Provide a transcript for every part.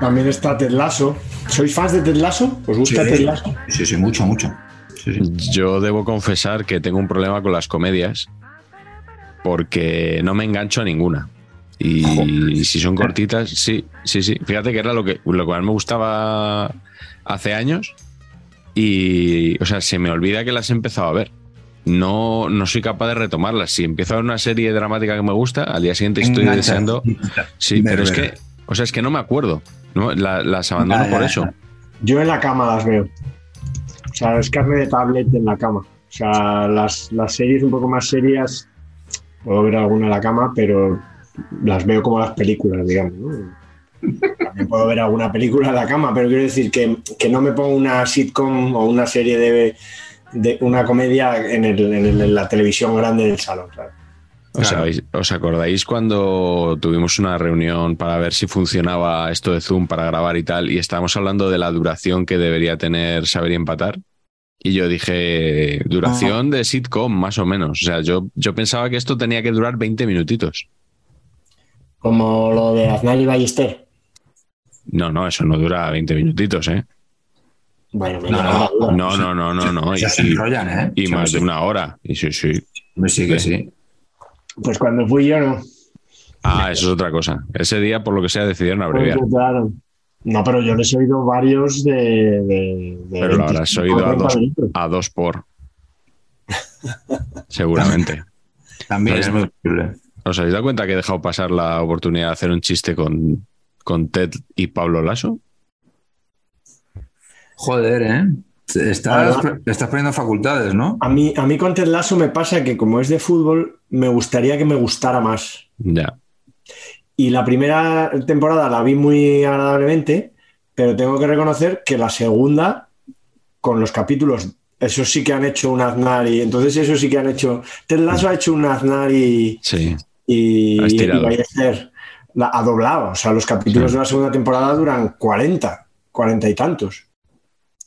También está Ted Lasso. ¿Sois fans de Ted Lasso? ¿Os gusta Sí. Ted Lasso? Sí, sí, mucho, mucho. Sí, sí. Yo debo confesar que tengo un problema con las comedias porque no me engancho a ninguna. Y si son cortitas, sí, sí, sí. Fíjate que era lo que, lo que más me gustaba hace años. Y, o sea, se me olvida que las he empezado a ver. No, no soy capaz de retomarlas. Si empiezo a ver una serie dramática que me gusta, al día siguiente estoy Engancha. deseando. Sí, pero es que, o sea, es que no me acuerdo. ¿No? La- las abandono por eso. Yo en la cama las veo. O sea, es carne de tablet en la cama. O sea, las, las series un poco más serias, puedo ver alguna en la cama, pero las veo como las películas, digamos. ¿no? También puedo ver alguna película en la cama, pero quiero decir que, que no me pongo una sitcom o una serie de, de una comedia en, el- en el- en la televisión grande del salón. ¿sabes? ¿Os, Claro. sabéis- ¿Os acordáis cuando tuvimos una reunión para ver si funcionaba esto de Zoom para grabar y tal? Y estábamos hablando de la duración que debería tener Saber y Empatar. Y yo dije, duración de sitcom, más o menos. O sea, yo, yo pensaba que esto tenía que durar 20 minutitos. Como lo de Aznar y Ballester. No, no, eso no dura 20 minutitos, ¿eh? Bueno, No, no. No, no, no. Y, se enrollan, ¿eh? y más sí. de una hora. Y sí, sí. Sí, que sí. Pues cuando fui yo no. Ah, eso es otra cosa. Ese día, por lo que sea, decidieron abreviar. Pues, claro. No, pero yo les he oído varios de. de, de Pero lo habrás 25, oído a 30 dos, a dos por. Seguramente. También es muy posible. ¿Os habéis dado cuenta que he dejado pasar la oportunidad de hacer un chiste con, con Ted y Pablo Lasso? Joder, ¿eh? Estás, estás poniendo facultades, ¿no? A mí, a mí con Ted Lasso me pasa que, como es de fútbol, me gustaría que me gustara más. Ya. Y la primera temporada la vi muy agradablemente, pero tengo que reconocer que la segunda, con los capítulos, eso sí que han hecho un Aznar y entonces eso sí que han hecho. Ted Lasso ha hecho un Aznar y, Sí. y, Ha y Ballester. La- ha doblado. O sea, los capítulos Sí. de la segunda temporada duran 40, 40 y tantos.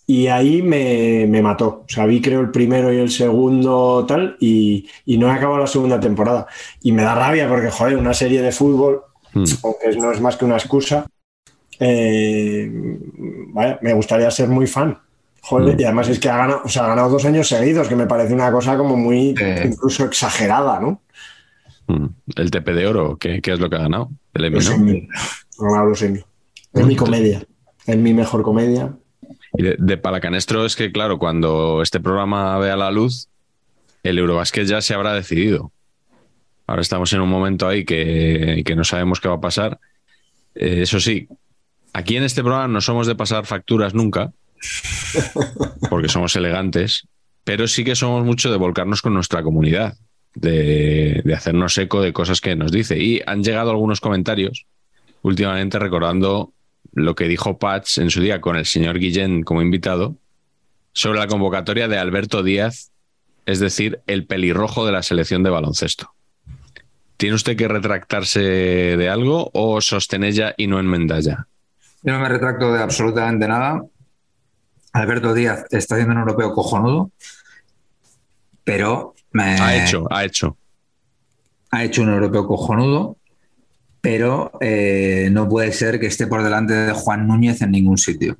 Y ahí me, me mató. O sea, vi creo el primero y el segundo tal y, y no he acabado la segunda temporada. Y me da rabia porque, joder, una serie de fútbol, Hmm. aunque no es más que una excusa, eh, vaya, me gustaría ser muy fan. Joder, Mm. y además es que ha ganado, o sea, ha ganado dos años seguidos, que me parece una cosa como muy Eh. incluso exagerada, ¿no? Mm. El TP de oro, ¿qué, qué es lo que ha ganado? El Emmy, Los ¿no? Emmy. Ha ganado los Emmy. Es mi comedia. Es mi mejor comedia. Y de, Palacanestro es que, claro, cuando este programa vea la luz, el Eurobasket ya se habrá decidido. Ahora estamos en un momento ahí que, que no sabemos qué va a pasar. Eh, eso sí, aquí en este programa no somos de pasar facturas nunca, porque somos elegantes, pero sí que somos mucho de volcarnos con nuestra comunidad, de, de hacernos eco de cosas que nos dice. Y han llegado algunos comentarios últimamente recordando lo que dijo Patch en su día con el señor Guillén como invitado sobre la convocatoria de Alberto Díaz, es decir, el pelirrojo de la selección de baloncesto. ¿Tiene usted que retractarse de algo o sostenella y no enmendalla? Yo no me retracto de absolutamente nada. Alberto Díaz está haciendo un europeo cojonudo, pero me- Ha hecho, ha hecho. ha hecho un europeo cojonudo, pero eh, no puede ser que esté por delante de Juan Núñez en ningún sitio.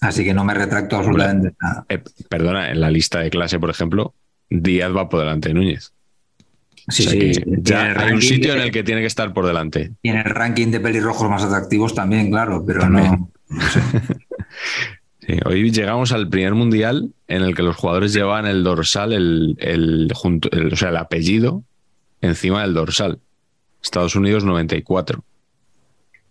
Así que no me retracto absolutamente nada. Eh, perdona, en la lista de clase, por ejemplo, Díaz va por delante de Núñez. Sí, o sea sí, ya hay un sitio de- en el que tiene que estar por delante. Y en el ranking de pelirrojos más atractivos también, claro, pero También. no. Sí, hoy llegamos al primer mundial en el que los jugadores llevaban el dorsal, el, el, junto, el- o sea, el apellido encima del dorsal. Estados Unidos 94.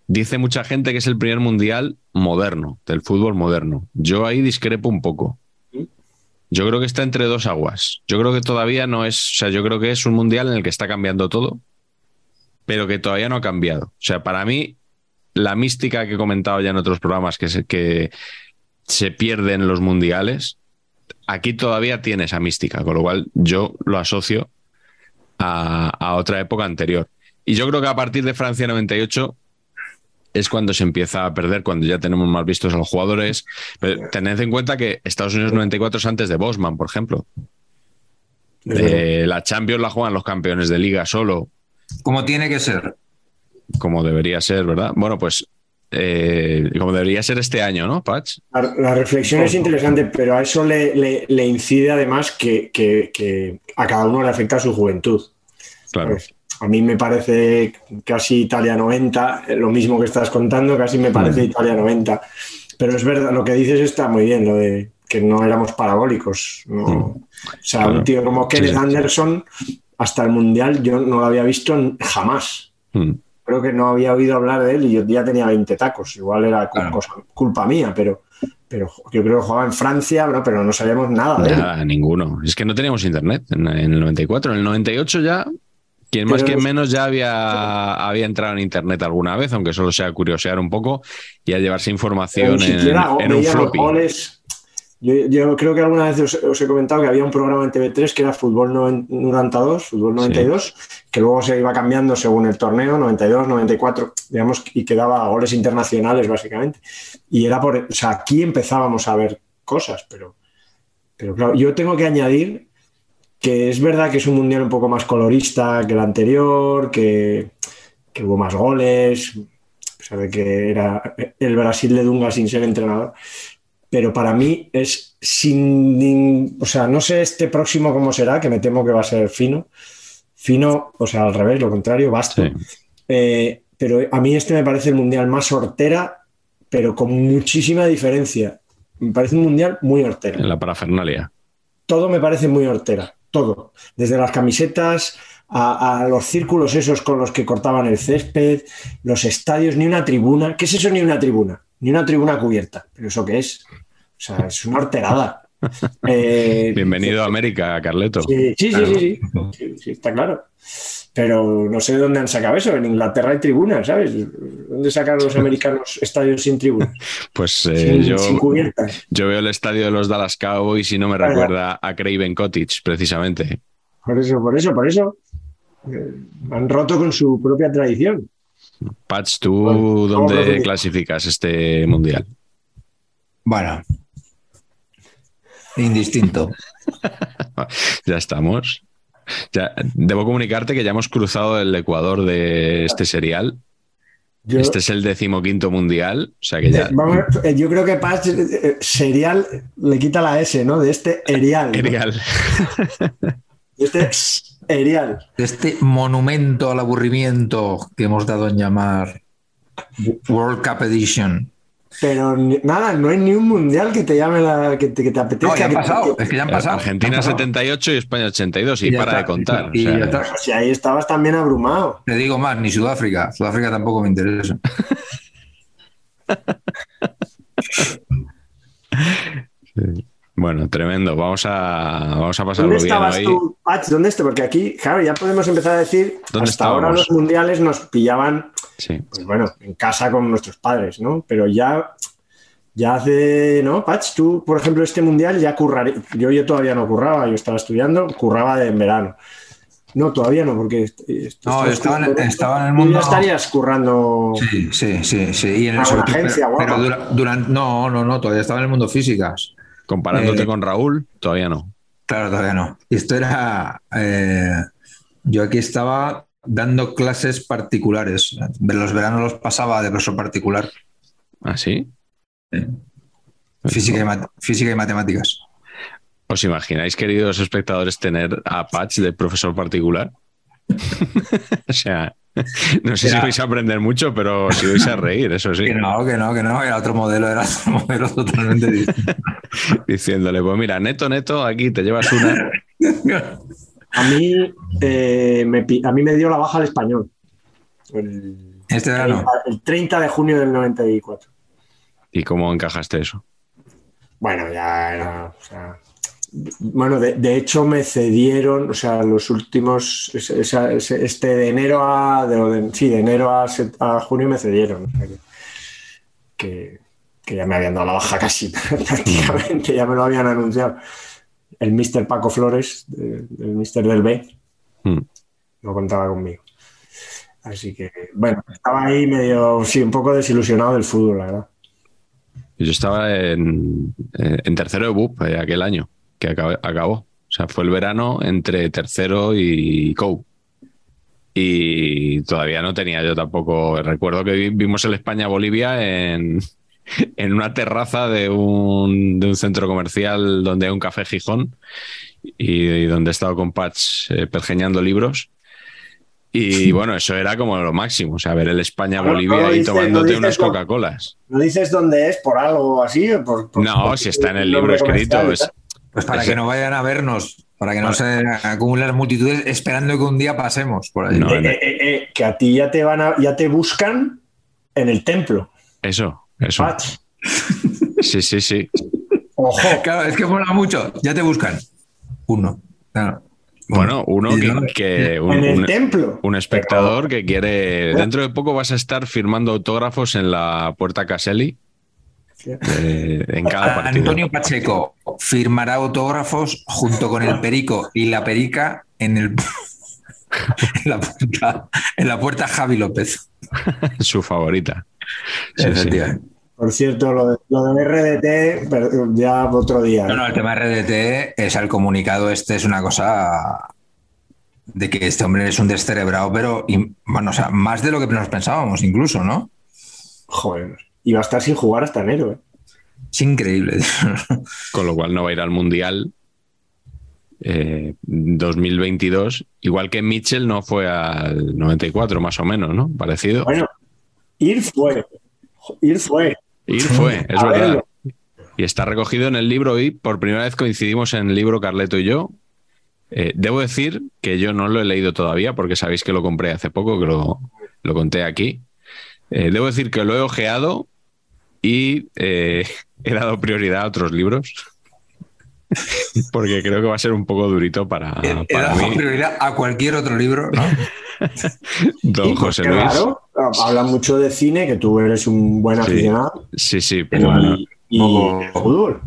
Dice mucha gente que es el primer mundial moderno, del fútbol moderno. Yo ahí discrepo un poco. Yo creo que está entre dos aguas. Yo creo que todavía no es, o sea, yo creo que es un mundial en el que está cambiando todo, pero que todavía no ha cambiado. O sea, para mí, la mística que he comentado ya en otros programas que se, que se los mundiales, aquí todavía tiene esa mística, con lo cual yo lo asocio a, a otra época anterior. Y yo creo que a partir de Francia 98 es cuando se empieza a perder, cuando ya tenemos más vistos a los jugadores. Pero tened en cuenta que Estados Unidos 94 es antes de Bosman, por ejemplo. Eh, la Champions la juegan los campeones de liga solo, Como tiene que ser. como debería ser, ¿verdad? Bueno, pues eh, como debería ser este año, ¿no, Patch? La, la reflexión es interesante, pero a eso le, le- le incide además que, que- que a cada uno le afecta su juventud. Claro. Pues, a mí me parece casi Italia 90, eh, lo mismo que estás contando, casi me parece Mm. Italia 90. Pero es verdad, lo que dices está muy bien, lo de que no éramos parabólicos. ¿no? O sea, Mm. Claro. un tío como Kenneth sí. Anderson, hasta el Mundial yo no lo había visto jamás. Mm. Creo que no había oído hablar de él y yo ya tenía 20 tacos. Igual era cu- Claro. cosa- culpa mía, pero, pero yo creo que jugaba en Francia, ¿no? pero no sabíamos nada de él. Ninguno. Es que no teníamos internet en, en el 94. En el 98 ya, quien más, quien menos ya había, había entrado en internet alguna vez, aunque solo sea curiosear un poco y a llevarse información en, siquiera en un floppy. Yo, yo creo que alguna vez os, os he comentado que había un programa en TV3 que era Fútbol 92, Fútbol 92, que luego se iba cambiando según el torneo, 92, 94, digamos, y que daba goles internacionales básicamente. Y era por, o sea, aquí empezábamos a ver cosas, pero, pero claro, yo tengo que añadir que es verdad que es un mundial un poco más colorista que el anterior, que, que hubo más goles, a pesar de que era el Brasil de Dunga sin ser entrenador. Pero para mí es sin. O sea, no sé este próximo cómo será, que me temo que va a ser fino. Fino, o sea, al revés, lo contrario. Sí. Eh, pero a mí este me parece el mundial más hortera, pero con muchísima diferencia. Me parece un mundial muy hortera En la parafernalia. todo me parece muy hortera, todo. Desde las camisetas a, los círculos esos con los que cortaban el césped, los estadios, ni una tribuna. ¿Qué es eso ni una tribuna? Ni una tribuna cubierta. ¿Pero eso qué es? O sea, es una horterada. Eh, Bienvenido a América, Carleto. Sí, sí, sí, sí, sí. Está claro. Pero no sé de dónde han sacado eso. En Inglaterra hay tribunas, ¿sabes? ¿Dónde sacaron los americanos estadios sin tribunas? Pues eh, sin, yo, sin cubiertas. yo veo el estadio de los Dallas Cowboys y no me recuerda a Craven Cottage, precisamente. Por eso, por eso, por eso. Eh, han roto con su propia tradición. Patch, ¿tú Bueno, dónde clasificas este mundial? Bueno. Indistinto. Ya estamos. Ya, debo comunicarte que ya hemos cruzado el Ecuador de este serial. Yo, Este es el decimoquinto mundial. O sea que ya. Eh, vamos, yo creo que Paz, eh, eh, serial le quita la S, ¿no? De este erial. ¿no? Este erial. Este monumento al aburrimiento que hemos dado en llamar World Cup Edition. Pero nada, no hay ni un mundial que te llame la. que te, que te apetezca. No, ya han que- pasado. Es que ya han pasado. Argentina han pasado. 78 y España 82 y, Y para está. de contar. Y O sea, ya está. Si ahí estabas también abrumado. Te digo más, ni Sudáfrica. Sudáfrica tampoco me interesa. Bueno, tremendo. Vamos a, vamos a pasarlo ¿Dónde bien estabas hoy. tú, Pach? ¿Dónde estabas? Porque aquí, claro, ya podemos empezar a decir. ¿Dónde hasta ahora los mundiales nos pillaban Sí. pues bueno, en casa con nuestros padres, ¿no? Pero ya, ya hace, ¿no? Patch, tú, por ejemplo, este mundial ya curraré. Yo, yo todavía no curraba, yo estaba estudiando, curraba de en verano. No, todavía no, porque. No, estaba en- estaba en el Tú mundo- Ya estarías currando. Sí, sí, sí, sí. Y en el agencia, pero, guapa. pero dura- durante, no, no, no, todavía estaba en el mundo físicas. Comparándote Eh, con Raúl, todavía no. Claro, todavía no. Esto era. eh, yo aquí estaba dando clases particulares. Los veranos los pasaba de profesor particular. ¿Ah, sí? Física y, mat- física y matemáticas. ¿Os imagináis, queridos espectadores, tener a Patch de profesor particular? o sea, no sé si vais a aprender mucho, pero si vais a reír, eso sí. Que no, que no, que no. Era otro modelo, era otro modelo totalmente distinto. Diciéndole, pues mira, neto, neto, aquí te llevas una. A mí, eh, me, a mí me dio la baja al español. El, Este verano. el 30 de junio del 94. ¿Y cómo encajaste eso? Bueno, ya era. o sea, bueno, de, de hecho me cedieron, o sea, los últimos. Este de enero a. de- sí, de enero a, junio me cedieron. que, que, ya me habían dado la baja casi prácticamente, ya me lo habían anunciado. El Mr. Paco Flores, el Mr. del B, Hmm. no contaba conmigo. Así que, bueno, estaba ahí medio, sí, un poco desilusionado del fútbol, la verdad. Yo estaba en, eh, en tercero de BUP aquel año, que acabó. O sea, fue el verano entre tercero y COU. Y todavía no tenía yo tampoco. Recuerdo que vi- vimos el España-Bolivia en, en una terraza de un, de un centro comercial donde hay un café Gijón y, y donde he estado con Patch eh, pergeñando libros. Y bueno, eso era como lo máximo. O sea, ver el España-Bolivia no ahí no tomándote dices unas Coca-Colas. ¿No dices dónde es por algo así? Por, por- No, por- si está en el libro escrito. es-? Pues para que no vayan a vernos, para que no se acumulen las multitudes esperando que un día pasemos por ahí. No, Eh, eh, eh, eh, que a ti ya te van a, ya te buscan en el templo. Eso, eso. Patch. Sí, sí, sí. Ojo. Claro, es que mola mucho. Ya te buscan. Uno. Claro. Bueno, uno que, un, en el un- templo. un espectador que quiere. Dentro de poco vas a estar firmando autógrafos en la puerta Caselli eh, en cada partido. Antonio Pacheco firmará autógrafos junto con el Perico y la Perica en, el, en, la, puerta, en la puerta Javi López. Su favorita. Sí, sí. Efectivamente. Por cierto, lo de, lo de RDT, ya otro día. No, no, el tema RDT es el comunicado este, es una cosa de que este hombre es un descerebrado, pero y, bueno, o sea, más de lo que nos pensábamos incluso, ¿no? Joder. Y va a estar sin jugar hasta enero. ¿eh? Es increíble. Con lo cual no va a ir al Mundial eh, 2022. Igual que Mitchell no fue al 94, más o menos, ¿no? Parecido. Bueno, ir fue. Ir fue. Ir fue, es A verdad. verlo. Y está recogido en el libro y por primera vez coincidimos en el libro Carleto y yo. Eh, debo decir que yo no lo he leído todavía porque sabéis que lo compré hace poco, que lo, lo conté aquí. Eh, debo decir que lo he ojeado y eh, he dado prioridad a otros libros porque creo que va a ser un poco durito para, He para dado mí, prioridad a cualquier otro libro, ¿no? don Sí, José Luis. raro. Habla mucho de cine, que tú eres un buen Sí. aficionado. Sí, sí, pero Y, y Poco- de fútbol.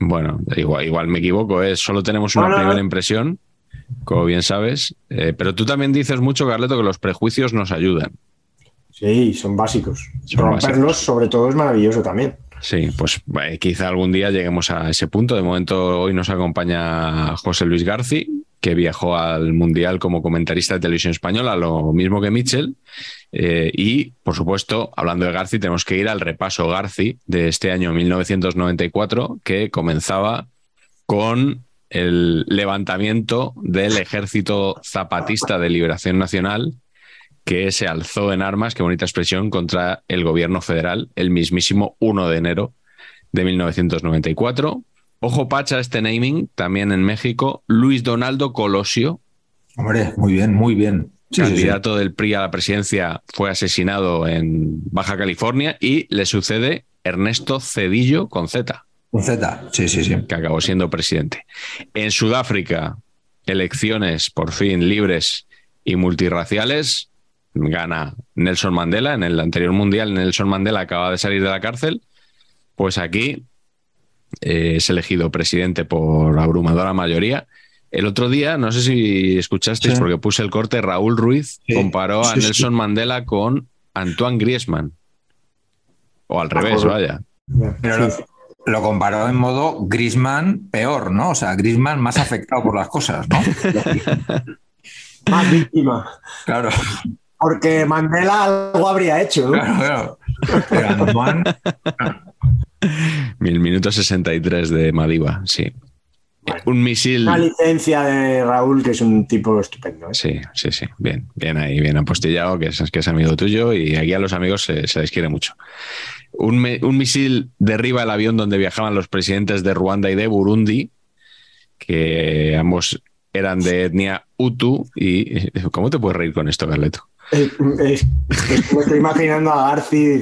Bueno, igual, igual me equivoco, ¿eh? solo tenemos una No, no, no. primera impresión, como bien sabes, eh, pero tú también dices mucho, Carleto, que los prejuicios nos ayudan. Sí, son básicos. Son Romperlos, básicos. sobre todo, es maravilloso también. Sí, pues eh, quizá algún día lleguemos a ese punto. De momento, hoy nos acompaña José Luis Garci, que viajó al Mundial como comentarista de televisión española, lo mismo que Mitchell. Eh, y, por supuesto, hablando de Garci, tenemos que ir al repaso Garci de este año 1994, que comenzaba con el levantamiento del Ejército Zapatista de Liberación Nacional, que se alzó en armas, qué bonita expresión, contra el gobierno federal el mismísimo 1 de enero de 1994. Ojo pacha este naming, también en México, Luis Donaldo Colosio, Hombre, muy bien, muy bien. Sí, sí, sí. candidato del PRI a la presidencia, fue asesinado en Baja California y le sucede Ernesto Cedillo con Z, Un Z, sí, sí, sí. que acabó siendo presidente. En Sudáfrica, elecciones por fin libres y multirraciales, gana Nelson Mandela. En el anterior mundial, Nelson Mandela acaba de salir de la cárcel. Pues aquí eh, es elegido presidente por abrumadora mayoría El otro día, no sé si escuchasteis, Sí. porque puse el corte, Raúl Ruiz Sí. comparó a Sí, sí. Nelson Mandela con Antoine Griezmann. O al revés, joder. vaya. Pero Sí, lo, lo comparó en modo Grisman peor, ¿no? O sea, Grisman más afectado por las cosas, ¿no? Más víctima. Claro, Porque Mandela algo habría hecho, ¿no? claro, claro. Pero Antoine, Mil minutos 63 de Madiba, sí. Un misil. Una licencia de Raúl, que es un tipo estupendo. ¿eh? Sí, sí, sí. Bien, bien ahí, bien apostillado, que es, que es amigo tuyo y aquí a los amigos se, se les quiere mucho. Un, me- un misil derriba el avión donde viajaban los presidentes de Ruanda y de Burundi, que ambos eran de etnia Hutu. Y, ¿Cómo te puedes reír con esto, Carleto? Es- es- es que me estoy imaginando a Garci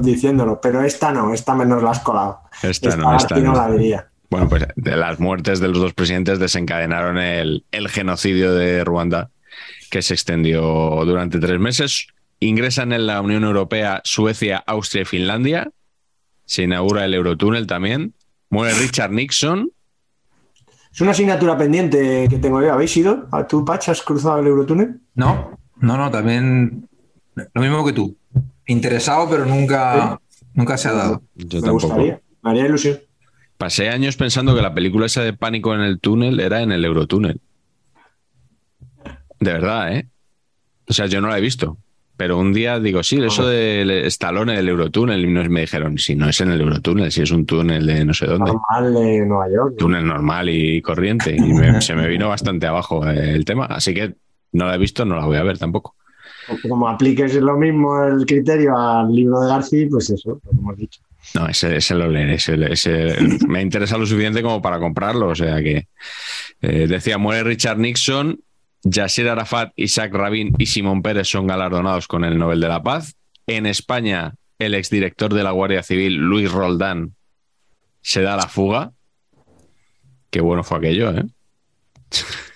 diciéndolo, pero esta no, esta menos la has colado. Esta no, esta no no. la diría. Bueno, pues de las muertes de los dos presidentes desencadenaron el, el genocidio de Ruanda, que se extendió durante tres meses. Ingresan en la Unión Europea Suecia, Austria y Finlandia. Se inaugura el Eurotúnel también. Muere Richard Nixon. Es una asignatura pendiente que tengo yo. ¿Habéis ido? ¿A tú, Pach, has cruzado el Eurotúnel? no, no, no, también lo mismo que tú. Interesado, pero nunca, nunca se ha dado. Yo me tampoco. gustaría. Me haría ilusión. Pasé años pensando que la película esa de pánico en el túnel era en el Eurotúnel. De verdad, ¿eh? O sea, yo no la he visto. Pero un día digo, sí, eso del Stallone del Eurotúnel. Y nos- me dijeron, si no es en el Eurotúnel, si es un túnel de no sé dónde. Normal de Nueva York. ¿no? Túnel normal y corriente. Y me- se me vino bastante abajo el tema. Así que no la he visto, no la voy a ver tampoco. Porque Como apliques lo mismo el criterio al libro de Garci, pues eso, lo que hemos dicho. No, ese, ese lo leeré. Ese, ese- me interesa lo suficiente como para comprarlo. O sea que eh, decía, muere Richard Nixon, Yasser Arafat, Isaac Rabin y Simón Pérez son galardonados con el Nobel de la Paz. En España, el exdirector de la Guardia Civil, Luis Roldán, se da la fuga. Qué bueno fue aquello, ¿eh?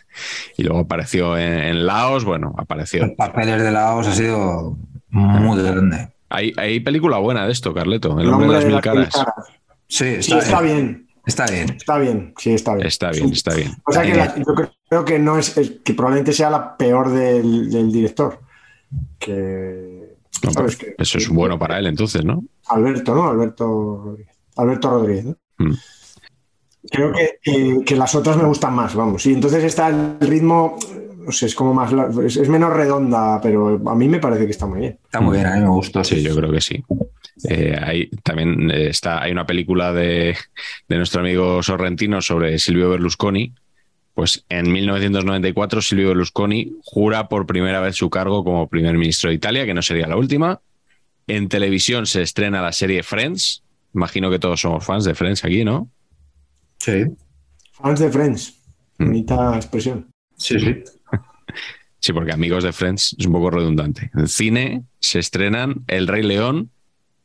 y luego apareció en, en Laos, bueno, apareció. Los papeles de Laos ha sido muy grande. Hay, hay película buena de esto, Carleto. El El hombre de las mil caras. caras. Sí, Sí, está, está bien. bien. Está bien. Está bien, sí, está bien. Está bien, está bien. O sea que la- yo creo que no es, es- que probablemente sea la peor del, del director. Que No, sabes pero que- eso es bueno para él entonces, ¿no? Alberto, ¿no? Alberto Rodríguez. Alberto Rodríguez, ¿no? Mm. Creo que, que- que las otras me gustan más, vamos. Sí, entonces está el ritmo, no sé, es como más, es, es menos redonda, pero a mí me parece que está muy bien. Está muy bien, a mí me gustó. Sí, yo creo que sí. Eh, hay, también está, hay una película de, de nuestro amigo Sorrentino sobre Silvio Berlusconi. Pues en 1994 Silvio Berlusconi jura por primera vez su cargo como primer ministro de Italia, que no sería la última. En televisión se estrena la serie Friends. Imagino que todos somos fans de Friends aquí, ¿no? Sí, Fans de Friends, Mm. bonita expresión. sí, sí. Sí, porque amigos de Friends es un poco redundante. En cine se estrenan El Rey León,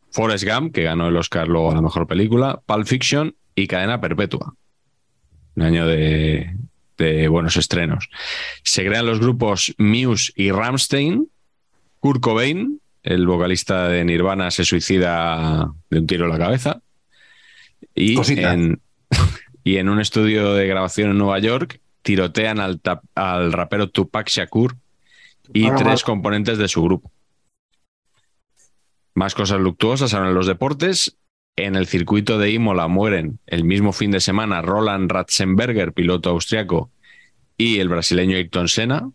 Forrest Gump, que ganó el Oscar luego a la mejor película, Pulp Fiction y Cadena Perpetua. Un año de, de buenos estrenos. Se crean los grupos Muse y Ramstein. Kurt Cobain, el vocalista de Nirvana, se suicida de un tiro en la cabeza. Y Cosita. en, y en un estudio de grabación en Nueva York tirotean al, tap- al rapero Tupac Shakur y tres componentes de su grupo. Más cosas luctuosas ahora en los deportes. En el circuito de Imola mueren el mismo fin de semana Roland Ratzenberger, piloto austriaco, y el brasileño Ayrton Senna,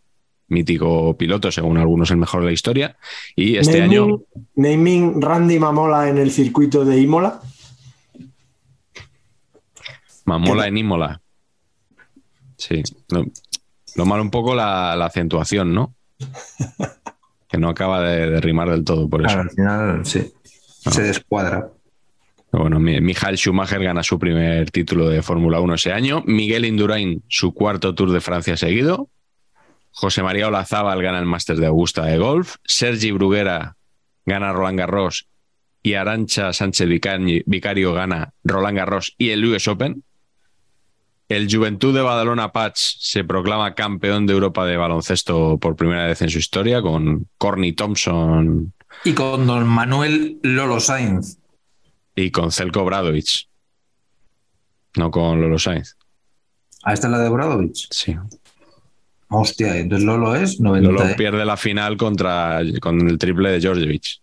mítico piloto, según algunos el mejor de la historia. Y este naming, año, naming Randy Mamola en el circuito de Imola. Mamola en Imola. Sí. Lo, lo malo un poco la, la acentuación, ¿no? Que no acaba de, de rimar del todo por eso. Claro, al final sí. Se descuadra. Bueno, Mi- Michael Schumacher gana su primer título de Fórmula 1 ese año. Miguel Indurain, su cuarto Tour de Francia seguido. José María Olazábal gana el Máster de Augusta de golf. Sergi Bruguera gana Roland Garros. Y Arancha Sánchez Vicario gana Roland Garros y el US Open. El Juventud de Badalona Patch se proclama campeón de Europa de baloncesto por primera vez en su historia con Corny Thompson Y con don Manuel Lolo Sainz. y con Zelko Bradovic. No con Lolo Sainz. ¿A esta es la de Obradovic? Sí. Hostia, entonces Lolo es 90. Lolo ¿eh? pierde la final contra con el triple de Georgievich,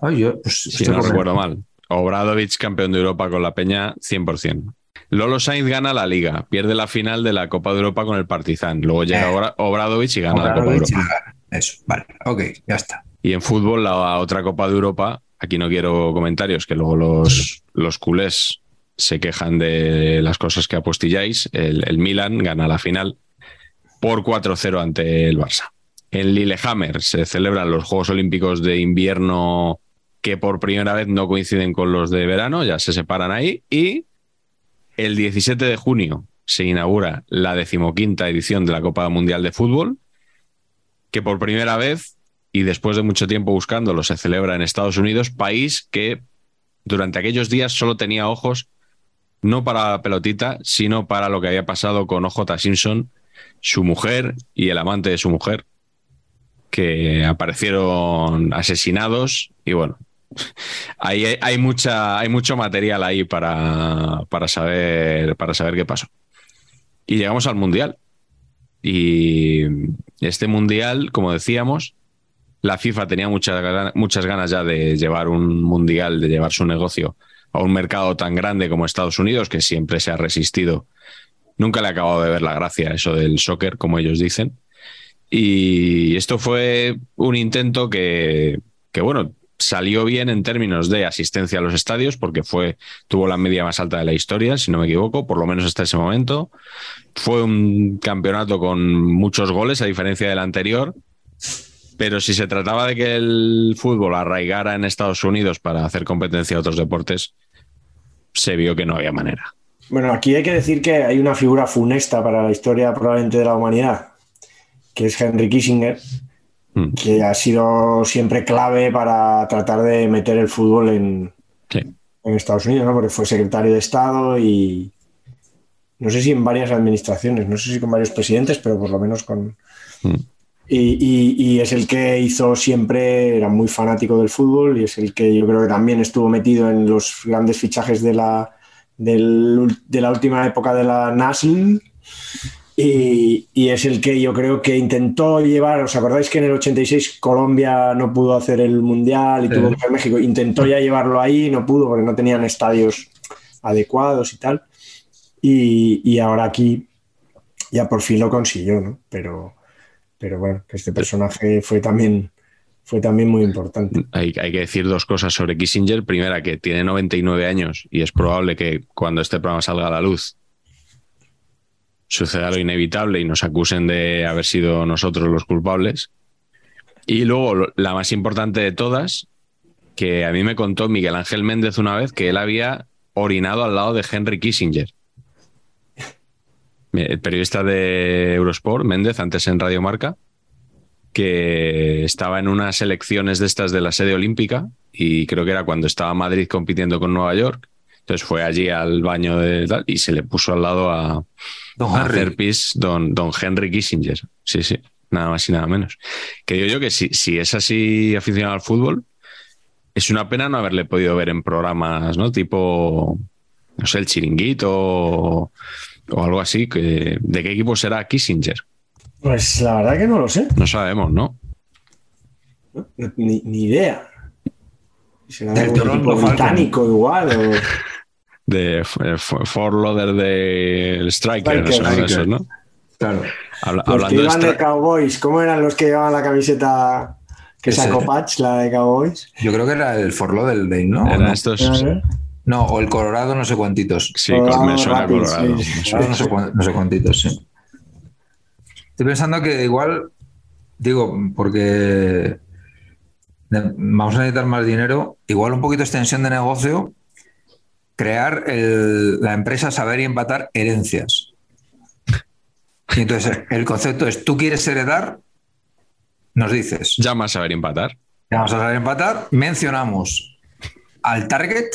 Ay, yo, pues, si no recuerdo mal. Obradovic, campeón de Europa con la Peña, 100%. Lolo Sainz gana la Liga, pierde la final de la Copa de Europa con el Partizan. Luego llega Eh. Obra- Obradovic y gana la Copa de Europa. Eso, vale, ok, ya está. Y en fútbol, la otra Copa de Europa, aquí no quiero comentarios, que luego los, los culés se quejan de las cosas que apostilláis. El, el Milan gana la final por 4-0 ante el Barça. En Lillehammer se celebran los Juegos Olímpicos de invierno que por primera vez no coinciden con los de verano, ya se separan ahí. Y el 17 de junio se inaugura la decimoquinta edición de la Copa Mundial de Fútbol, que por primera vez y después de mucho tiempo buscándolo se celebra en Estados Unidos, país que durante aquellos días solo tenía ojos no para la pelotita, sino para lo que había pasado con OJ Simpson, su mujer y el amante de su mujer, que aparecieron asesinados y bueno, hay, mucha, hay mucho material ahí para, para, saber, para saber qué pasó. Y llegamos al Mundial. Y este Mundial, como decíamos, la FIFA tenía muchas, muchas ganas ya de llevar un Mundial, de llevar su negocio a un mercado tan grande como Estados Unidos, que siempre se ha resistido. Nunca le ha acabado de ver la gracia eso del soccer, como ellos dicen. Y esto fue un intento que, que, bueno, salió bien en términos de asistencia a los estadios, porque fue, tuvo la media más alta de la historia, si no me equivoco, por lo menos hasta ese momento. Fue un campeonato con muchos goles, a diferencia del anterior. Pero si se trataba de que el fútbol arraigara en Estados Unidos para hacer competencia a otros deportes, se vio que no había manera. Bueno, aquí hay que decir que hay una figura funesta para la historia probablemente de la humanidad, que es Henry Kissinger, Mm. que ha sido siempre clave para tratar de meter el fútbol en, Sí. en Estados Unidos, ¿no? porque fue secretario de Estado y no sé si en varias administraciones, no sé si con varios presidentes, pero por lo menos con... Mm. Y, y- y es el que hizo siempre, era muy fanático del fútbol y es el que yo creo que también estuvo metido en los grandes fichajes de la, del de la última época de la NASL. Y, y es el que yo creo que intentó llevar, ¿os acordáis que en el 86 Colombia no pudo hacer el Mundial y Sí. tuvo que ser México? Intentó ya llevarlo ahí, no pudo porque no tenían estadios adecuados y tal. Y, y ahora aquí ya por fin lo consiguió, ¿no? Pero, pero bueno, que este personaje fue también, fue también muy importante. Hay, hay que decir dos cosas sobre Kissinger. Primera, que tiene 99 años y es probable que cuando este programa salga a la luz suceda lo inevitable y nos acusen de haber sido nosotros los culpables. Y luego, la más importante de todas, que a mí me contó Miguel Ángel Méndez una vez que él había orinado al lado de Henry Kissinger. El periodista de Eurosport, Méndez, antes en Radio Marca, que estaba en unas elecciones de estas de la sede olímpica y creo que era cuando estaba Madrid compitiendo con Nueva York. Entonces fue allí al baño de y se le puso al lado a, Don Henry. hacer pis don, don Henry Kissinger. Sí, sí, nada más y nada menos. Que digo yo que si, si es así aficionado al fútbol, es una pena no haberle podido ver en programas, ¿no? Tipo, no sé, el chiringuito o, o algo así. Que, ¿De qué equipo será Kissinger? Pues la verdad que no lo sé, No sabemos, ¿no? Ni, ni idea. Será Del algún británico igual. o- de Fort Loader del Striker, Striker, son Striker. esos, ¿no? Claro. Habla- Los que hablando de iban de Stri- Cowboys, ¿cómo eran los que llevaban la camiseta que Ese. sacó Patch, la de Cowboys? Yo creo que era el Forlo del Day, ¿no? ¿O eran no? estos. Ver. No, o el Colorado, no sé cuántitos. Sí, Colorado me suena Rapids, Colorado. sí. me suena. Colorado no, sé no sé cuántitos, sí. Estoy pensando que igual, digo, porque vamos a necesitar más dinero, igual un poquito de extensión de negocio, crear el- la empresa Saber y Empatar Herencias. Y entonces el concepto es, tú quieres heredar, nos dices, Llama a saber empatar. vamos a saber empatar, mencionamos al target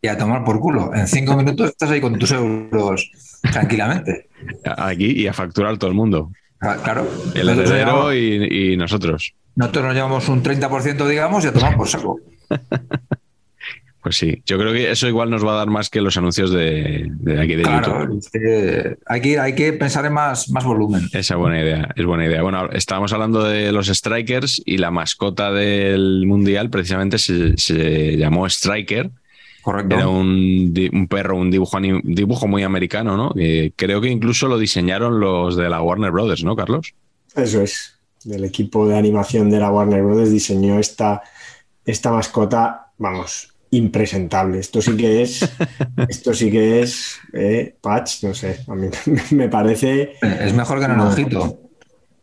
y a tomar por culo. En cinco minutos estás ahí con tus euros tranquilamente. Aquí y a facturar todo el mundo. Ah, Claro. El Nosotros heredero y, y nosotros. Nosotros nos llevamos un 30%, digamos, y a tomar por saco. Pues sí, yo creo que eso igual nos va a dar más que los anuncios de, de aquí de Claro, YouTube. es que hay, que, hay que pensar en más, más volumen. Esa es buena idea, es buena idea. Bueno, estábamos hablando de los Strikers y la mascota del Mundial precisamente se, se llamó Striker. Correcto. Era un, perro, un dibujo, dibujo muy americano, ¿no? Eh, creo que incluso lo diseñaron los de la Warner Brothers, ¿no, Carlos? Eso es. El equipo de animación de la Warner Brothers diseñó esta, esta mascota, vamos, impresentable. Esto sí que es, esto sí que es, eh, Patch, no sé, a mí me parece, Es mejor que en el No. ojito.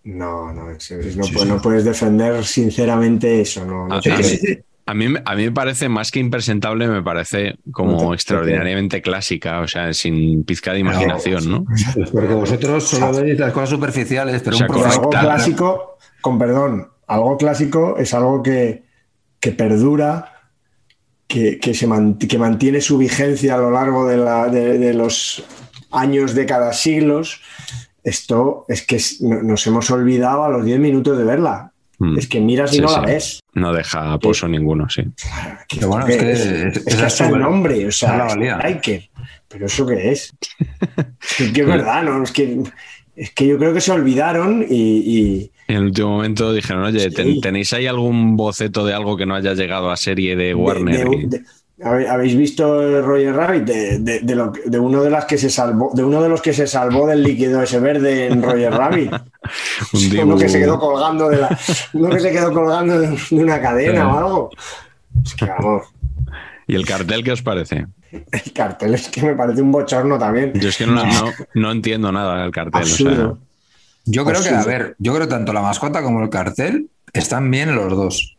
no, no, no, Sí, puedes, sí. no puedes defender sinceramente eso, no, no Ah, te. A mí, me- a mí me parece más que impresentable, me parece como No te- extraordinariamente clásica, o sea, sin pizca de imaginación, ¿no? Porque vosotros solo veis las cosas superficiales, pero O sea, un algo clásico, con perdón, algo clásico es algo que, que perdura, que, que se man- que mantiene su vigencia a lo largo de, la- de- de los años, décadas, siglos. Esto es que nos hemos olvidado a los 10 minutos de verla. Mm. Es que miras y Sí, no sí. la ves. No deja pozo ninguno, sí. ¿Qué- Pero bueno, es que- es? es- Es esa que es hasta el nombre, o la sea, valía. Striker. Pero eso qué es. Es que es verdad, ¿no? Es que, es que yo creo que se olvidaron Y en el último momento dijeron, oye, Sí. ¿tenéis ahí algún boceto de algo que no haya llegado a serie de Warner? de- de- ¿Habéis visto Roger Rabbit? De, lo uno de las que se salvó, de uno de los que se salvó del líquido ese verde en Roger Rabbit. Un uno que se quedó colgando de la, uno que se quedó colgando de, una cadena o algo. Es que vamos, ¿Y el cartel qué os parece? el cartel es que me parece un bochorno también. Yo es que no, no- no entiendo nada del cartel. o sea, Absurdo. Yo creo que, a ver, yo creo que tanto la mascota como el cartel están bien los dos.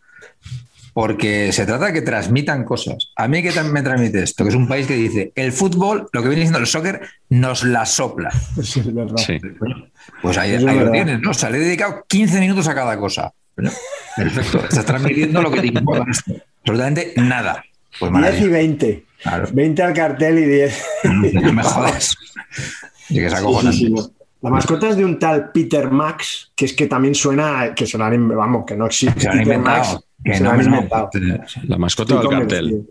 Porque se trata de que transmitan cosas. A mí que me transmite esto, que es un país que dice, el fútbol, lo que viene diciendo el soccer, nos la sopla. Sí, es verdad. sí. Pues ahí, es ahí lo verdad. tienes, ¿no? O sea, le he dedicado 15 minutos a cada cosa. Perfecto. Estás transmitiendo lo que te importa. Absolutamente nada. Pues 10 y maravilla. 20. Claro. 20 al cartel y 10. No me jodas. Y que se Sí, acojonan. sí, sí, no. La mascota es de un tal Peter Max, que es que también suena que se lo han in- vamos, que no existe. Se lo han Peter inventado. Max, Que se no, lo han no. inventado. ¿La mascota o el Estoy cartel?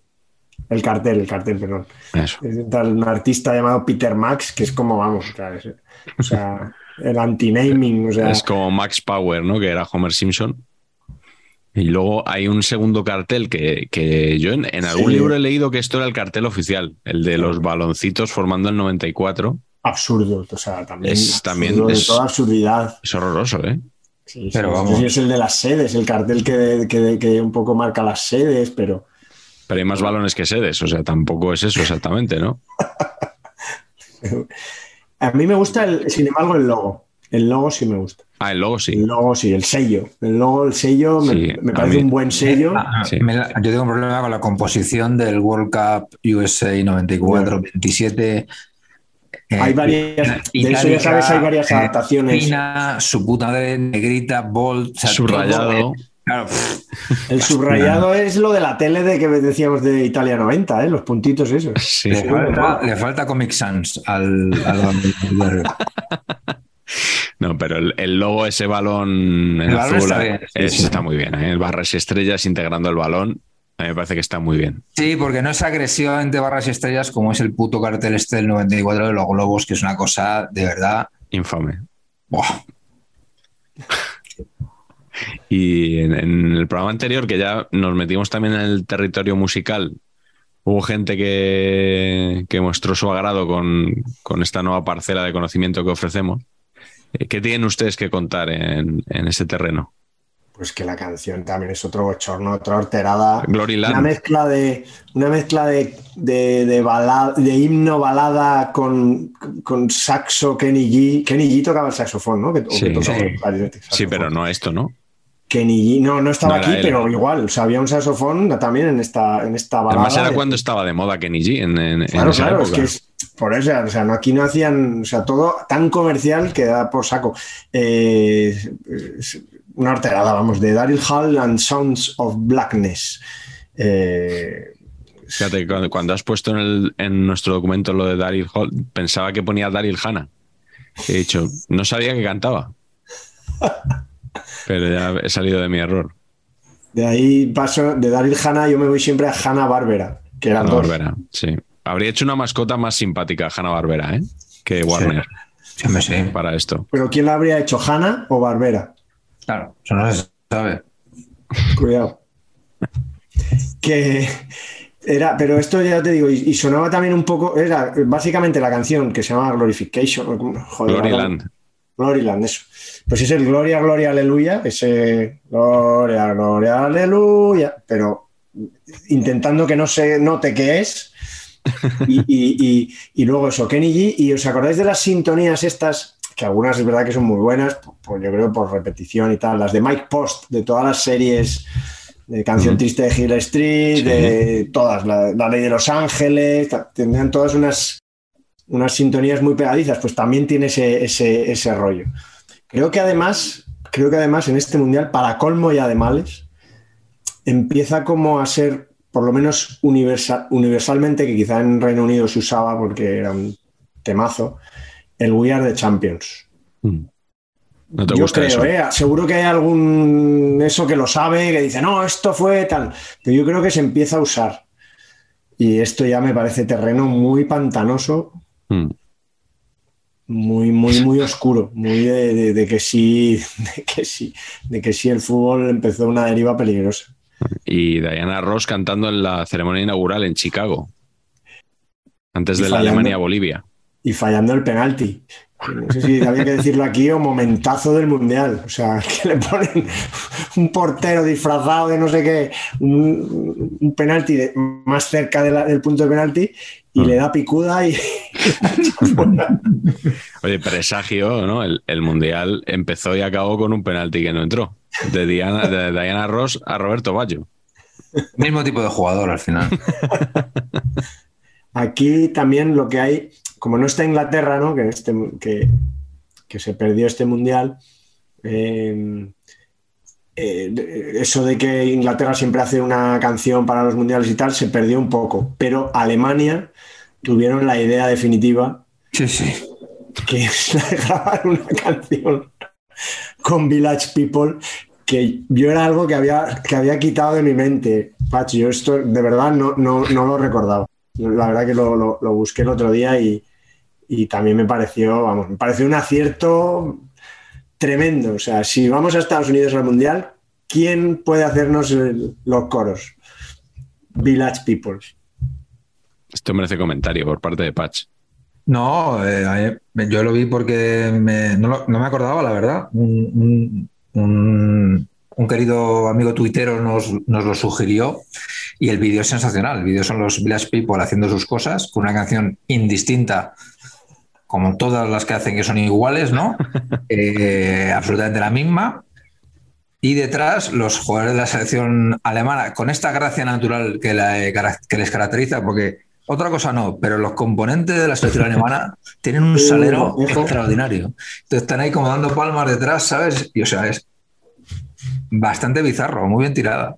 El cartel, el cartel, perdón. Eso. Es de un, tal- un artista llamado Peter Max, que es como, vamos, o sea, es- o sea, el anti-naming, o sea, Es como Max Power, ¿no? Que era Homer Simpson. Y luego hay un segundo cartel que, que yo en, en algún Sí. libro he leído que esto era el cartel oficial, el de los baloncitos formando el 94. Absurdo, o sea, también, Es- también de es- toda absurdidad. Es horroroso, ¿eh? Sí, Pero sí, vamos. no sé si es el de las sedes, el cartel que, que- que un poco marca las sedes, pero Pero hay más balones que sedes, o sea, tampoco es eso exactamente, ¿no? a mí me gusta, el, sin embargo, el logo. El logo sí me gusta. Ah, el logo sí. El logo sí, el sello. El logo, el sello, me, Sí, me a parece mí- un buen sello. Ah, Sí. me la- yo tengo un problema con la composición del World Cup USA 94-27. Eh, Hay varias, de eso ya sabes, hay varias adaptaciones. Fina, su puta madre, negrita, bold, o sea, Subrayado. eh, claro, pff, El subrayado es lo de la tele de que decíamos de Italia 90, ¿eh? los puntitos esos. Sí. le, falta, le falta Comic Sans al, al, No, pero el, el logo, ese balón en El azul, está bien, sí, es- sí. está muy bien. ¿eh? Barras y estrellas integrando el balón, a mí me parece que está muy bien. Sí, porque no es agresivamente barras y estrellas como es el puto cartel este del 94 de los globos, que es una cosa de verdad. Infame. buah. Y en, en el programa anterior, que ya nos metimos también en el territorio musical, hubo gente que, que mostró su agrado con, con esta nueva parcela de conocimiento que ofrecemos. Eh, ¿Qué tienen ustedes que contar en, en ese terreno? Pues que la canción también es otro bochorno, otra horterada. Glory Una Land. mezcla de, una mezcla de, de, de, balada- de himno balada con, con saxo Kenny G. Kenny G tocaba el saxofón, ¿no? Que, o que Sí, tocaba sí. Sí, pero no esto, ¿no? Kenny G. No, no estaba No aquí, él. pero igual. O sea, había un saxofón también en esta, en esta balada. Además era de- cuando estaba de moda Kenny G en, en- en Claro, esa claro, es que es por eso, o sea, no, aquí no hacían, o sea, todo tan comercial que da por saco. Eh, una horterada, vamos, de Daryl Hall and Sounds of Blackness. Eh, Fíjate, cuando, cuando has puesto en, el- en nuestro documento lo de Daryl Hall, pensaba que ponía Daryl Hannah. He dicho, no sabía que cantaba. Pero ya he salido de mi error. de ahí paso, de Daryl Hannah, yo me voy siempre a Hanna Barbera, que eran Hanna dos. Barbera, sí. Habría hecho una mascota más simpática Hanna Barbera, ¿eh? Que Warner Sí, hombre, sí. para esto. Pero ¿quién la habría hecho, Hanna o Barbera? Claro, eso no se sabe. Cuidado. Que era, pero esto ya te digo, y, y sonaba también un poco, era básicamente la canción que se llama Glorification, joder, Gloryland. Gloryland, eso. Pues es el Gloria, Gloria, Aleluya, ese Gloria, Gloria, Aleluya, pero intentando que no se note qué es. Y, y- y- y luego eso, Kenny G. ¿Y os acordáis de las sintonías estas? Que algunas es verdad que son muy buenas, pues yo creo por repetición y tal. Las de Mike Post, de todas las series de Canción. Triste de Hill Street, Sí. de todas, la, la Ley de Los Ángeles, tendrían todas unas, unas sintonías muy pegadizas, pues también tiene ese, ese, ese rollo. Creo que además, creo que además en este mundial, para colmo ya de males, empieza como a ser, por lo menos universal, universalmente, que quizá en Reino Unido se usaba porque era un temazo, el We Are the Champions. Mm. ¿No te Yo gusta creo, eso? ¿eh? seguro que hay algún eso que lo sabe, que dice, no, esto fue tal. Pero yo creo que se empieza a usar. Y esto ya me parece terreno muy pantanoso, Mm. muy, muy, muy oscuro, muy de, de- de que sí, de que sí, de que sí el fútbol empezó una deriva peligrosa. Y Diana Ross cantando en la ceremonia inaugural en Chicago. Antes Y de la. Alemania-Bolivia. Y fallando el penalti. No sé si había que decirlo aquí o momentazo del mundial. O sea, que le ponen un portero disfrazado de no sé qué, un, un penalti de- más cerca de la- del punto de penalti y Ah. le da picuda y. Oye, presagio, ¿no? El, el mundial empezó y acabó con un penalti que no entró. De Diana, de Diana Ross a Roberto Baggio. Mismo tipo de jugador al final. Aquí también lo que hay, como no está Inglaterra, ¿no? que, este, que, que se perdió este mundial, eh, eh, eso de que Inglaterra siempre hace una canción para los mundiales y tal, se perdió un poco. Pero Alemania tuvieron la idea definitiva, Sí, sí. que es la de grabar una canción con Village People, que yo era algo que había, que había quitado de mi mente. Pacho, yo esto de verdad no, no, no lo recordaba. La verdad que lo, lo- lo busqué el otro día y, y también me pareció, vamos, me pareció un acierto tremendo. O sea, si vamos a Estados Unidos al Mundial, ¿quién puede hacernos el- los coros? Village People. Esto merece comentario por parte de Patch. No, eh, yo lo vi porque me- no, lo- no me acordaba, la verdad. Un, un- un- un querido amigo tuitero nos, nos lo sugirió y el vídeo es sensacional. El vídeo son los Village People haciendo sus cosas con una canción indistinta, como todas las que hacen que son iguales, ¿no? Eh, absolutamente la misma. Y detrás los jugadores de la selección alemana, con esta gracia natural que, la- que les caracteriza, porque otra cosa no, pero los componentes de la selección alemana tienen un salero ojo. extraordinario. Entonces están ahí como dando palmas detrás, ¿sabes? Y o sea, es bastante bizarro, muy bien tirada.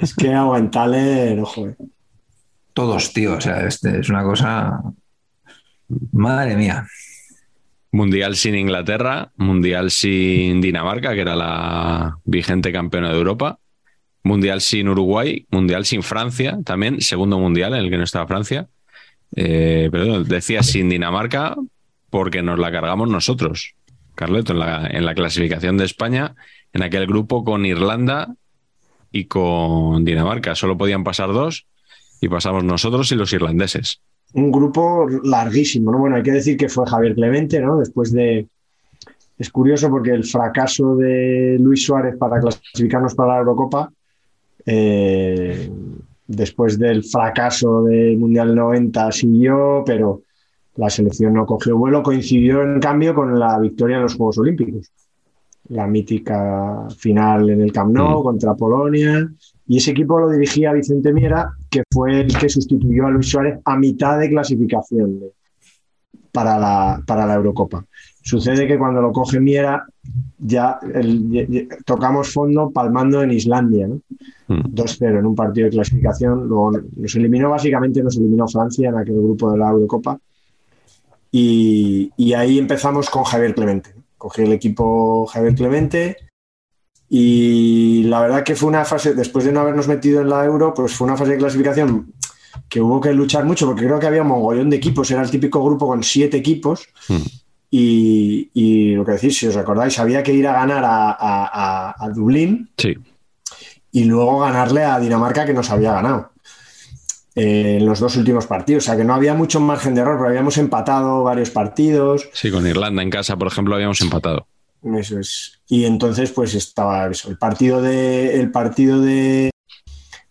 Es que aguantarle, ojo. eh. Todos, tío, o sea, este es una cosa. Madre mía. Mundial sin Inglaterra, Mundial sin Dinamarca, que era la vigente campeona de Europa. Mundial sin Uruguay, Mundial sin Francia, también, segundo Mundial en el que no estaba Francia. Eh, pero decía sin Dinamarca porque nos la cargamos nosotros, Carleto, en la, en la clasificación de España, en aquel grupo con Irlanda y con Dinamarca. Solo podían pasar dos y pasamos nosotros y los irlandeses. Un grupo larguísimo, ¿no? Bueno, hay que decir que fue Javier Clemente, ¿no? Después de... Es curioso porque el fracaso de Luis Suárez para clasificarnos para la Eurocopa, eh, después del fracaso del Mundial 90 siguió, pero la selección no cogió vuelo, coincidió en cambio con la victoria en los Juegos Olímpicos. La mítica final en el Camp Nou Mm. contra Polonia, y ese equipo lo dirigía Vicente Miera, que fue el que sustituyó a Luis Suárez a mitad de clasificación para, la, para la Eurocopa. Sucede que cuando lo coge Miera, ya el- tocamos fondo palmando en Islandia, ¿no? Mm. 2-0 en un partido de clasificación. Luego nos eliminó, básicamente nos eliminó Francia en aquel grupo de la Eurocopa. Y, y ahí empezamos con Javier Clemente. Cogí el equipo Javier Clemente y la verdad que fue una fase, después de no habernos metido en la Euro, pues fue una fase de clasificación que hubo que luchar mucho porque creo que había un mogollón de equipos, era el típico grupo con siete equipos. Hmm. Y, y lo que decís, si os acordáis, había que ir a ganar a, a- a- a Dublín Sí, y luego ganarle a Dinamarca que nos había ganado eh, en los dos últimos partidos. O sea que no había mucho margen de error, pero habíamos empatado varios partidos. sí, con Irlanda en casa, por ejemplo, habíamos empatado. Eso es. Y entonces, pues estaba eso. El partido de. El partido de.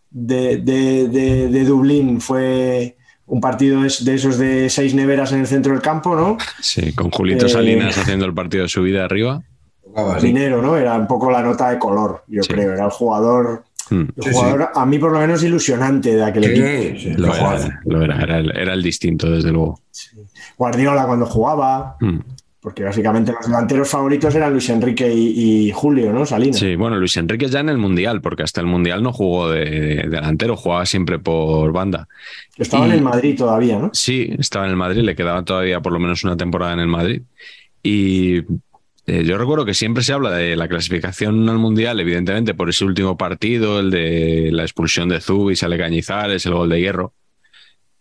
De, de, de- de Dublín fue un partido de esos de seis neveras en el centro del campo, ¿no? Sí, con Julito Eh, Salinas haciendo el partido de su vida arriba. Minero, ¿no? Era un poco la nota de color, yo Sí. creo. Era el jugador. Hmm. El Sí, jugador, a mí por lo menos ilusionante de aquel equipo. Sí, Lo era, lo era, era el, era el distinto, desde luego. Guardiola cuando jugaba, Hmm. Porque básicamente los delanteros favoritos eran Luis Enrique y, y Julio, ¿no? Salinas. Sí, bueno, Luis Enrique ya en el Mundial, porque hasta el Mundial no jugó de, de delantero, jugaba siempre por banda. Estaba Y- en el Madrid todavía, ¿no? Sí, estaba en el Madrid, le quedaba todavía por lo menos una temporada en el Madrid. Y eh, yo recuerdo que siempre se habla de la clasificación al Mundial, evidentemente por ese último partido, el de la expulsión de Zubi, sale Cañizares, el gol de hierro.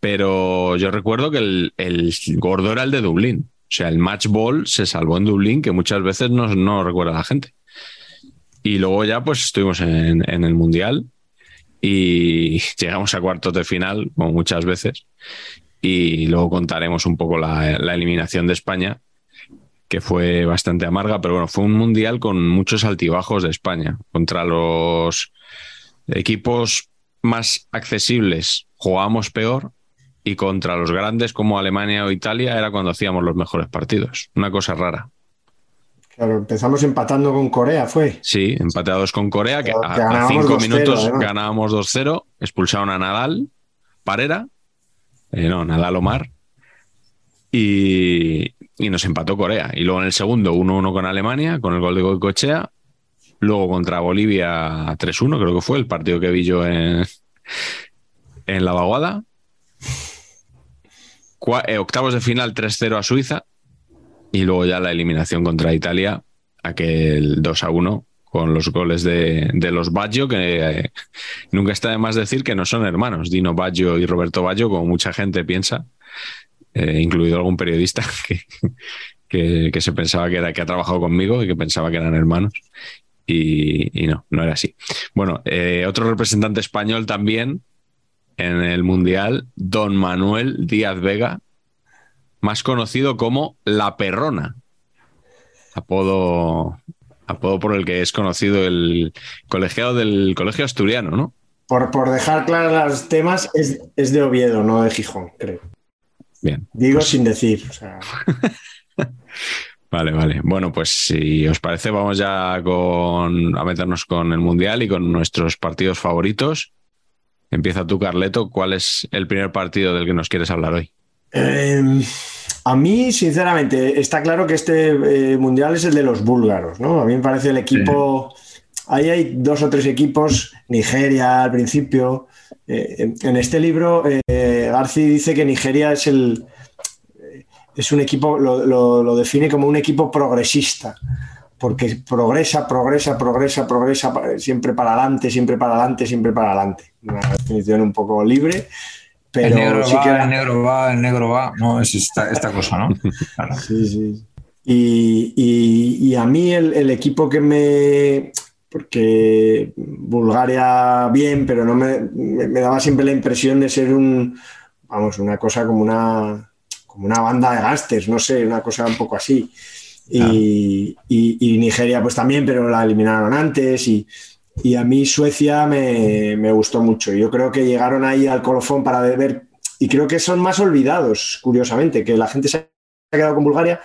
Pero yo recuerdo que el, el gordo era el de Dublín. O sea, el match ball se salvó en Dublín, que muchas veces no, no recuerda la gente. Y luego ya pues estuvimos en, en el Mundial y llegamos a cuartos de final, como muchas veces y luego contaremos un poco la, la eliminación de España, que fue bastante amarga, pero bueno, fue un mundial con muchos altibajos de España. Contra los equipos más accesibles jugábamos peor y contra los grandes como Alemania o Italia era cuando hacíamos los mejores partidos. Una cosa rara. Claro, empezamos empatando con Corea, fue. Sí, empateados con Corea, que Que a, cinco 2-0, minutos además. ganábamos 2-0, expulsaron a Nadal, Parera, eh, no, Nadal Omar, y, y nos empató Corea. Y luego en el segundo, 1-1 con Alemania, con el gol de Goicoechea, luego contra Bolivia 3-1, creo que fue el partido que vi yo en, en la vaguada. Eh, octavos de final 3-0 a Suiza y luego ya la eliminación contra Italia, aquel 2-1 con los goles de, de los Baggio, que eh, nunca está de más decir que no son hermanos, Dino Baggio y Roberto Baggio, como mucha gente piensa, eh, incluido algún periodista que, que, se pensaba que, era, que ha trabajado conmigo y que pensaba que eran hermanos. Y, no, no era así. Bueno, otro representante español también en el Mundial, don Manuel Díaz Vega, más conocido como La Perrona, apodo, apodo por el que es conocido el colegiado del Colegio Asturiano, ¿no? Por, por dejar claros los temas, es, es de Oviedo, no de Gijón, creo. Bien. Digo pues- sin decir. o sea, Vale, vale. Bueno, pues si os parece, vamos ya con, a meternos con el Mundial y con nuestros partidos favoritos. Empieza tú, Carleto. ¿Cuál es el primer partido del que nos quieres hablar hoy? eh, a mí, sinceramente, está claro que este eh, mundial es el de los búlgaros, ¿no? A mí me parece el equipo. Ahí hay dos o tres equipos, Nigeria al principio. Eh, en- este libro, eh, Garci dice que Nigeria es el. Es un equipo, lo, lo- lo define como un equipo progresista, porque progresa, progresa, progresa, progresa, siempre para adelante, siempre para adelante, siempre para adelante. Una definición un poco libre, pero el negro sí va, que el negro va, el negro va. No, es esta, esta cosa, ¿no? Claro. Sí, sí. Y, y- y a mí el, el equipo que me... Porque Bulgaria bien, pero no me, me- me daba siempre la impresión de ser un, vamos, una cosa como una, como una banda de gasters, no sé, una cosa un poco así. Y, y- y Nigeria pues también, pero la eliminaron antes y, y a mí Suecia me, me gustó mucho. Yo creo que llegaron ahí al colofón para ver, y creo que son más olvidados, curiosamente, que la gente se ha quedado con Bulgaria,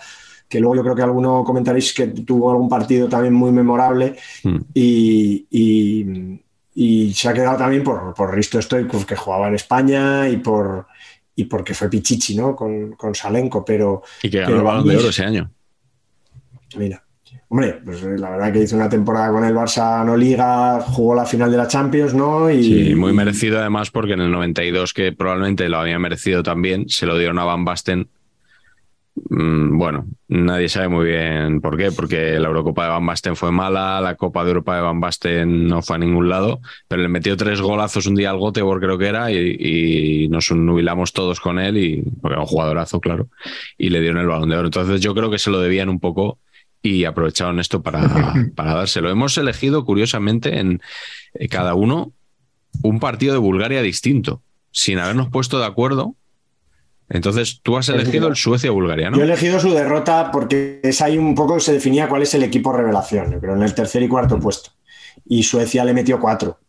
que luego yo creo que alguno comentaréis que tuvo algún partido también muy memorable Mm. y, se ha quedado también por, por Risto Stoikov, que jugaba en España y por y porque fue Pichichi, ¿no? Con, con Salenko, pero Y que ganó el balón de oro es- ese año. Mira, hombre, pues eh, la verdad que hizo una temporada con el Barça no liga, jugó la final de la Champions, ¿no? Y, Sí, muy merecido además porque en el 92, que probablemente lo había merecido también, se lo dieron a Van Basten Mm, bueno, nadie sabe muy bien por qué, porque la Eurocopa de Van Basten fue mala, la Copa de Europa de Van Basten no fue a ningún lado, pero le metió tres golazos un día al Göteborg creo que era y, nos nubilamos todos con él, y, porque era un jugadorazo, claro, y le dieron el balón de oro. Entonces yo creo que se lo debían un poco y aprovecharon esto para, para dárselo. Hemos elegido, curiosamente, en eh, cada uno un partido de Bulgaria distinto, sin habernos puesto de acuerdo entonces, tú has elegido el Suecia-Bulgaria, ¿no? Yo he elegido su derrota porque es ahí un poco se definía cuál es el equipo revelación, yo creo, en el tercer y cuarto puesto. Y Suecia le metió cuatro,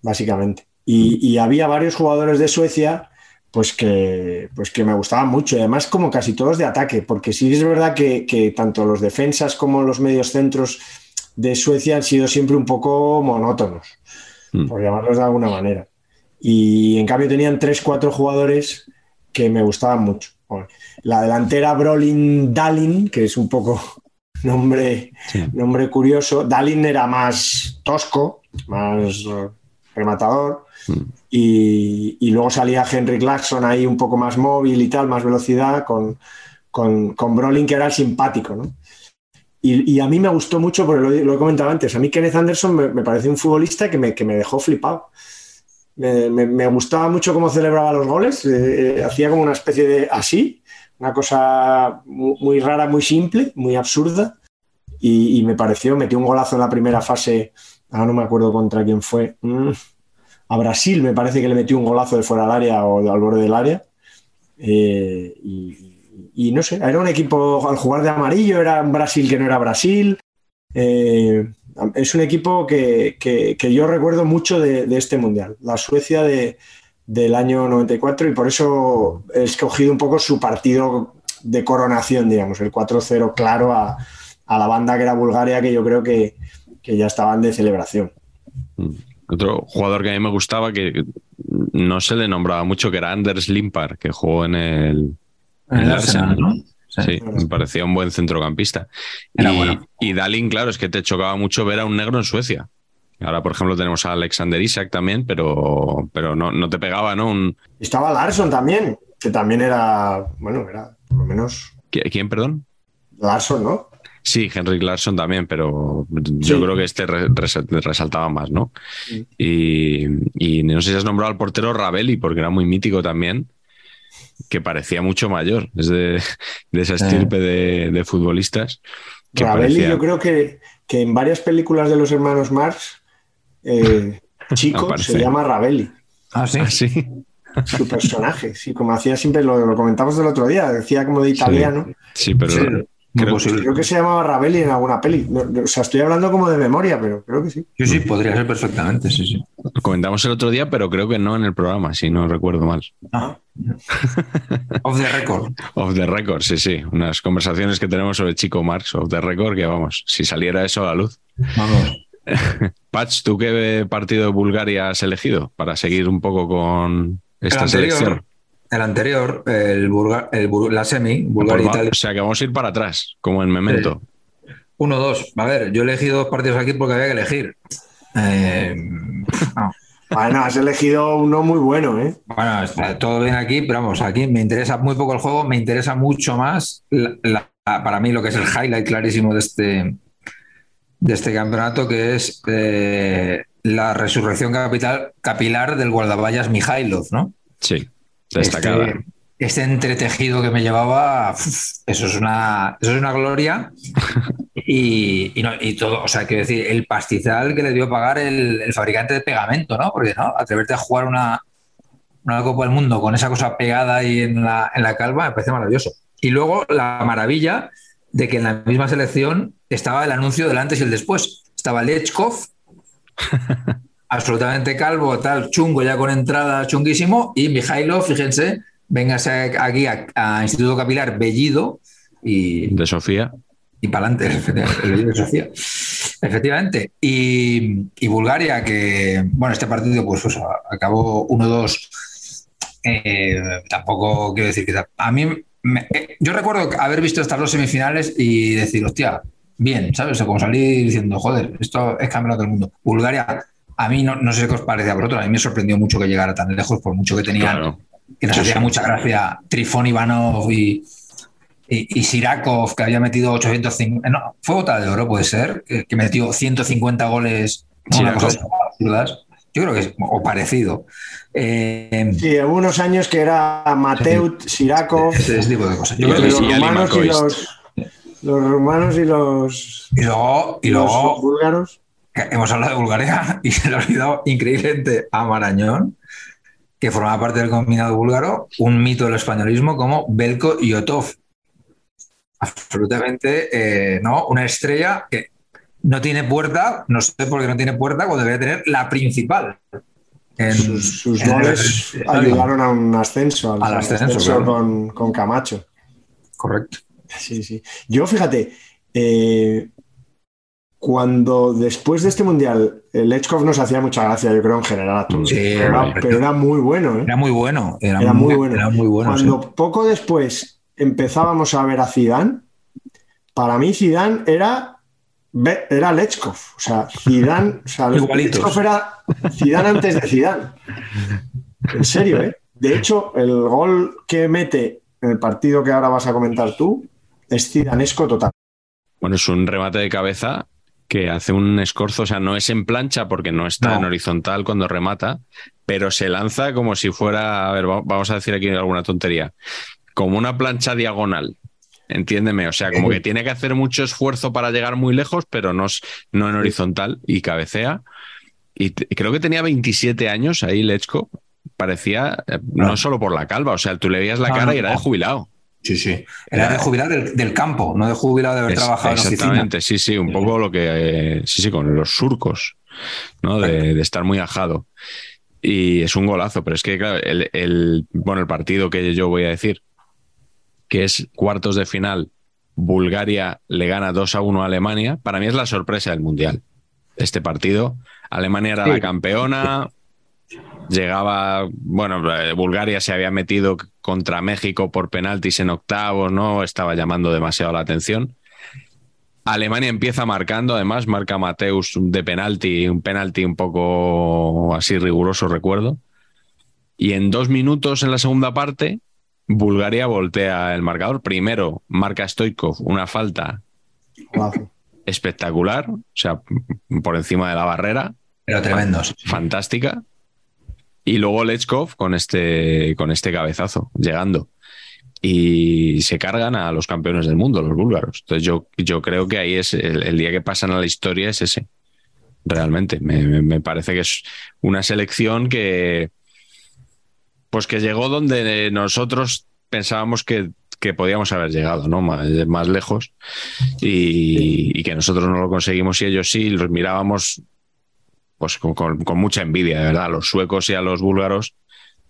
básicamente. Y, había varios jugadores de Suecia pues que, pues que me gustaban mucho. Y además, como casi todos de ataque, porque sí es verdad que, tanto los defensas como los medios centros de Suecia han sido siempre un poco monótonos, mm. por llamarlos de alguna manera. Y en cambio tenían tres, cuatro jugadores que me gustaban mucho. La delantera Brolin Dalin, que es un poco nombre, nombre curioso. Dalin era más tosco, más rematador. Mm. Y, luego salía Henry Clarkson ahí un poco más móvil y tal, más velocidad, con, con, Brolin que era el simpático. Y, a mí me gustó mucho, porque lo, he comentado antes, a mí Kenneth Anderson me, me parece un futbolista que me, que me dejó flipado. Me, gustaba mucho cómo celebraba los goles, eh, eh, hacía como una especie de así, una cosa muy, rara, muy simple, muy absurda, y, me pareció, metió un golazo en la primera fase, ahora no me acuerdo contra quién fue, mm, a Brasil me parece que le metió un golazo de fuera del área o al borde del área, eh, y, no sé, era un equipo, al jugar de amarillo, era Brasil que no era Brasil, es un equipo que, yo recuerdo mucho de, este mundial, la Suecia del año 94, y por eso he escogido un poco su partido de coronación, digamos, el 4-0 claro a, la banda que era Bulgaria, que yo creo que, ya estaban de celebración. Mm. Otro jugador que a mí me gustaba, que no se le nombraba mucho, que era Anders Limpar, que jugó en el, Arsenal, ¿no? Sí, me parecía un buen centrocampista. y, Dalin, claro, es que te chocaba mucho ver a un negro en Suecia. Ahora, por ejemplo, tenemos a Alexander Isaac también, pero, pero no, no te pegaba, ¿no? Un... Estaba Larson también, que también era, bueno, era por lo menos. ¿Quién, perdón? Larson, ¿no? Sí, Henrik Larson también, pero yo creo que este resaltaba más, ¿no? Y, y, no sé si has nombrado al portero Ravelli, porque era muy mítico también que parecía mucho mayor, es de, esa estirpe de, futbolistas. Que Ravelli, yo creo que, en varias películas de los hermanos Marx, eh, Chico se llama Ravelli. Ah, sí. Ah, sí. Su personaje, sí, como hacía siempre, lo, comentamos del otro día, decía como de italiano. Sí, pero Creo, que se llamaba Ravelli en alguna peli. o sea, estoy hablando como de memoria, pero creo que sí. Sí, sí, podría ser perfectamente, sí, sí. Lo comentamos el otro día, pero creo que no en el programa, si no recuerdo mal. Ah. off the record. Off the record, sí, sí. Unas conversaciones que tenemos sobre Chico Marx, off the record, que vamos, si saliera eso a la luz. Vamos. Patch, ¿tú qué partido de Bulgaria has elegido para seguir un poco con esta selección? El anterior, el, la semi, Bulgaria-Italia. O sea que vamos a ir para atrás, como en Memento. Uno, dos. A ver, yo he elegido dos partidos aquí porque había que elegir. Eh, bueno, has elegido uno muy bueno, ¿eh? Bueno, está todo bien aquí, pero vamos, aquí me interesa muy poco el juego, me interesa mucho más para mí lo que es el highlight clarísimo de este, de este campeonato, que es eh, la resurrección capital, capilar del guardaballas Mijailov, ¿no? Sí. Destacada. Este, este, entretejido que me llevaba, eso es una, eso es una gloria. y, y, todo, o sea, quiero decir, el pastizal que le dio a pagar el, fabricante de pegamento, ¿no? Porque, ¿no? Atreverte a jugar una, una Copa del Mundo con esa cosa pegada ahí en la, en la calva me parece maravilloso. Y luego la maravilla de que en la misma selección estaba el anuncio del antes y el después. Estaba Lechkov absolutamente calvo, tal, chungo, ya con entrada chunguísimo, y Mijailo, fíjense, véngase aquí a, Instituto Capilar Bellido y... De Sofía. Y para adelante, el bellido de Sofía. Efectivamente. Y, Bulgaria, que, bueno, este partido pues, acabó 1-2. Eh, tampoco quiero decir que... A mí, eh, yo recuerdo haber visto estas dos semifinales y decir, hostia, bien, ¿sabes? O como salir diciendo, joder, esto es campeonato del mundo. Bulgaria a mí no, sé qué os parecía por otro, a mí me sorprendió mucho que llegara tan lejos, por mucho que tenía, que nos hacía mucha gracia Trifón Ivanov y, y, y Sirakov, que había metido 850. No, fue bota de oro, puede ser, que, que metió 150 goles. Una cosa de absurdas. Yo creo que es o parecido. Eh, Sí, hubo unos años que era Mateut, Sirakov, ese, ese tipo de cosas. Yo los, creo que rumanos y los, los rumanos y los, Y luego, y los luego búlgaros. Hemos hablado de Bulgaria y se le ha olvidado increíblemente a Marañón, que formaba parte del combinado búlgaro, un mito del españolismo como Belko Yotov. Absolutamente, eh, ¿no? Una estrella que no tiene puerta, no sé por qué no tiene puerta, cuando debería tener la principal. En- Sus, sus en goles ayudaron a un ascenso, al, Al ascenso, claro. con, con Camacho. Correcto. Sí, sí. Yo, fíjate, eh, cuando después de este mundial, el Lechkov nos hacía mucha gracia, yo creo, en general a todos. Sí, pero, era, hombre. pero era muy bueno, ¿eh? Era muy bueno. Era, Era muy bueno. Era muy bueno. Cuando sí. poco después empezábamos a ver a Zidane, para mí Zidane era era Lechkov, o sea, Zidane, o sea. Lechkov era Zidane antes de Zidane. En serio, ¿eh? De hecho, el gol que mete en el partido que ahora vas a comentar tú es zidanesco total. Bueno, es un remate de cabeza que hace un escorzo, o sea, no es en plancha porque no está No. en horizontal cuando remata, pero se lanza como si fuera, a ver, va- vamos a decir aquí alguna tontería, como una plancha diagonal. Entiéndeme, o sea, como que tiene que hacer mucho esfuerzo para llegar muy lejos, pero no, es- no en horizontal y cabecea. Y creo que tenía 27 años ahí Lechko. Parecía, eh, no solo por la calva, o sea, tú le veías la cara y era de jubilado. Sí, sí. Era de jubilado del, del campo, no de jubilado de haber Es- trabajado en oficina. exactamente, sí, sí, un poco lo que, eh, sí, sí, con los surcos, ¿no? De, de estar muy ajado. Y es un golazo, pero es que, claro, el, el- bueno, el partido que yo voy a decir, que es cuartos de final, Bulgaria le gana 2 a 1 a Alemania, para mí es la sorpresa del Mundial. Este partido, Alemania era Sí. la campeona, llegaba, bueno, eh, Bulgaria se había metido contra México por penaltis en octavos, no estaba llamando demasiado la atención. Alemania empieza marcando, además marca Mateus de penalti, un penalti un poco así riguroso, recuerdo. Y en dos minutos en la segunda parte, Bulgaria voltea el marcador. Primero marca Stoikov una falta espectacular, o sea, por encima de la barrera, Pero tremendos. fantástica. Y luego Lechkov con este, con este cabezazo, llegando. Y se cargan a los campeones del mundo, los búlgaros. Entonces yo, yo creo que ahí es el, el día que pasan a la historia es ese. Realmente. Me, me- parece que es una selección que. Pues que llegó donde nosotros pensábamos que, que podíamos haber llegado, ¿no? Más, más lejos. Y, y que nosotros no lo conseguimos y ellos sí, los mirábamos pues con, con- con mucha envidia, de verdad. A los suecos y a los búlgaros,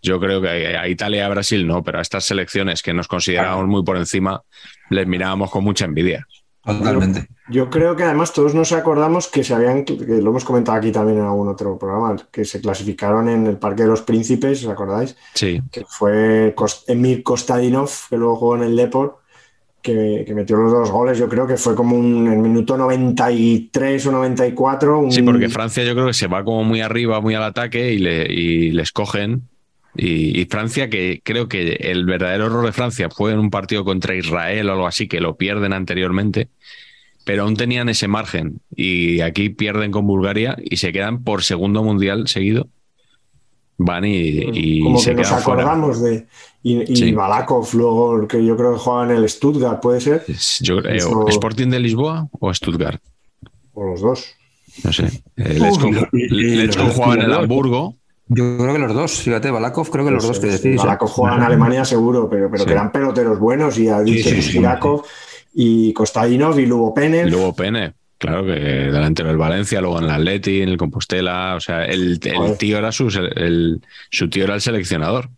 yo creo que a Italia y a Brasil no, pero a estas selecciones que nos considerábamos muy por encima, les mirábamos con mucha envidia. Totalmente. Yo creo que además todos nos acordamos que se habían, que lo hemos comentado aquí también en algún otro programa, que se clasificaron en el Parque de los Príncipes, ¿os acordáis? Sí, Que fue Emir Kostadinov, que luego jugó en el Deport, que, metió los dos goles. Yo creo que fue como un, el minuto 93 o 94. un- sí, porque Francia yo creo que se va como muy arriba, muy al ataque y, le, y les cogen. Y Francia, que creo que el verdadero error de Francia fue en un partido contra Israel o algo así, que lo pierden anteriormente, pero aún tenían ese margen. Y aquí pierden con Bulgaria y se quedan por segundo mundial seguido. Van y, y como se que nos fuera. acordamos de. Y, y Sí. Balakov, luego, que yo creo que jugaba en el Stuttgart, ¿puede ser? Yo, Eso- ¿Sporting de Lisboa o Stuttgart? O los dos. No sé. Eh, Lechko, jugaba en el. Hamburgo. Yo creo que los dos, fíjate, Balakov, creo que los dos que decís. ¿eh? Balakov jugaba en Alemania seguro, pero, pero Sí. que eran peloteros buenos. Y a Sí, sí, sí. Sirakov y Kostadinov y Lugo Y Pérez. luego Pene. Claro que delantero del Valencia, luego en el Atleti, en el Compostela. O sea, el, tío era su, el- su tío era el seleccionador.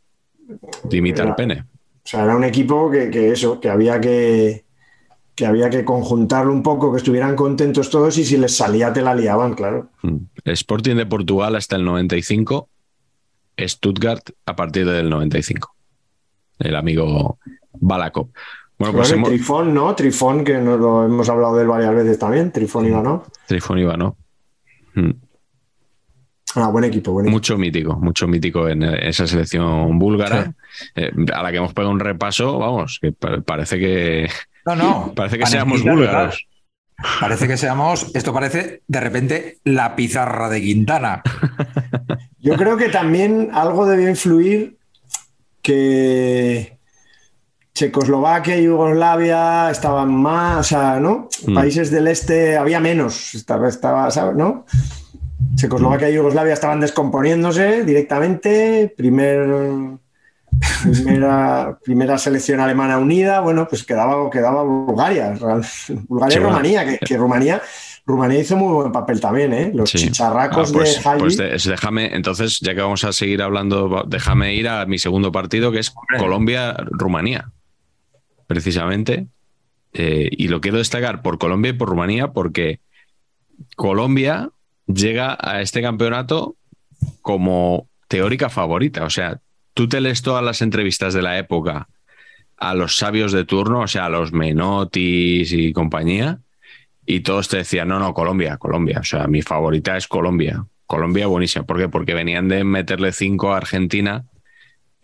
Dimitar Pene. O sea, era un equipo que, que eso, que había que, que había que conjuntarlo un poco, que estuvieran contentos todos y si les salía te la liaban, claro. Mm. Sporting de Portugal hasta el 95. Stuttgart a partir del 95. El amigo Balakov. Bueno, pues hemos, Trifón, ¿no? Trifón, que nos lo hemos hablado de él varias veces también. Trifón Ivanov. Trifón Ivanov. Mm. Ah, buen equipo, buen equipo. Mucho mítico, mucho mítico en esa selección búlgara, eh, a la que hemos pegado un repaso, vamos, que parece que. No, no. Parece que seamos búlgaros. Parece que seamos, esto parece de repente la pizarra de Quintana. Yo creo que también algo debió influir que Checoslovaquia y Yugoslavia estaban más, o sea, ¿no? Mm. Países del este había menos, estaba, estaba ¿sabes? ¿no? Checoslovaquia y Yugoslavia estaban descomponiéndose directamente, primer primera, primera selección alemana unida, bueno, pues quedaba, quedaba Bulgaria, Bulgaria y Rumanía, que, Rumanía, Rumanía hizo muy buen papel también, ¿eh? Los chicharracos ah, pues, de Pues déjame, entonces, ya que vamos a seguir hablando, déjame ir a mi segundo partido, que es Colombia-Rumanía, precisamente. Eh, y lo quiero destacar por Colombia y por Rumanía, porque Colombia llega a este campeonato como teórica favorita. O sea, tú te lees todas las entrevistas de la época a los sabios de turno, o sea, a los Menotis y compañía, y todos te decían, no, no, Colombia, Colombia. O sea, mi favorita es Colombia. Colombia buenísima. ¿Por qué? Porque venían de meterle cinco a Argentina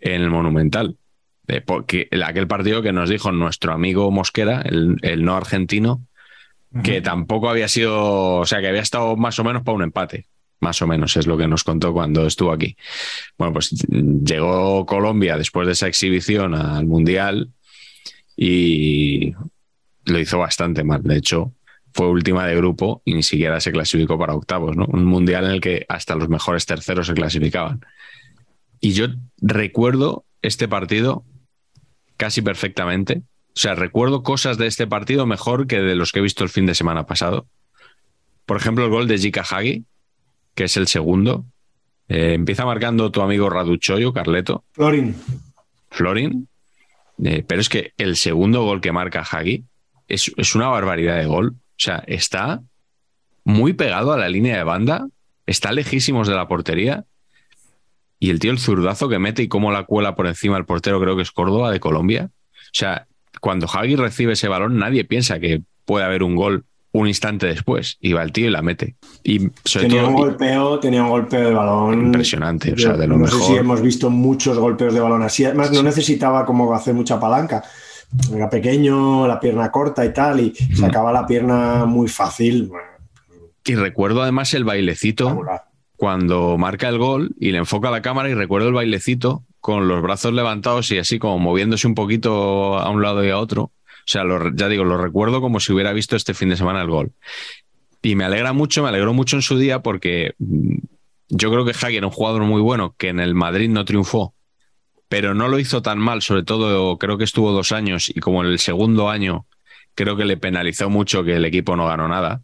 en el Monumental. Porque aquel partido que nos dijo nuestro amigo Mosquera, el, no argentino, que tampoco había sido, o sea, que había estado más o menos para un empate más o menos es lo que nos contó cuando estuvo aquí. Bueno, pues llegó Colombia después de esa exhibición al Mundial y lo hizo bastante mal. De hecho, fue última de grupo y ni siquiera se clasificó para octavos, ¿no? Un Mundial en el que hasta los mejores terceros se clasificaban. Y yo recuerdo este partido casi perfectamente. O sea, recuerdo cosas de este partido mejor que de los que he visto el fin de semana pasado. Por ejemplo, el gol de Jika Hagi, que es el segundo. Eh, empieza marcando tu amigo Raduchoyo, Carleto. Florin. Florin. Eh, pero es que el segundo gol que marca Hagi es, es, una barbaridad de gol. O sea, está muy pegado a la línea de banda, está lejísimos de la portería. Y el tío, el zurdazo que mete y cómo la cuela por encima del portero, creo que es Córdoba de Colombia. O sea, cuando Hagi recibe ese balón, nadie piensa que puede haber un gol un instante después. Y va el tío y la mete. Y tenía un golpeo, tenía un golpeo de balón. Impresionante, o sea, de lo no mejor. sé si hemos visto muchos golpeos de balón así. Además, no necesitaba como hacer mucha palanca. Era pequeño, la pierna corta y tal, y sacaba la pierna muy fácil. Y recuerdo además el bailecito cuando marca el gol y le enfoca la cámara y recuerdo el bailecito con los brazos levantados y así como moviéndose un poquito a un lado y a otro. O sea, ya digo, lo recuerdo como si hubiera visto este fin de semana el gol. Y me alegra mucho, me alegró mucho en su día porque mm, yo creo que Hagi era un jugador muy bueno que en el Madrid no triunfó, pero no lo hizo tan mal, sobre todo creo que estuvo dos años y como en el segundo año creo que le penalizó mucho que el equipo no ganó nada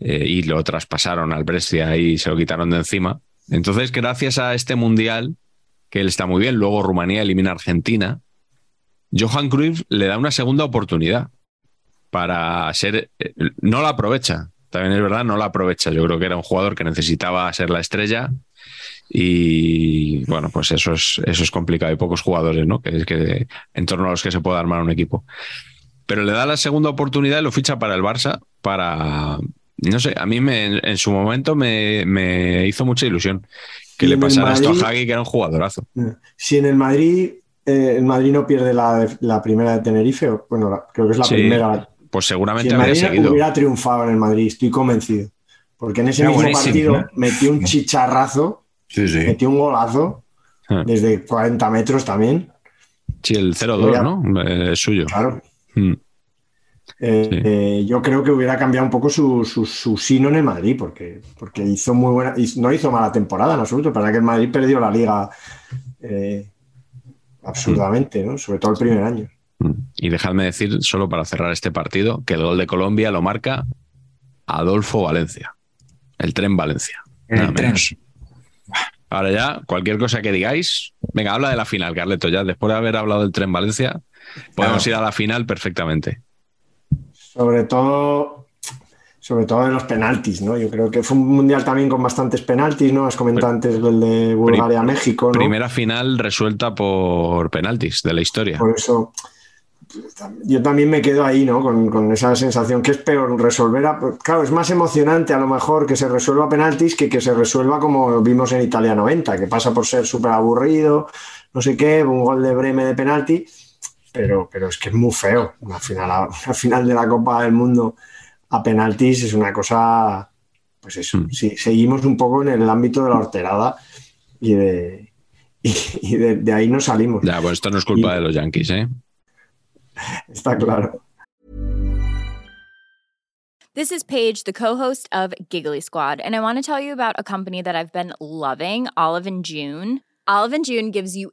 eh, y lo traspasaron al Brescia y se lo quitaron de encima. Entonces, gracias a este mundial, que él está muy bien, luego Rumanía elimina a Argentina, Johan Cruyff le da una segunda oportunidad para ser. Eh, no la aprovecha, también es verdad, no la aprovecha. Yo creo que era un jugador que necesitaba ser la estrella y bueno, pues eso es, eso es complicado. Hay pocos jugadores, ¿no? Que, que en torno a los que se puede armar un equipo. Pero le da la segunda oportunidad y lo ficha para el Barça para. No sé, a mí me, en su momento me, hizo mucha ilusión que le pasara esto a Hagi, que era un jugadorazo. Si en el Madrid eh, el Madrid no pierde la, primera de Tenerife, bueno, creo que es la primera. Pues seguramente si habría seguido. hubiera triunfado en el Madrid, estoy convencido. Porque en ese mismo partido ¿eh? metió un chicharrazo, metió un golazo ah. desde 40 metros también. Sí, el 0-2, ¿no? Es suyo. Claro. Hmm. Eh, yo creo que hubiera cambiado un poco su, su, sino en el Madrid, porque, porque hizo muy buena, no hizo mala temporada en absoluto, para que el Madrid perdió la liga absurdamente, ¿no? Sobre todo el primer año. Mm. Y dejadme decir, solo para cerrar este partido, que el gol de Colombia lo marca Adolfo Valencia. El tren Valencia. El tren. Ahora ya, cualquier cosa que digáis, venga, habla de la final, Carleto, ya después de haber hablado del tren Valencia, podemos ir a la final perfectamente. Sobre todo, sobre todo de los penaltis, ¿no? Yo creo que fue un mundial también con bastantes penaltis, ¿no? Has comentado antes el de Bulgaria-México, ¿no? Primera final resuelta por penaltis de la historia. Por eso, yo también me quedo ahí, ¿no? Con, esa sensación que es peor resolver. A, claro, es más emocionante a lo mejor que se resuelva a penaltis que que se resuelva como vimos en Italia 90, que pasa por ser súper aburrido, no sé qué, un gol de Breme de penalti, pero, pero es que es muy feo. Al final, al final de la Copa del Mundo a penaltis es una cosa, pues eso, mm. sí, seguimos un poco en el ámbito de la horterada y de, y, de, ahí no salimos. Ya, pues esto no es culpa de los Yankees, ¿eh? Está claro. This is Paige, the co-host of Giggly Squad, and I want to tell you about a company that I've been loving, Olive and June. Olive and June gives you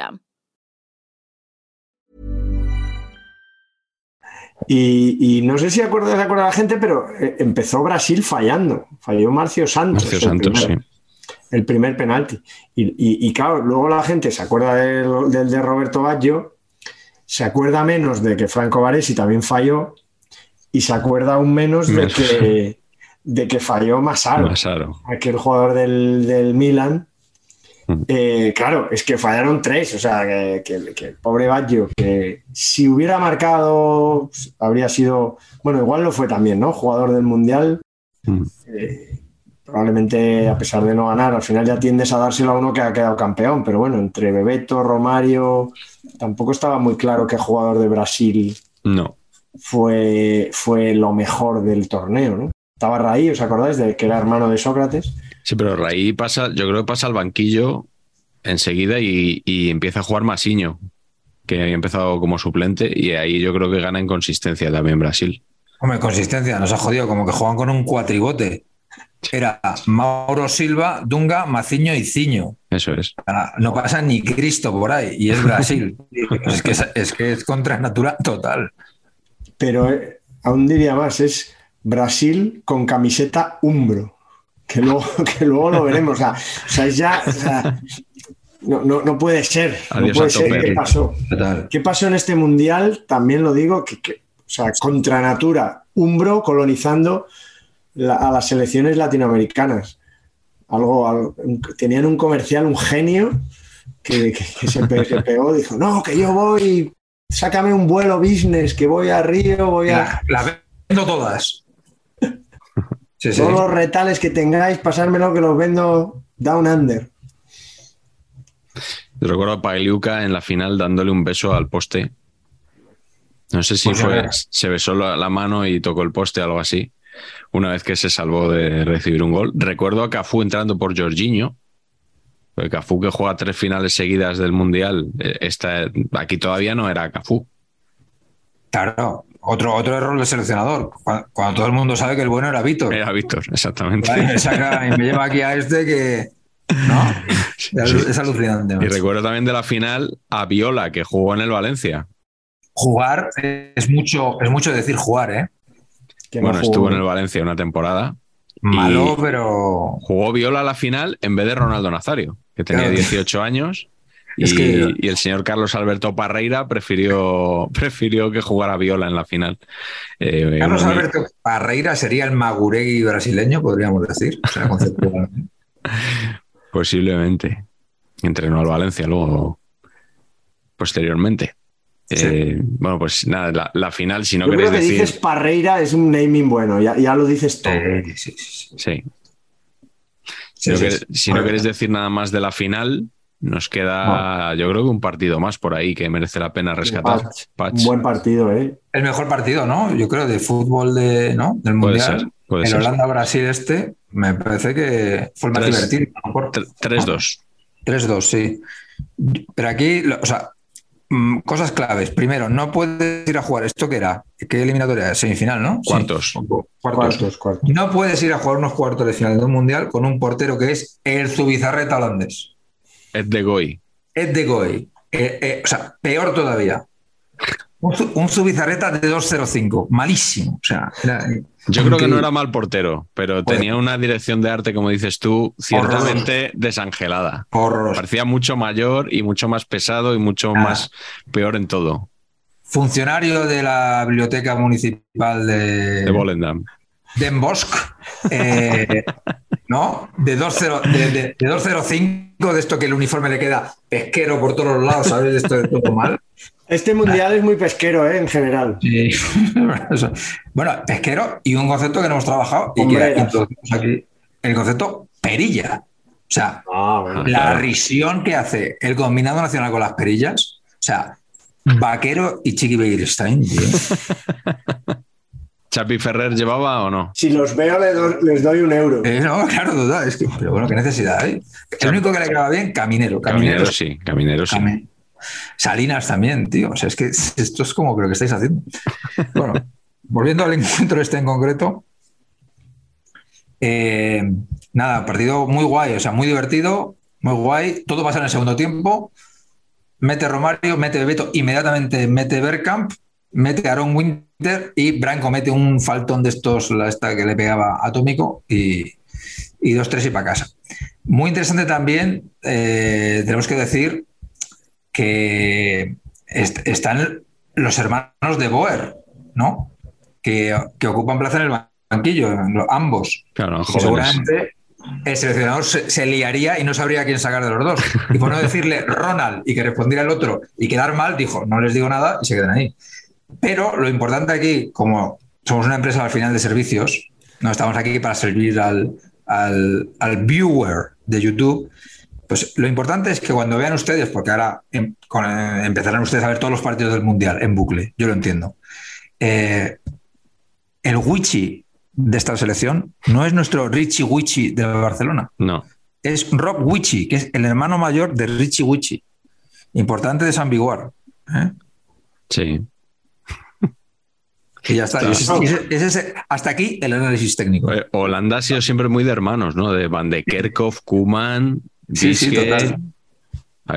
Y, no sé si acuerda, se acuerda la gente, pero eh, empezó Brasil fallando. Falló Marcio Santos. Marcio Santos, el El primer penalti. Y, claro, luego la gente se acuerda del, de Roberto Baggio, se acuerda menos de que Franco Varesi también falló y se acuerda aún menos de que, de que falló Masaro, Masaro. aquel jugador del, del Milan eh, claro, es que fallaron tres, o sea, que, el pobre Baggio, que si hubiera marcado, habría sido, bueno, igual lo fue también, ¿no? Jugador del Mundial. Eh, probablemente, a pesar de no ganar, al final ya tiendes a dárselo a uno que ha quedado campeón, pero bueno, entre Bebeto, Romario, tampoco estaba muy claro qué jugador de Brasil no. fue, fue lo mejor del torneo, ¿no? Estaba Raí, ¿os acordáis? De que era hermano de Sócrates. Sí, pero Raí pasa, yo creo que pasa al banquillo enseguida y, empieza a jugar Masiño, que había empezado como suplente y ahí yo creo que gana en consistencia también Brasil. Hombre, consistencia, nos ha jodido, como que juegan con un cuatribote. Era Mauro Silva, Dunga, Maciño y Ciño. Eso es. No pasa ni Cristo por ahí y es Brasil. es, que es, que es contra natura total. Pero eh, aún diría más, es Brasil con camiseta Umbro que luego, que luego lo veremos. O sea, ya. no, puede ser. no puede ser. ¿Qué pasó? ¿Qué pasó en este mundial? También lo digo, que, o sea, contra natura, Umbro colonizando a las selecciones latinoamericanas. Algo, tenían un comercial, un genio, que, se, pegó, dijo, no, que yo voy, sácame un vuelo business, que voy a Río, voy a... Las vendo todas. Todos los retales que tengáis, pasármelo que los vendo down under. recuerdo a Pagliuca en la final dándole un beso al poste. No sé si pues fue, se besó la, mano y tocó el poste, algo así, una vez que se salvó de recibir un gol. Recuerdo a Cafú entrando por Jorginho, Cafú que juega tres finales seguidas del Mundial, eh, está, aquí todavía no era Cafú. Claro, otro, otro error del seleccionador, cuando, todo el mundo sabe que el bueno era Víctor. Era Víctor, exactamente. Y me, lleva aquí a este que. ¿no? Es alucinante. Y recuerdo también de la final a Viola, que jugó en el Valencia. Jugar es mucho, es mucho decir jugar, ¿eh? bueno, estuvo en el Valencia una temporada. Malo, pero. Jugó Viola a la final en vez de Ronaldo Nazario, que tenía 18 años y, el señor Carlos Alberto Parreira prefirió, prefirió que jugara viola en la final. Eh, Carlos Alberto Parreira sería el Maguregui brasileño, podríamos decir. Posiblemente. Entrenó al Valencia luego, posteriormente. Eh, bueno, pues nada, la, final, si no Yo queréis creo que dices Parreira es un naming bueno, ya, lo dices todo. sí. sí. Si, no, queréis decir nada más de la final, nos queda, yo creo que un partido más por ahí que merece la pena rescatar. Un buen partido, ¿eh? El mejor partido, ¿no? Yo creo de fútbol de, ¿no? del Mundial. el Holanda-Brasil este, me parece que fue el más divertido. 3-2. 3-2, sí. Pero aquí, o sea, mm, cosas claves. Primero, no puedes ir a jugar. ¿Esto qué era? ¿Qué eliminatoria? Semifinal, ¿no? Sí. Cuartos. Cuartos. Cuartos, cuartos. No puedes ir a jugar unos cuartos de final de un mundial con un portero que es el Zubizarreta holandés. Ed de Goy. Ed de Goey. Eh, eh, o sea, peor todavía. Un, un Zubizarreta de 2.05. Malísimo. O sea, era- Yo creo que no era mal portero, pero tenía una dirección de arte, como dices tú, ciertamente desangelada. horroroso. Parecía mucho mayor y mucho más pesado y mucho Ah. más peor en todo. Funcionario de la Biblioteca Municipal de, De Volendam. Den Bosch, eh, ¿no? De 2.0 de, de- de 2.05, de esto que el uniforme le queda pesquero por todos los lados, ¿sabes? Esto de todo mal. Este mundial es muy pesquero, ¿eh? En general. Sí. Bueno, pesquero y un concepto que no hemos trabajado y que introducimos aquí, el concepto perilla. O sea, Ah, bueno. La claro. risión que hace el combinado nacional con las perillas, o sea, Vaquero y Chiqui Begiristain, tío. ¿Chapi Ferrer llevaba o no? Si los veo, do- les doy un euro. Eh, no, claro, duda, es que, pero bueno, qué necesidad hay. El único que le quedaba bien, Caminero. Caminero, Caminero sí, Caminero sí. Salinas también, tío. O sea, es que esto es como creo que estáis haciendo. Bueno, volviendo al encuentro este en concreto. eh, nada, partido muy guay, o sea, muy divertido, muy guay. Todo pasa en el segundo tiempo. Mete Romario, mete Bebeto, inmediatamente mete Bergkamp, mete Aaron Winter y Branco mete un faltón de estos, la esta que le pegaba atómico y, y dos, tres y para casa. Muy interesante también, eh, tenemos que decir que est- están los hermanos de Boer, ¿no? Que, que ocupan plaza en el banquillo, lo- ambos. Claro, seguramente el seleccionador se, se liaría y no sabría quién sacar de los dos. Y por no decirle Ronald y que respondiera el otro y quedar mal, dijo, no les digo nada y se quedan ahí. Pero lo importante aquí, como somos una empresa al final de servicios, no estamos aquí para servir al, al, al viewer de YouTube, pues lo importante es que cuando vean ustedes, porque ahora em- con- eh, empezarán ustedes a ver todos los partidos del Mundial en bucle, yo lo entiendo. Eh, el Wichi de esta selección no es nuestro Richie Wichi de Barcelona, No. es Rob Wichi, que es el hermano mayor de Richie Wichi, importante de San Biguar. ¿eh? Sí. Y ya está. Ese- ese- ese hasta aquí el análisis técnico. Eh, Holanda ha sido siempre muy de hermanos, ¿no? De Van de Kerkhoff, Koeman, Sí, sí, total.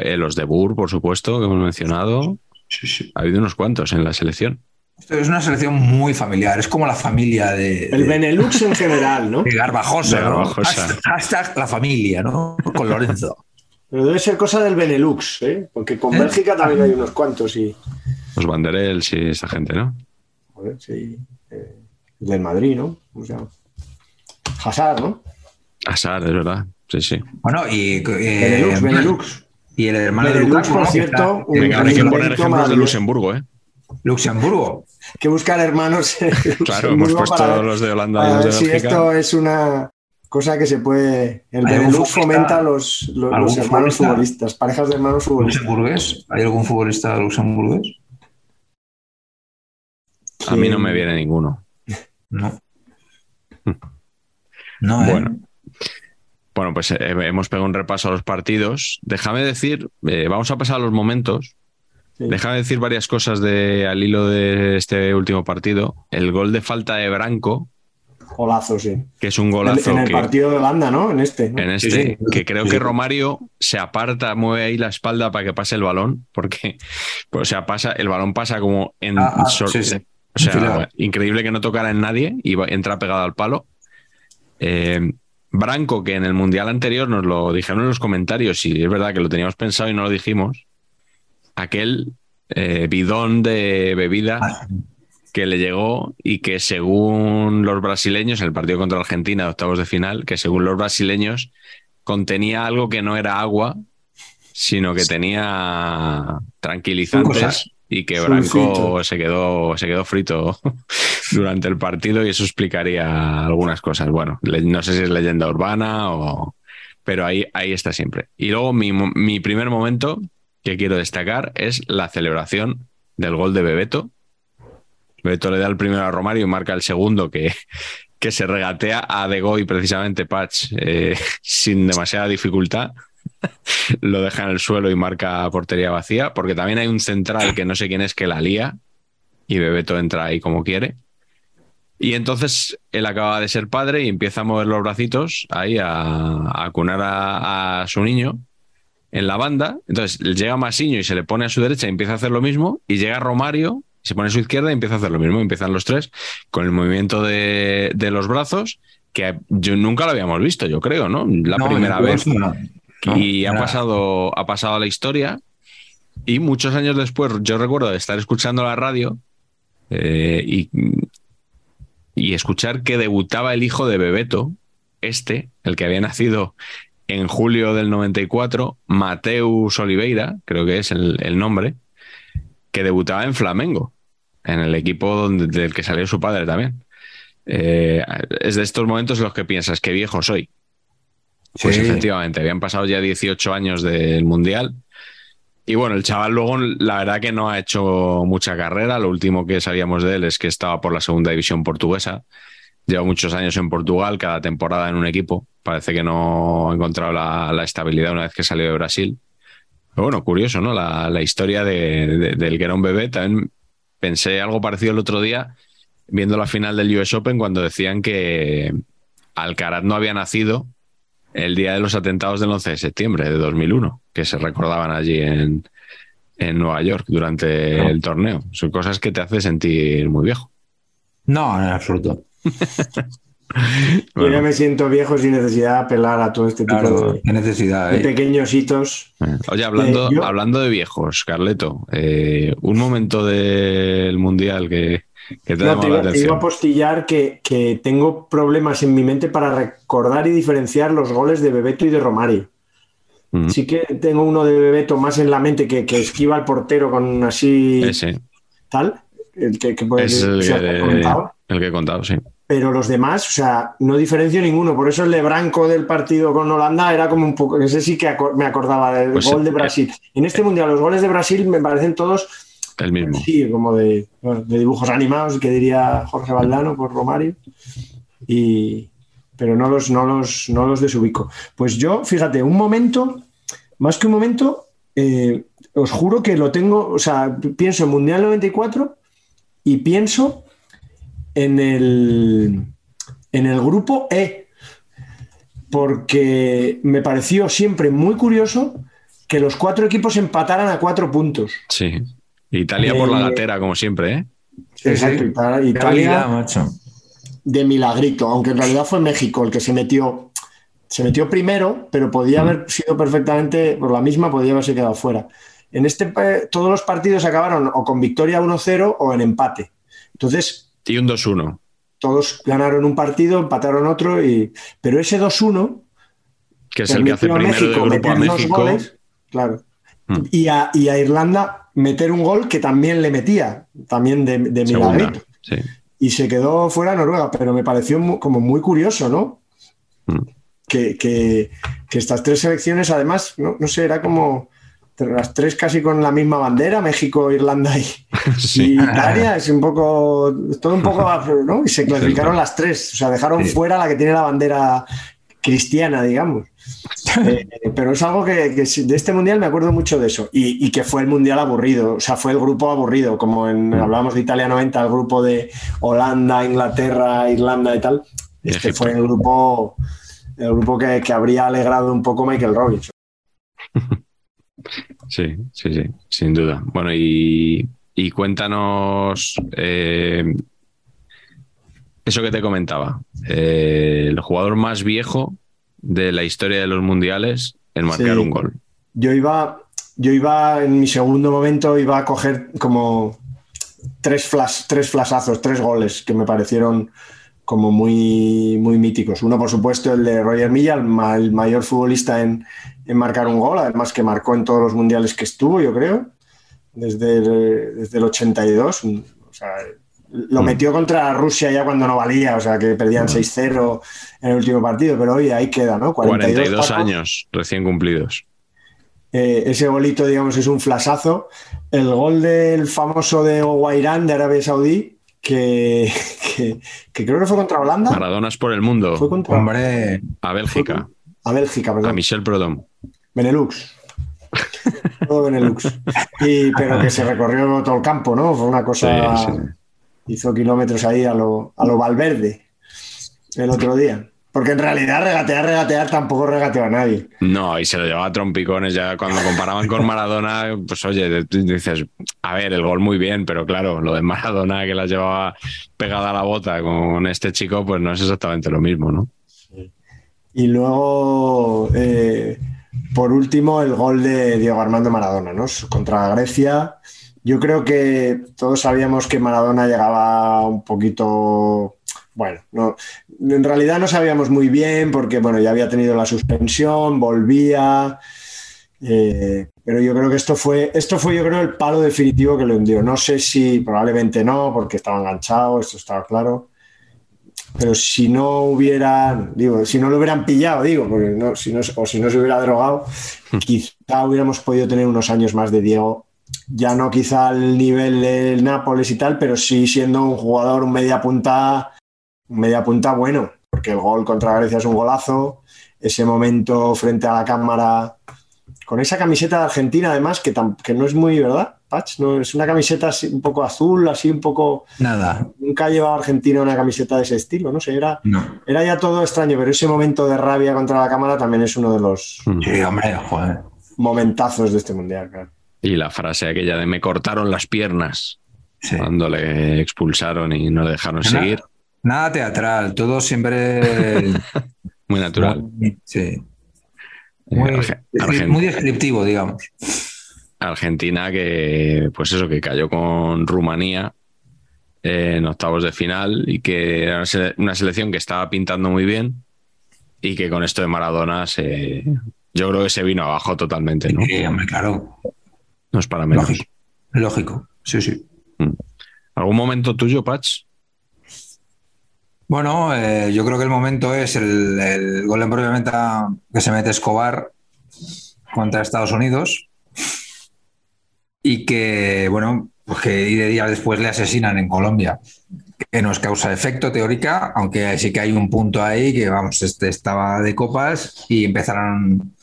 eh, los de Boer, por supuesto, que hemos mencionado. Sí, sí. Ha habido unos cuantos en la selección. Esto es una selección muy familiar, es como la familia de, El de- Benelux en general, ¿no? de Garbajosa. De ¿no? Hashtag la familia, ¿no? Con Lorenzo. Pero debe ser cosa del Benelux, ¿eh? Porque con ¿Eh? Bélgica también hay unos cuantos y. Los Banderels y esa gente, ¿no? Joder, sí. eh, del Madrid, ¿no? ¿Cómo se llama? Hazard, ¿no? Asar, es verdad. Sí, sí. Bueno, y, eh, Benelux, Benelux. y el hermano de Lukaku, por cierto, un- Venga, hay que poner ejemplos de. Luxemburgo, ¿eh? Luxemburgo. que buscar hermanos Claro, hemos puesto para los de Holanda y los ver de si Bélgica. esto es una cosa que se puede. El ¿Hay algún Benelux fomenta los, los, hermanos futbolista? futbolistas, parejas de hermanos futbolistas. ¿Luxemburgués? ¿Hay algún futbolista luxemburgués? A mí no me viene ninguno. No. No, ¿eh? Bueno. Bueno, pues eh, hemos pegado un repaso a los partidos. Déjame decir, eh, vamos a pasar a los momentos. Sí. Déjame decir varias cosas de, al hilo de este último partido. El gol de falta de Branco, Golazo, sí. que es un En, golazo en el que, partido de Holanda, ¿no? En este. ¿no? en este, Sí, sí. que creo Sí, que. Romario se aparta, mueve ahí la espalda para que pase el balón, porque, pues, o sea, pasa, el balón pasa como en Ah, ah, sor- sí, sí. O sea, Enfilado. increíble que no tocara en nadie y entra pegado al palo. Eh, Branco, que en el mundial anterior nos lo dijeron en los comentarios, y es verdad que lo teníamos pensado y no lo dijimos. Aquel eh, bidón de bebida Ah, que le llegó y que según los brasileños, en el partido contra Argentina de octavos de final, que según los brasileños contenía algo que no era agua, sino que tenía tranquilizantes. Y que. Branco se quedó, se quedó frito durante el partido y eso explicaría algunas cosas. Bueno, no sé si es leyenda urbana o... Pero ahí, ahí está siempre. Y luego mi, mi primer momento que quiero destacar es la celebración del gol de Bebeto. Bebeto le da el primero a Romario y marca el segundo que, que se regatea a De Goy precisamente Patch eh, sin demasiada dificultad. lo deja en el suelo y marca portería vacía, porque también hay un central que no sé quién es que la lía y Bebeto entra ahí como quiere. Y entonces él acaba de ser padre y empieza a mover los bracitos ahí a, a acunar a, a su niño en la banda. Entonces llega Masiño y se le pone a su derecha y empieza a hacer lo mismo. Y llega Romario, se pone a su izquierda y empieza a hacer lo mismo. Empiezan los tres con el movimiento de, de los brazos, que yo nunca lo habíamos visto, yo creo, ¿no? La No, primera vez. no. No, y ha pasado, ha pasado a la historia. Y muchos años después, yo recuerdo de estar escuchando la radio eh, y, y escuchar que debutaba el hijo de Bebeto, este, el que había nacido en julio del 94, Mateus Oliveira, creo que es el, el nombre, que debutaba en Flamengo, en el equipo donde, del que salió su padre también. Eh, es de estos momentos en los que piensas, qué viejo soy. Pues Sí. efectivamente, habían pasado ya 18 años del Mundial. Y bueno, el chaval luego, la verdad que no ha hecho mucha carrera. Lo último que sabíamos de él es que estaba por la segunda división portuguesa. Lleva muchos años en Portugal, cada temporada en un equipo. Parece que no ha encontrado la, la estabilidad una vez que salió de Brasil. Pero bueno, curioso, ¿no? La, la historia de- de- del que era un bebé. También pensé algo parecido el otro día viendo la final del US Open cuando decían que Alcaraz no había nacido el día de los atentados del 11 de septiembre de 2001, que se recordaban allí en, en Nueva York durante el torneo. Son cosas que te hace sentir muy viejo. No, en absoluto. Yo ya me siento viejo sin necesidad de apelar a todo este tipo Claro, de, necesidad. de ¿eh? pequeños hitos. Oye, hablando, Eh, yo- hablando de viejos, Carleto, eh, un momento del Mundial que, que te No, la iba, te iba atención. a postillar que, que tengo problemas en mi mente para recordar y diferenciar los goles de Bebeto y de Romario. Mm, Sí que tengo uno de Bebeto más en la mente que, que esquiva al portero con así Ese tal, el que, que puede es el que, comentado. el que he contado, sí. Pero los demás, o sea, no diferencio ninguno. Por eso el de Branco del partido con Holanda era como un poco. Ese sí que me acordaba del Pues, gol de eh, Brasil. En este mundial, los goles de Brasil me parecen todos El mismo. Sí, como de, bueno, de dibujos animados, que diría Jorge Valdano por Romario. Y, pero no los, no, los, no los desubico. Pues yo, fíjate, un momento, más que un momento, eh, os juro que lo tengo, o sea, pienso en Mundial 94 y pienso en el, en el grupo E, porque me pareció siempre muy curioso que los cuatro equipos empataran a cuatro puntos. Sí. Italia por la Eh, gatera, como siempre, ¿eh? Sí, Exacto, Italia habilidad, macho. de milagrito, aunque en realidad fue México el que se metió, se metió primero, pero podía haber sido perfectamente por la misma, podía haberse quedado fuera. En este pa- todos los partidos acabaron o con victoria 1-0 o en empate. Entonces, Y un 2-1. todos ganaron un partido, empataron otro, y... pero ese 2-1 Que es el que hace primero del grupo a México. goles, claro. Mm. Y, a, y a Irlanda meter un gol que también le metía, también de, de Segunda. milagrito. Sí. y se quedó fuera Noruega, pero me pareció mu- como muy curioso, ¿no? Mm. Que, que- que estas tres selecciones, además, no, no sé, era como las tres casi con la misma bandera, México, Irlanda y, Sí. y Italia, es un poco, todo un poco, ¿no? Y se clasificaron las tres, o sea, dejaron fuera la que tiene la bandera cristiana, digamos. Eh, pero es algo que, de este mundial me acuerdo mucho de eso. Y, y que fue el mundial aburrido, o sea, fue el grupo aburrido, como en, Mm. hablábamos de Italia 90, el grupo de Holanda, Inglaterra, Irlanda y tal. Este fue el grupo, el grupo que, que habría alegrado un poco Michael Robinson. Sí, sí, sí, sin duda. Bueno, y, y cuéntanos eh, eso que te comentaba. Eh, el jugador más viejo de la historia de los mundiales en marcar Sí. un gol. Yo iba, yo iba en mi segundo momento, iba a coger como tres flash, tres flashazos, tres goles que me parecieron como muy, muy míticos. Uno, por supuesto, el de Roger Milla, el mayor futbolista en, en marcar un gol, además que marcó en todos los mundiales que estuvo, yo creo, desde el, desde el 82. O sea, lo Mm. metió contra Rusia ya cuando no valía, o sea, que perdían 6-0 en el último partido, pero oye, ahí queda, ¿no? 42 tacos. años recién cumplidos. Eh, ese golito, digamos, es un flasazo. El gol del famoso de Guairán de Arabia Saudí, que, que, que creo que fue contra Holanda. Maradonas por el mundo. Fue contra Hombre, A Bélgica. a Bélgica, A perdón. Michel Prodom. Benelux. todo Benelux. Y, pero que se recorrió todo el campo, ¿no? Fue una cosa. Sí, sí. Hizo kilómetros ahí a lo, a lo Valverde el otro día. Porque en realidad regatear, regatear tampoco regateó a nadie. No, y se lo llevaba a trompicones ya cuando comparaban con Maradona, pues oye, dices, a ver, el gol muy bien, pero claro, lo de Maradona que la llevaba pegada a la bota con este chico, pues no es exactamente lo mismo, ¿no? Y luego, eh, por último, el gol de Diego Armando Maradona, ¿no? Contra Grecia. Yo creo que todos sabíamos que Maradona llegaba un poquito bueno, no, en realidad no sabíamos muy bien porque bueno, ya había tenido la suspensión, volvía. Eh, pero yo creo que esto fue, esto fue, yo creo, el palo definitivo que le hundió. No sé si probablemente no, porque estaba enganchado, esto estaba claro. Pero si no hubieran, digo, si no lo hubieran pillado, digo, porque no, si no, o si no se hubiera drogado, quizá hubiéramos podido tener unos años más de Diego. Ya no quizá al nivel del Nápoles y tal, pero sí siendo un jugador, un media punta media punta bueno, porque el gol contra Grecia es un golazo, ese momento frente a la cámara, con esa camiseta de Argentina además, que, que no es muy, ¿verdad? Patch, no, es una camiseta así, un poco azul, así un poco... Nada. Nunca ha llevado Argentina una camiseta de ese estilo, no sé, era, No. era ya todo extraño, pero ese momento de rabia contra la cámara también es uno de los Sí, hombre, joder. momentazos de este mundial. claro. Y la frase aquella de me cortaron las piernas Sí. cuando le expulsaron y no le dejaron Nada. seguir. Nada teatral, todo siempre. Muy natural. Sí. Muy, es decir, Argen- muy descriptivo, digamos. Argentina que, pues eso, que cayó con Rumanía eh, en octavos de final y que era una selección que estaba pintando muy bien y que con esto de Maradona se, yo creo que se vino abajo totalmente, ¿no? Sí, hombre, claro. No es para menos. Lógico. Lógico. Sí, sí. ¿Algún momento tuyo, Patch? Bueno, eh, yo creo que el momento es el, el gol en propia meta que se mete Escobar contra Estados Unidos y que, bueno, pues que y de días después le asesinan en Colombia, que no es causa efecto teórica, aunque sí que hay un punto ahí que, vamos, este estaba de copas y empezaron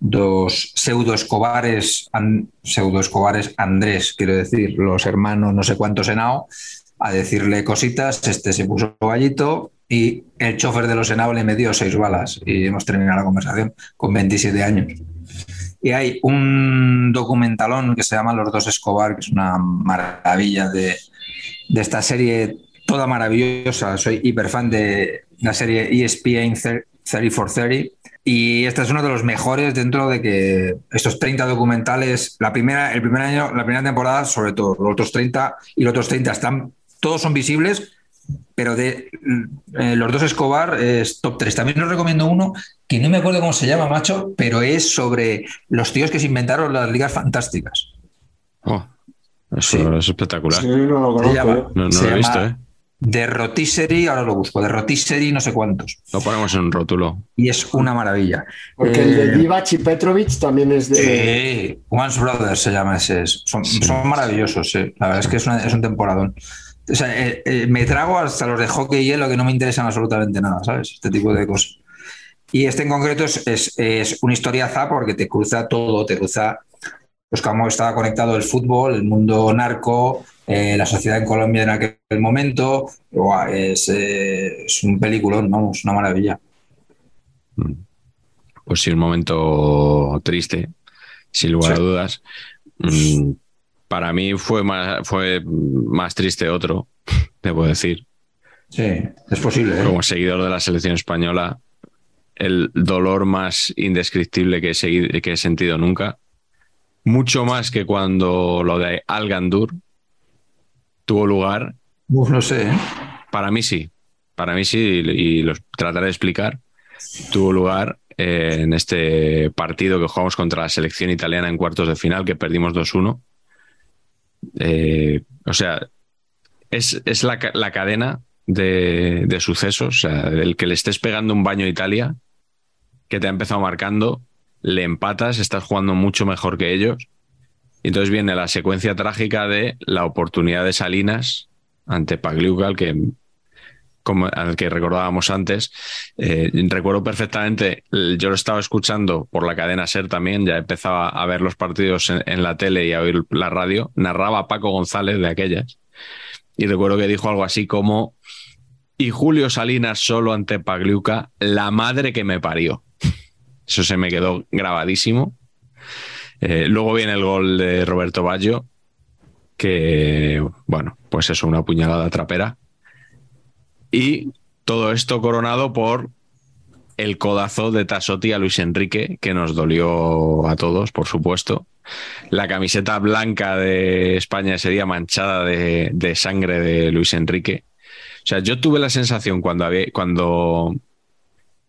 dos pseudo Escobares, pseudo Escobares Andrés, quiero decir, los hermanos no sé cuántos Henao, a decirle cositas, este se puso gallito y el chofer de los Henao le metió seis balas y hemos terminado la conversación con 27 años. Y hay un documentalón que se llama Los dos Escobar, que es una maravilla de, de esta serie toda maravillosa. Soy hiperfan de la serie ESPN 30 for 30. Y este es uno de los mejores dentro de que estos 30 documentales, la primera, el primer año, la primera temporada, sobre todo, los otros 30 y los otros 30 están, todos son visibles, pero de eh, los dos Escobar es top 3. También os recomiendo uno que no me acuerdo cómo se llama, macho, pero es sobre los tíos que se inventaron las ligas fantásticas. Oh, eso Sí. es espectacular. Sí, no lo conozco. llama- yo. No, no Se lo he visto, llama- ¿eh? De Rotisserie, ahora lo busco, de Rotisserie no sé cuántos. Lo ponemos en un rótulo. Y es una maravilla. Porque el de Eh, Divac y Petrovic también es de... Sí, Once Brothers se llama ese. es- Son, Sí. son maravillosos, sí. La verdad es que es, una- es un temporadón. O sea, eh, eh, me trago hasta los de hockey y hielo que no me interesan absolutamente nada, ¿sabes? Este tipo de cosas. Y este en concreto es, es, es una historiaza porque te cruza todo, te cruza pues cómo estaba conectado el fútbol, el mundo narco, eh, la sociedad en Colombia en aquel momento. Es, eh, es un peliculón, vamos, una maravilla. Pues sí, un momento triste, sin lugar Sí. a dudas. Mm, Para mí fue más, fue más triste otro, debo decir. Sí, es posible. ¿eh? Como seguidor de la selección española, el dolor más indescriptible que he, segui- que he sentido nunca. Mucho más que cuando lo de Al Gandur tuvo lugar. Uf, no sé, ¿eh? Para mí sí. Para mí sí, y, los trataré de explicar. Tuvo lugar eh, en este partido que jugamos contra la selección italiana en cuartos de final, que perdimos 2-1. Eh, o sea, es, es la, la cadena de, de sucesos. O sea, el que le estés pegando un baño a Italia, que te ha empezado marcando, le empatas, estás jugando mucho mejor que ellos. Y entonces viene la secuencia trágica de la oportunidad de Salinas ante Pagliuca, al que como al que recordábamos antes. Eh, recuerdo perfectamente, yo lo estaba escuchando por la cadena SER también, ya empezaba a ver los partidos en, en la tele y a oír la radio. Narraba Paco González de aquellas. Y recuerdo que dijo algo así como, y Julio Salinas solo ante Pagliuca, la madre que me parió. Eso se me quedó grabadísimo. Eh, luego viene el gol de Roberto Baggio, que, bueno, pues eso, una puñalada trapera. Y todo esto coronado por el codazo de Tassotti a Luis Enrique, que nos dolió a todos, por supuesto. La camiseta blanca de España ese día manchada de, de sangre de Luis Enrique. O sea, yo tuve la sensación cuando, había, cuando,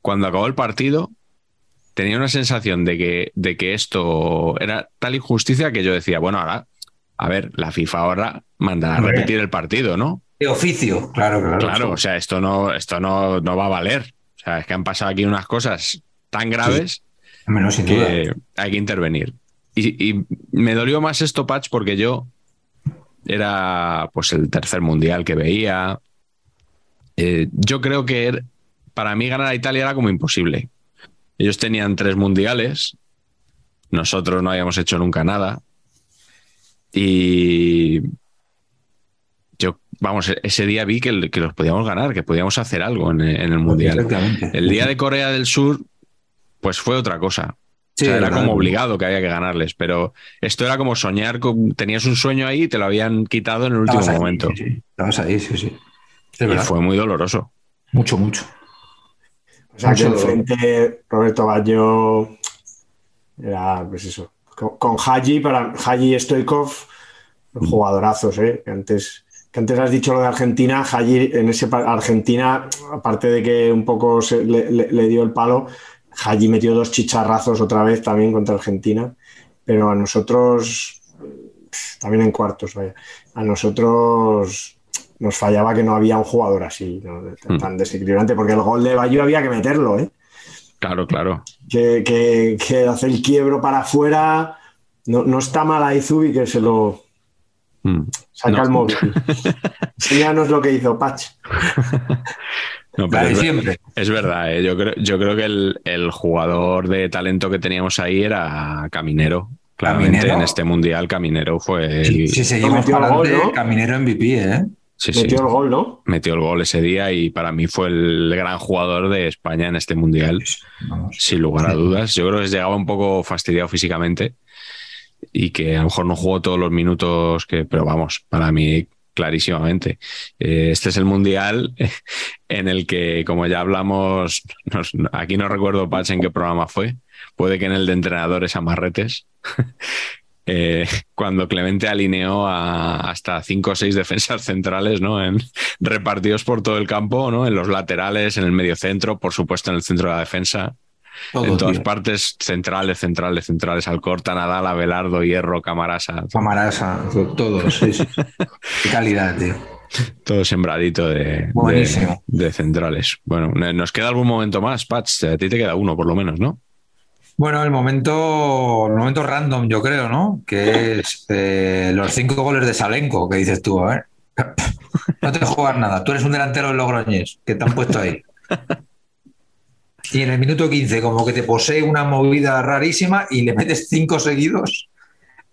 cuando acabó el partido, tenía una sensación de que, de que esto era tal injusticia que yo decía, bueno, ahora, a ver, la FIFA ahora manda a repetir el partido, ¿no? De oficio, claro, claro. Claro, o sea, esto no, esto no, no va a valer. O sea, es que han pasado aquí unas cosas tan graves Menos sin que duda. hay que intervenir. Y, y me dolió más esto, Patch, porque yo era pues el tercer mundial que veía. Eh, yo creo que er- para mí ganar a Italia era como imposible. Ellos tenían tres mundiales, nosotros no habíamos hecho nunca nada. Y yo, vamos, e- ese día vi que, que los podíamos ganar, que podíamos hacer algo en, en el mundial. Exactamente. El día de Corea del Sur, pues fue otra cosa. Sí, o sea, era verdad. como obligado que había que ganarles, pero esto era como soñar, con, tenías un sueño ahí y te lo habían quitado en el último Estabas ahí, momento. sí, sí. Estabas ahí, sí, sí. Es Y fue muy doloroso. Mucho, mucho. O sea, que enfrente Roberto Baggio era, pues eso, con, con Haji, para Haji y Stoikov, jugadorazos, ¿eh? Que antes, que antes has dicho lo de Argentina, Haji en ese Argentina, aparte de que un poco se- le, le- le dio el palo, Haji metió dos chicharrazos otra vez también contra Argentina, pero a nosotros, también en cuartos, vaya, a nosotros nos fallaba que no había un jugador así, ¿no? tan, Mm. desequilibrante, porque el gol de Bayo había que meterlo, ¿eh? Claro, claro. que, que, que hace el quiebro para afuera. No, no está mal ahí Zubi que se lo Mm. saca No. el móvil. Enséñanos lo que hizo Patch. No, pero es, ver- siempre. es verdad, ¿eh? yo, creo, yo creo que el, el jugador de talento que teníamos ahí era Caminero. Claramente Caminero. en este mundial Caminero fue el... Si seguimos para gol. Caminero MVP, ¿eh? Sí, sí. Metió el gol, ¿no? metió el gol ese día y para mí fue el gran jugador de España en este mundial, Vamos. sin lugar a dudas. Yo creo que llegaba un poco fastidiado físicamente y que a lo mejor no jugó todos los minutos que, pero vamos, para mí clarísimamente. Eh, Este es el mundial en el que, como ya hablamos, nos- aquí no recuerdo Patch en qué programa fue, puede que en el de entrenadores amarretes. eh, cuando Clemente alineó a hasta cinco o seis defensas centrales, ¿no? En, repartidos por todo el campo, ¿no? En los laterales, en el medio centro, por supuesto en el centro de la defensa, Todo, en todas tío. partes, centrales, centrales, centrales, Alcorta, Nadal, Abelardo, Hierro, Camarasa, Camarasa, todos, sí, sí. Qué calidad, tío. todo sembradito de, de, Buenísimo. de centrales. Bueno, nos queda algún momento más, Patch, a ti te queda uno por lo menos, ¿no? Bueno, el momento, el momento random, yo creo, ¿no? Que es eh, los cinco goles de Salenko, que dices tú, a ver. No te juegas nada. Tú eres un delantero de Logroñés, que te han puesto ahí. Y en el minuto 15, como que te posee una movida rarísima y le metes cinco seguidos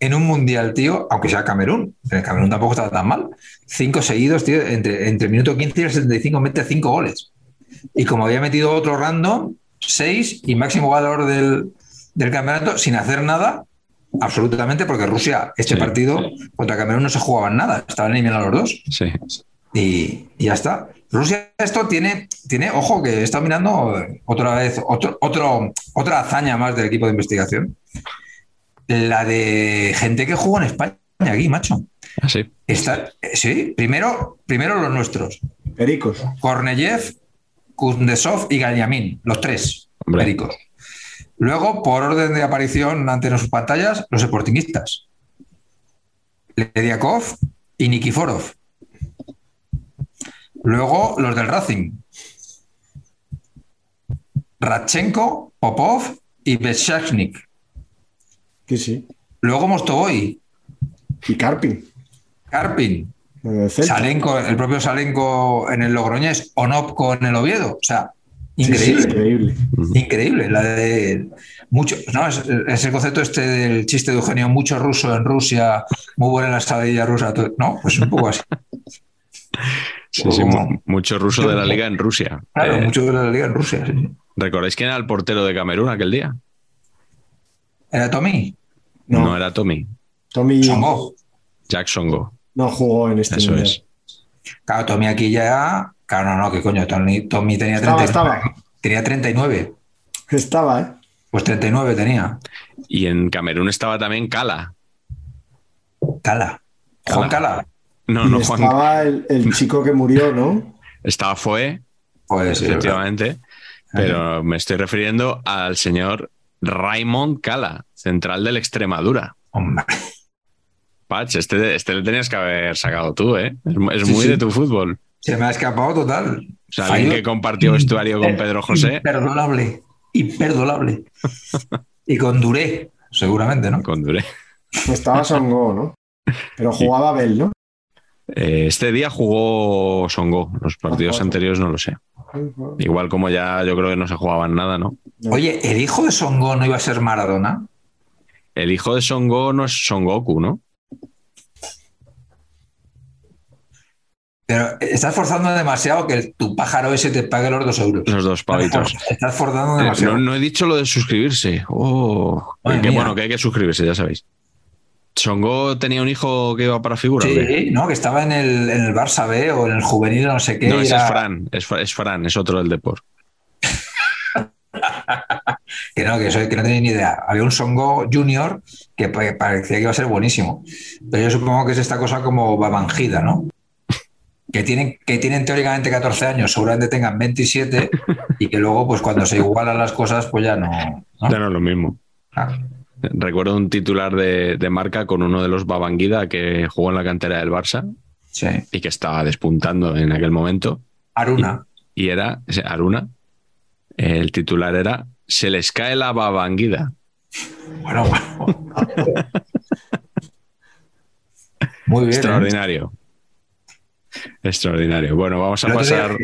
en un mundial, tío, aunque sea Camerún. El Camerún tampoco estaba tan mal. Cinco seguidos, tío, entre, entre el minuto 15 y el 75 mete cinco goles. Y como había metido otro random, seis y máximo jugador del, del campeonato sin hacer nada, absolutamente, porque Rusia, este Sí, partido contra Camerún no se jugaban nada, estaban eliminados los dos Sí. y, y ya está. Rusia esto tiene, tiene, ojo, que está mirando otra vez, otro, otro, otra hazaña más del equipo de investigación, la de gente que jugó en España aquí, macho. Así. Está, sí, primero, primero los nuestros, Pericos. Korneyev, Kuznetsov y Galiamín, los tres Hombre. pericos. Luego, por orden de aparición ante sus pantallas, los sportingistas. Lediakov y Nikiforov. Luego, los del Racing. Radchenko, Popov y Beshachnik. Sí, sí. Luego Mostovoy, Y. Karpin, Celta. Salenco, el propio Salenco en el Logroñés, Onopco en el Oviedo. O sea, Sí, sí, increíble. increíble. Increíble. La de mucho, no, es, es el concepto este del chiste de Eugenio, mucho ruso en Rusia, muy buena la saladilla rusa. todo- No, pues un poco así. Sí, sí, mu- mucho ruso de la liga en Rusia. Claro, Eh, mucho de la liga en Rusia. sí. ¿Recordáis quién era el portero de Camerún aquel día? ¿Era Tommy? No, No, era Tommy. Tommy Songo. Jackson Go. No jugó en este Eso mundial. es. Claro, Tommy aquí ya. Claro, no, no, qué coño. Tommy, Tommy tenía Estaba, 39. estaba. Tenía 39. Estaba, ¿eh? Pues 39 tenía. Y en Camerún estaba también Cala. Cala. Juan Cala. No, no, Juan. estaba el, el chico que murió, ¿no? Estaba Foe, Pues sí, efectivamente. Pero me estoy refiriendo al señor Raymond Cala, central del Extremadura. Hombre. Pach, este, este le tenías que haber sacado tú, ¿eh? Es, mu- es Sí, muy sí. de tu fútbol. Se me ha escapado total. O sea, alguien que compartió vestuario con Pedro José. Imperdonable. Imperdonable. y con Duré, seguramente, ¿no? Con Duré. Estaba Songo, ¿no? Pero jugaba Bell, ¿no? Eh, este día jugó Songo. Los partidos Ajá. anteriores no lo sé. Igual como ya yo creo que no se jugaban nada, ¿no? Oye, ¿el hijo de Songo no iba a ser Maradona? El hijo de Songo no es Son Goku, ¿no? Pero estás forzando demasiado que tu pájaro ese te pague los dos euros. Los dos pavitos. Estás forzando Eh, demasiado. no, no he dicho lo de suscribirse. Oh, Madre que mía. bueno, que hay que suscribirse, ya sabéis. Songo tenía un hijo que iba para figura. ¿o qué? Sí, no, que estaba en el, en el Barça B o en el juvenil, no sé qué. No, ese era- es Fran, es, es Fran, es otro del Deport. Que no, que, soy, que no tenía ni idea. Había un Songo Junior que pa- parecía que iba a ser buenísimo. Pero yo supongo que es esta cosa como Babangida, ¿no? Que tienen, que tienen teóricamente 14 años, seguramente tengan 27 y que luego, pues cuando se igualan las cosas, pues ya no. ¿no? Ya no es lo mismo. Ah, Recuerdo un titular de, de marca con uno de los Babanguida que jugó en la cantera del Barça sí. y que estaba despuntando en aquel momento. Aruna. Y era, Aruna, el titular era Se les cae la Babanguida. Bueno, bueno. Muy bien. ¿eh? Extraordinario. Bueno, vamos a día- pasar.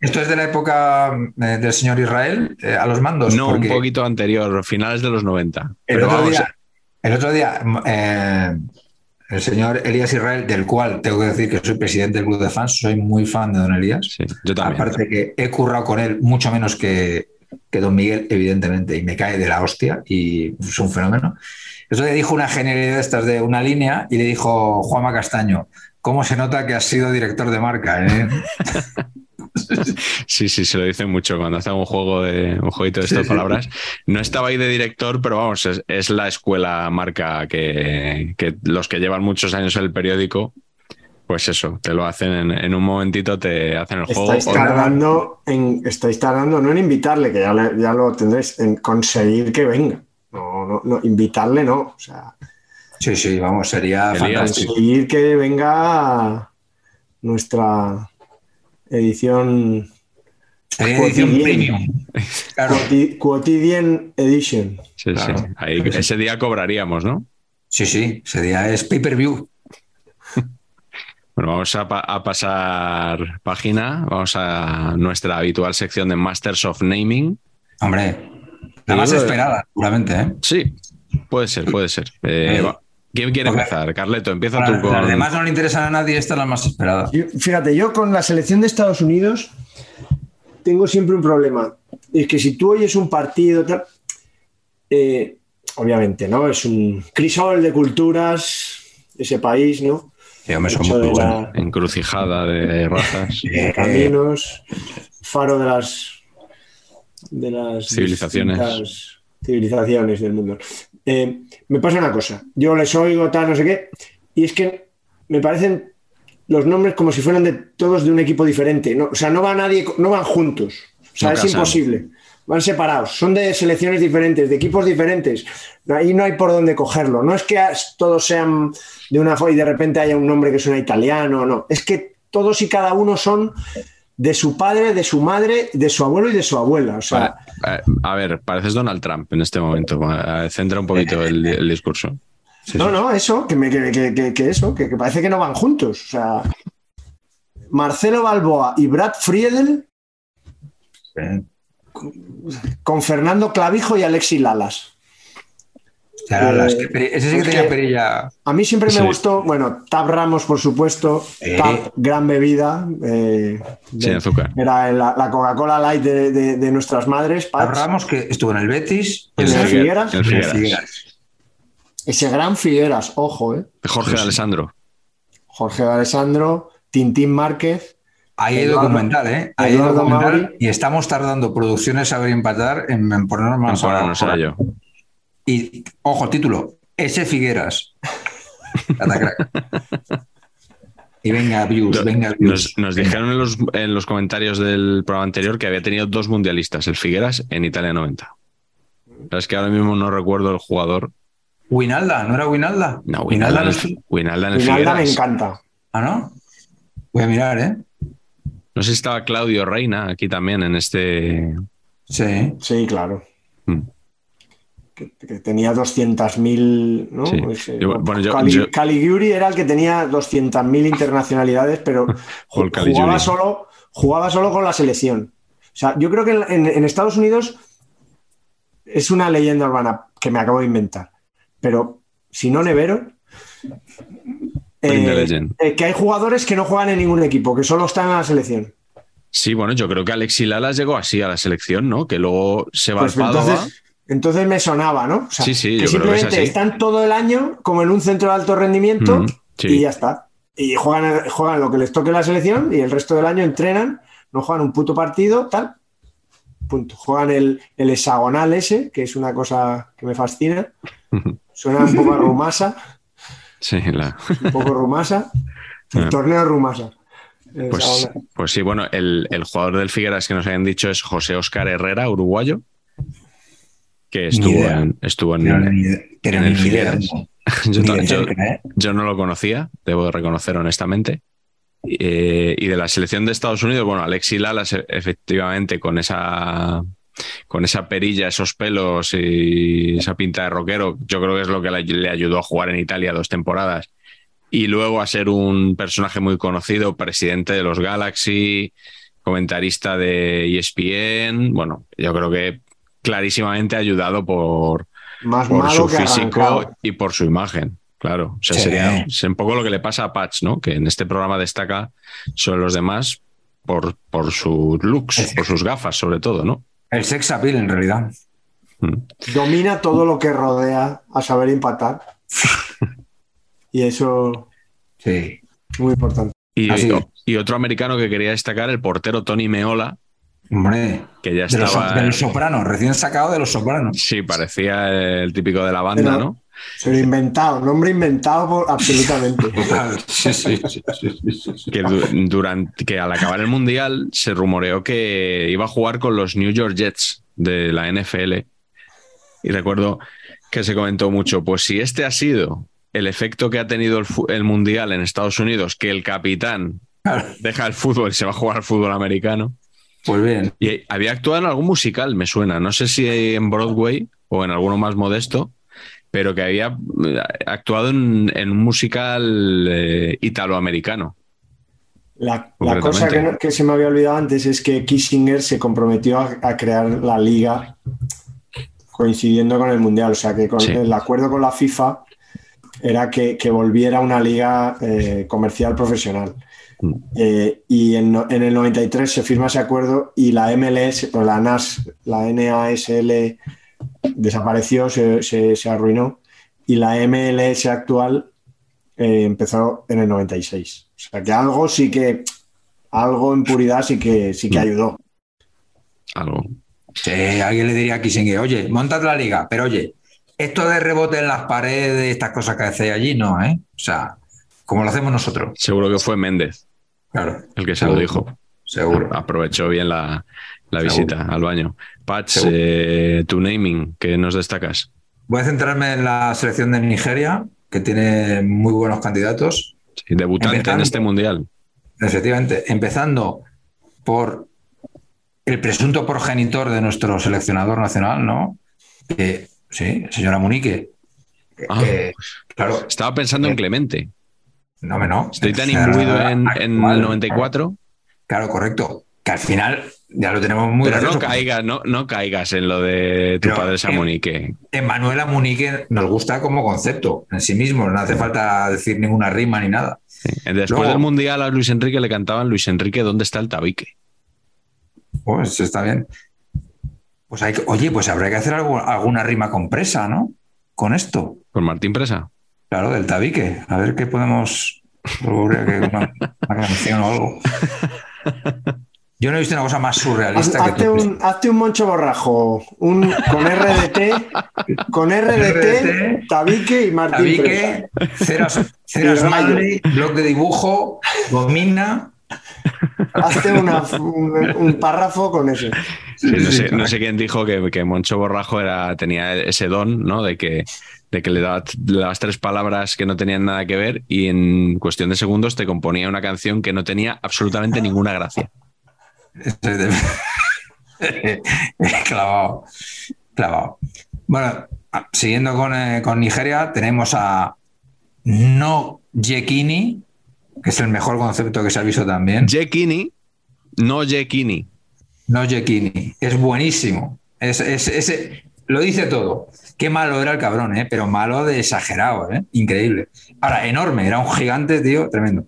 esto es de la época eh, del señor Israel eh, a los mandos. No, porque un poquito anterior, finales de los 90. El Pero otro vamos, día, el otro día, eh, el señor Elías Israel, del cual tengo que decir que soy presidente del club de fans, soy muy fan de don Elías. sí, yo también. Aparte que he currado con él mucho menos que, que don Miguel, evidentemente, y me cae de la hostia y es un fenómeno. Eso le dijo una genialidad de estas de una línea y le dijo Juanma Castaño, ¿cómo se nota que has sido director de marca? eh?". Sí, sí, se lo dicen mucho cuando hacen un juego de un jueguito de estas palabras. No estaba ahí de director, pero vamos, es, es la escuela marca que, que los que llevan muchos años en el periódico, pues eso, te lo hacen en, en un momentito, te hacen el juego. Estáis tardando en, estáis tardando no en invitarle, que ya, le- ya lo tendréis, en conseguir que venga. No, no, no, invitarle no. O sea, Sí, sí, vamos, sería fantástico. conseguir que venga nuestra edición Sería edición Quotidien. premium. Claro. Quoti- Quotidian Edition. Sí, sí. Ahí, ese día cobraríamos, ¿no? Sí, sí, ese día es pay-per-view. Bueno, vamos a, pa- a pasar página, vamos a nuestra habitual sección de Masters of Naming. Hombre, la más esperada, seguramente, ¿eh? Sí, puede ser, puede ser. Eh, ¿Quién quiere empezar? Carleto, empieza Las, tú con. las demás no le interesan a nadie, esta es la más esperada. Yo- fíjate, yo con la selección de Estados Unidos tengo siempre un problema. Es que si tú oyes un partido, tal, eh, obviamente, ¿no? Es un crisol de culturas, ese país, ¿no? Sí, hombre, son muy de buenos. la- Encrucijada de razas. Eh, caminos, faro de las de las Civilizaciones. Civilizaciones del mundo. Eh, me pasa una cosa, yo les oigo tal, no sé qué, y es que me parecen los nombres como si fueran de todos de un equipo diferente. No, o sea, no va nadie, no van juntos. O sea, No es casan. imposible. Van separados, son de selecciones diferentes, de equipos diferentes. Ahí no hay por dónde cogerlo. No es que todos sean de una forma y de repente haya un nombre que suena italiano, no. Es que todos y cada uno son de su padre, de su madre, de su abuelo y de su abuela. O sea, A ver, pareces Donald Trump en este momento. Centra un poquito el, el discurso. Sí, no, sí. no, eso, que, me, que, que- eso, que, que parece que no van juntos. O sea, Marcelo Balboa y Brad Friedel con Fernando Clavijo y Alexis Lalas. Las Eh, que peri- ese sí que tenía perilla. A mí siempre me Sí. gustó, bueno, Tab Ramos, por supuesto, Eh. Tab, gran bebida. eh, de- Sin azúcar. Era la, la Coca-Cola Light de, de- de nuestras madres. Patch. Ramos que estuvo en el Betis. En el Figueras. El en el Figueras. Figueras. Ese gran Figueras, ojo, ¿eh? Jorge Sí. Alessandro. Jorge Alessandro, Tintín Márquez. Ahí hay documental, ¿eh? Ahí hay documental Mauri. y estamos tardando producciones saber empatar en, en ponernos más a ponernos a ello. Y, ojo, título, ese Figueras. Y venga, views, venga, views. Nos, nos dijeron en los, en los comentarios del programa anterior que había tenido dos mundialistas, el Figueras en Italia 90. Pero es que ahora mismo no recuerdo el jugador. Winalda, ¿no era Winalda? No, Winalda, no es- Winalda en el Rinalda me Figueras. encanta. Ah, ¿no? Voy a mirar, ¿eh? No sé si estaba Claudio Reina aquí también en este. Sí. Sí, claro. Mm. Que, que tenía 200.000, ¿no? Sí. Ese- Yo- bueno, yo- Cali- yo- Caligiuri era el que tenía 200.000 internacionalidades, pero jugaba solo, jugaba solo con la selección. O sea, yo creo que en, Estados Unidos es una leyenda urbana que me acabo de inventar. Pero si no Nevero, eh, eh, que hay jugadores que no juegan en ningún equipo, que solo están en la selección. Sí, bueno, yo creo que Alexi Lalas llegó así a la selección, ¿no? Que luego se va Pues al Padova. entonces, entonces me sonaba, ¿no? O sea, Sí, sí, que yo creo que es simplemente así. están todo el año como en un centro de alto rendimiento Mm, sí. y ya está. Y juegan, juegan lo que les toque la selección y el resto del año entrenan, no juegan un puto partido, tal. Punto. Juegan el, el hexagonal ese, que es una cosa que me fascina. Suena un poco a rumasa, Sí, la- un poco rumasa. El torneo rumasa. El pues, pues sí, bueno, el, el jugador del Figueras que nos habían dicho es José Oscar Herrera, uruguayo, que estuvo en, estuvo en, pero en el Figueras. ¿eh? yo no lo conocía, debo de reconocer honestamente. Eh, y de la selección de Estados Unidos, bueno, Alexi Lalas, e- efectivamente, con esa, con esa perilla, esos pelos y esa pinta de rockero, yo creo que es lo que le, ayudó a jugar en Italia dos temporadas. Y luego a ser un personaje muy conocido, presidente de los Galaxy, comentarista de ESPN. Bueno, yo creo que clarísimamente ayudado por, Más por su físico arrancado. y por su imagen. Claro, o sea, Sí. sería es un poco lo que le pasa a Patch, ¿no? Que en este programa destaca sobre los demás por, por sus looks, por sus gafas, sobre todo, ¿no? El sex appeal, en realidad. Mm. Domina todo lo que rodea a saber empatar. y eso Sí. es muy importante. Y, y otro americano que quería destacar, el portero Tony Meola, Hombre, que ya de los, estaba. de los sopranos, recién sacado de los sopranos. Sí, parecía el típico de la banda, Pero- ¿no? Pero inventado, nombre inventado por, absolutamente. Total. Sí, sí, sí, sí, sí, sí. Que, du- durante, que al acabar el Mundial se rumoreó que iba a jugar con los New York Jets de la NFL. Y recuerdo que se comentó mucho, pues si este ha sido el efecto que ha tenido el, el Mundial en Estados Unidos, que el capitán deja el fútbol y se va a jugar al fútbol americano. Pues bien. Y había actuado en algún musical, me suena, no sé si en Broadway o en alguno más modesto, pero que había eh, actuado en, en un musical eh, italoamericano. La, cosa que, no- que se me había olvidado antes es que Kissinger se comprometió a, a crear la liga coincidiendo con el Mundial. O sea que con Sí. el acuerdo con la FIFA era que, que volviera una liga eh, comercial profesional. Eh, y en, el 93 se firma ese acuerdo y la MLS, o la NAS, la NASL desapareció, se, se- se arruinó y la MLS actual eh, empezó en el 96. O sea que algo sí que, algo en puridad sí que, sí que Mm. ayudó. Algo. Sí, alguien le diría a Kissinger, oye, montad la liga, pero oye, esto de rebote en las paredes, estas cosas que hacéis allí, no, ¿eh? O sea, como lo hacemos nosotros. Seguro que fue Méndez Claro, el que se lo dijo. seguro. Aprovechó bien la, la Seguro. visita al baño. Patch, eh, tu naming, que nos destacas. Voy a centrarme en la selección de Nigeria, que tiene muy buenos candidatos. Sí, debutante en este mundial. Efectivamente, empezando por el presunto progenitor de nuestro seleccionador nacional, ¿no? Que, sí, el señor Amunique, Ah. claro, Estaba pensando en Eh, Clemente. No, me no. Estoy tan imbuido en, el 94. Claro, correcto. Que al final ya lo tenemos muy Pero no no, no caigas en lo de tu padre Samunique. Emanuela Munique nos gusta como concepto en sí mismo, no hace falta decir ninguna rima ni nada. Después luego- del Mundial a Luis Enrique le cantaban Luis Enrique, ¿dónde está el tabique? Pues está bien. Pues hay que, oye, pues habrá que hacer algo- alguna rima con presa, ¿no? Con esto. Con Martín Presa. Claro, del tabique. A ver qué podemos. habría que- Una, una canción o algo. Yo no he visto una cosa más Haz- surrealista que Hazte tú. un, hazte un moncho borrajo, un, con RDT, con RDT, tabique y Martín. Tabique, ceras, ceras madre, blog de dibujo, gomina. Hazte una- un, un párrafo con eso. Sí, no, sé, sí, no sé quién dijo que, que Moncho Borrajo era, tenía ese don, ¿no? De que, de que le dabas le dabas tres palabras que no tenían nada que ver y en cuestión de segundos te componía una canción que no tenía absolutamente ninguna gracia. clavado. Clavado. Bueno, ah, siguiendo con, eh, con Nigeria, tenemos a No Yekini, que es el mejor concepto que se ha visto también. Jekini, no Jekini. No Yekini. Es buenísimo. Es, es- ese- lo dice todo. Qué malo era el cabrón, ¿eh? pero malo de exagerado, ¿eh? increíble. Ahora, enorme, era un gigante, tío, tremendo.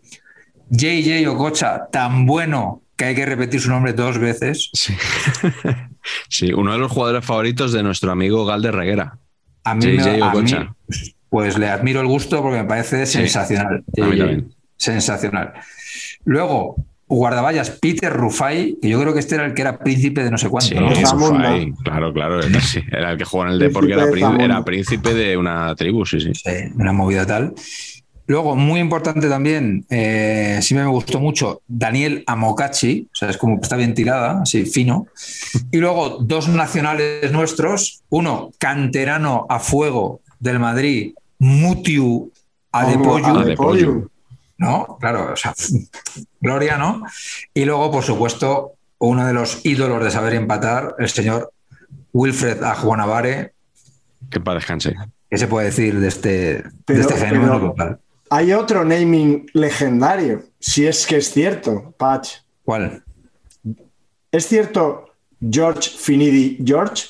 JJ Okocha, tan bueno que hay que repetir su nombre dos veces. Sí. sí, uno de los jugadores favoritos de nuestro amigo Gal de Reguera. A mí, JJ me- a mí, Okocha. pues le admiro el gusto porque me parece Sí, sensacional. a mí JJ. también. Sensacional. Luego, guardaballas Peter Rufai, que yo creo que este era el que era príncipe de no sé cuánto. Sí, ¿no? Ahí. Claro, claro. Era, sí, era el que jugó en el Depor, que era, Príncipe de prín- era Zamunda. príncipe de una tribu, sí, sí. Sí, una movida tal. Luego, muy importante también, eh, sí me gustó mucho, Daniel Amokachi, o sea, es como está bien tirada, así fino. Y luego, dos nacionales nuestros, uno canterano a fuego del Madrid, Mutiu Adepoyu, Adepoyu. ¿No? Claro, o sea, gloria, ¿no? Y luego, por supuesto, uno de los ídolos de saber empatar, el señor Wilfred Ajuanavare, Que para descanse. ¿qué se puede decir de este, Pero- de este fenómeno? Hay otro naming legendario, si es que es cierto, Patch. ¿Cuál? ¿Es cierto George Finidi George?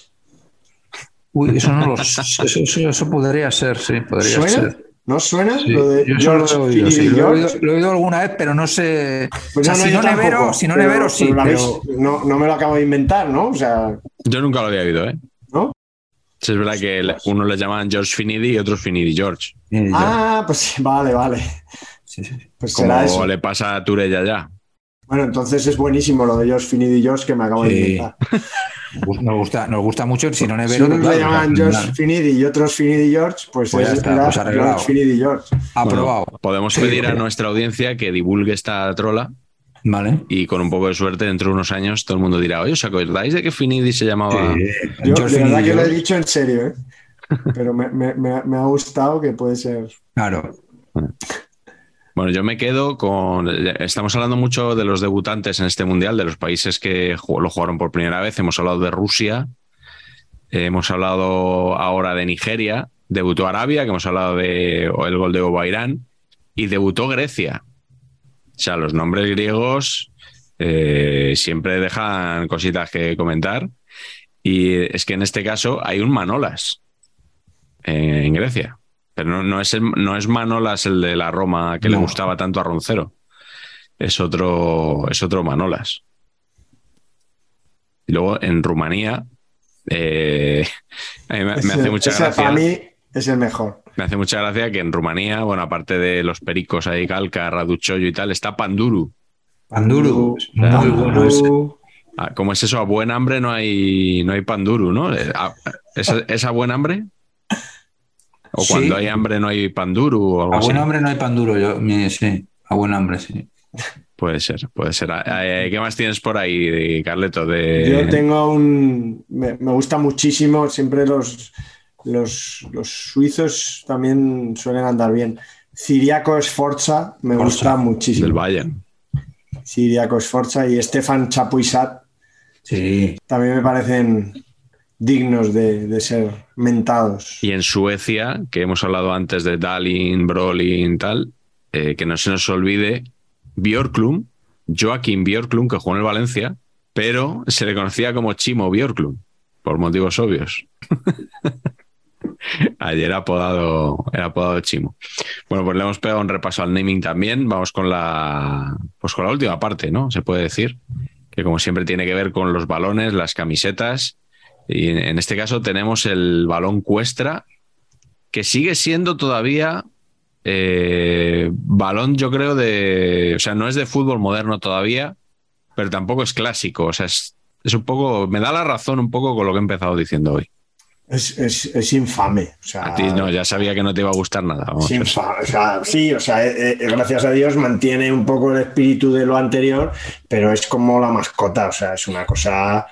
Uy, eso no lo eso, eso- eso podría ser, sí, podría ¿Suena? ser. ¿No suena? Sí, lo de lo George he oído, sí, Finidi lo, he George. oído, lo he oído alguna vez, pero no sé. Pues o sea, no, si no nevero, si no pero- nevero, sí, pero pero, no, no me lo acabo de inventar, ¿no? O sea, Yo nunca lo había oído, ¿eh? ¿no? Sí, es verdad que uno le llamaban George Finidi y otros Finidi George. Ah, pues vale, vale. sí, sí. Pues Como será eso. le pasa a Ture ya. Bueno, entonces es buenísimo lo de George Finidi George que me acabo de inventar. Nos gusta, nos gusta mucho el si no Si nevero. unos total, le llaman. George Finidi y otros Finidi George, pues, Pues ya es- está, era pues arreglado. George Finidi George. Aprobado. Bueno, podemos Sí, pedir a bueno. nuestra audiencia que divulgue esta trola Vale. y con un poco de suerte, dentro de unos años, todo el mundo dirá, oye, ¿os acordáis de que Finidi se llamaba? Yo, George de verdad Finidi que lo he dicho en serio, ¿eh? Pero me, me- me- me ha gustado que puede ser. Claro. Bueno, yo me quedo con. Estamos hablando mucho de los debutantes en este mundial, de los países que lo jugaron por primera vez. Hemos hablado de Rusia, hemos hablado ahora de Nigeria, debutó Arabia, que hemos hablado de el gol de Obairán, y debutó Grecia. O sea, los nombres griegos eh, siempre dejan cositas que comentar. Y es que en este caso hay un Manolas en Grecia. Pero no, no es el- no es Manolas el de la Roma que le gustaba tanto a Roncero. Es otro, es otro Manolas. Y luego en Rumanía, eh, a mí me, hace mucha ese gracia. Para mí es el mejor. Me hace mucha gracia que en Rumanía, bueno, aparte de los pericos ahí, Calca, Raduchollo y tal, está Panduru. Panduru. Muy Ah, bueno ese. Ah, ¿Cómo es eso? A buen hambre no hay, no hay Panduru, ¿no? Eh, a- ¿Es, es a buen hambre? ¿O Sí. cuando hay hambre no hay Panduru o algo A así? buen hambre no hay panduro, yo, sí. A buen hambre, sí. Puede ser, puede ser. Eh, ¿Qué más tienes por ahí, Carleto? De... Yo tengo un. Me, me gusta muchísimo, siempre los, los, los suizos también suelen andar bien. Ciriaco Sforza me gusta muchísimo. del Bayern. Ciriaco Sforza y Stefan Chapuisat Sí. también me parecen dignos de, ser mentados. Y en Suecia, que hemos hablado antes de Dalin, Brolin, tal, eh, que no se nos olvide Björklund, Joaquín Björklund, que jugó en el Valencia, pero se le conocía como Chimo Björklund, por motivos obvios. Ayer era apodado, era apodado Chimo. Bueno, pues le hemos pegado un repaso al naming también. Vamos con la, pues con la última parte, ¿no? Se puede decir que como siempre tiene que ver con los balones, las camisetas. Y en este caso tenemos el balón Cuestra, que sigue siendo todavía eh, balón, yo creo, de. O sea, no es de fútbol moderno todavía, pero tampoco es clásico. O sea, es, es un poco. Me da la razón un poco con lo que he empezado diciendo hoy. Es, es, es infame. O sea, A ti no, ya sabía que no te iba a gustar nada. vamos. es infame. O sea, sí, o sea, eh, eh, gracias a Dios mantiene un poco el espíritu de lo anterior, pero es como la mascota. O sea, es una cosa.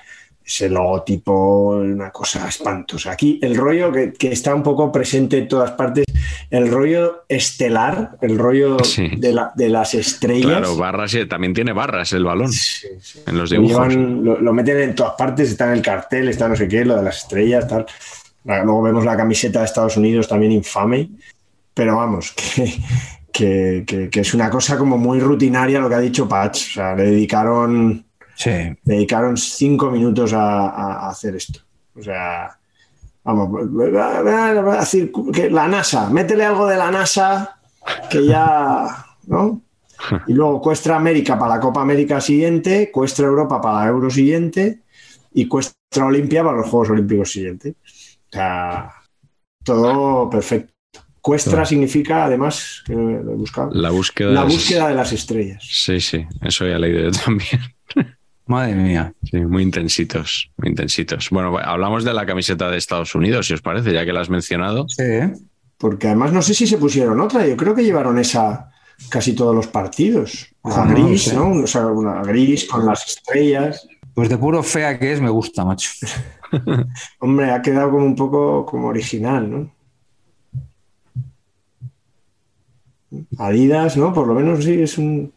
Ese logotipo, una cosa espantosa. Aquí el rollo que, que está un poco presente en todas partes, el rollo estelar, el rollo Sí. de, la- de las estrellas. Claro, barras, y- también tiene barras el balón Sí, sí. en los Lo, dibujos. llevan- lo- lo meten en todas partes, está en el cartel, está no sé qué, lo de las estrellas, tal. Luego vemos la camiseta de Estados Unidos también infame, pero vamos, que, que- que- que es una cosa como muy rutinaria lo que ha dicho Patch. O sea, le dedicaron, Sí. dedicaron cinco minutos a, hacer esto. O sea, vamos, va- va- va a decir que la NASA, métele algo de la NASA que ya, ¿no? Y luego Cuestra América para la Copa América siguiente, Cuestra Europa para la Euro siguiente y Cuestra Olimpia para los Juegos Olímpicos siguientes. O sea, todo perfecto. Cuestra significa, además, que lo he buscado, La búsqueda. la de las- búsqueda de las estrellas. Sí, sí, eso ya he leído yo también. Madre mía. Sí, muy intensitos, muy intensitos. Bueno, hablamos de la camiseta de Estados Unidos, si os parece, ya que la has mencionado. Sí, ¿eh? Porque además no sé si se pusieron otra, yo creo que llevaron esa casi todos los partidos. Una Ah, no gris. ¿no? O sea, una gris con las estrellas. Pues de puro fea que es, me gusta, macho. Hombre, ha quedado como un poco como original, ¿no? Adidas, ¿no? Por lo menos sí, es un.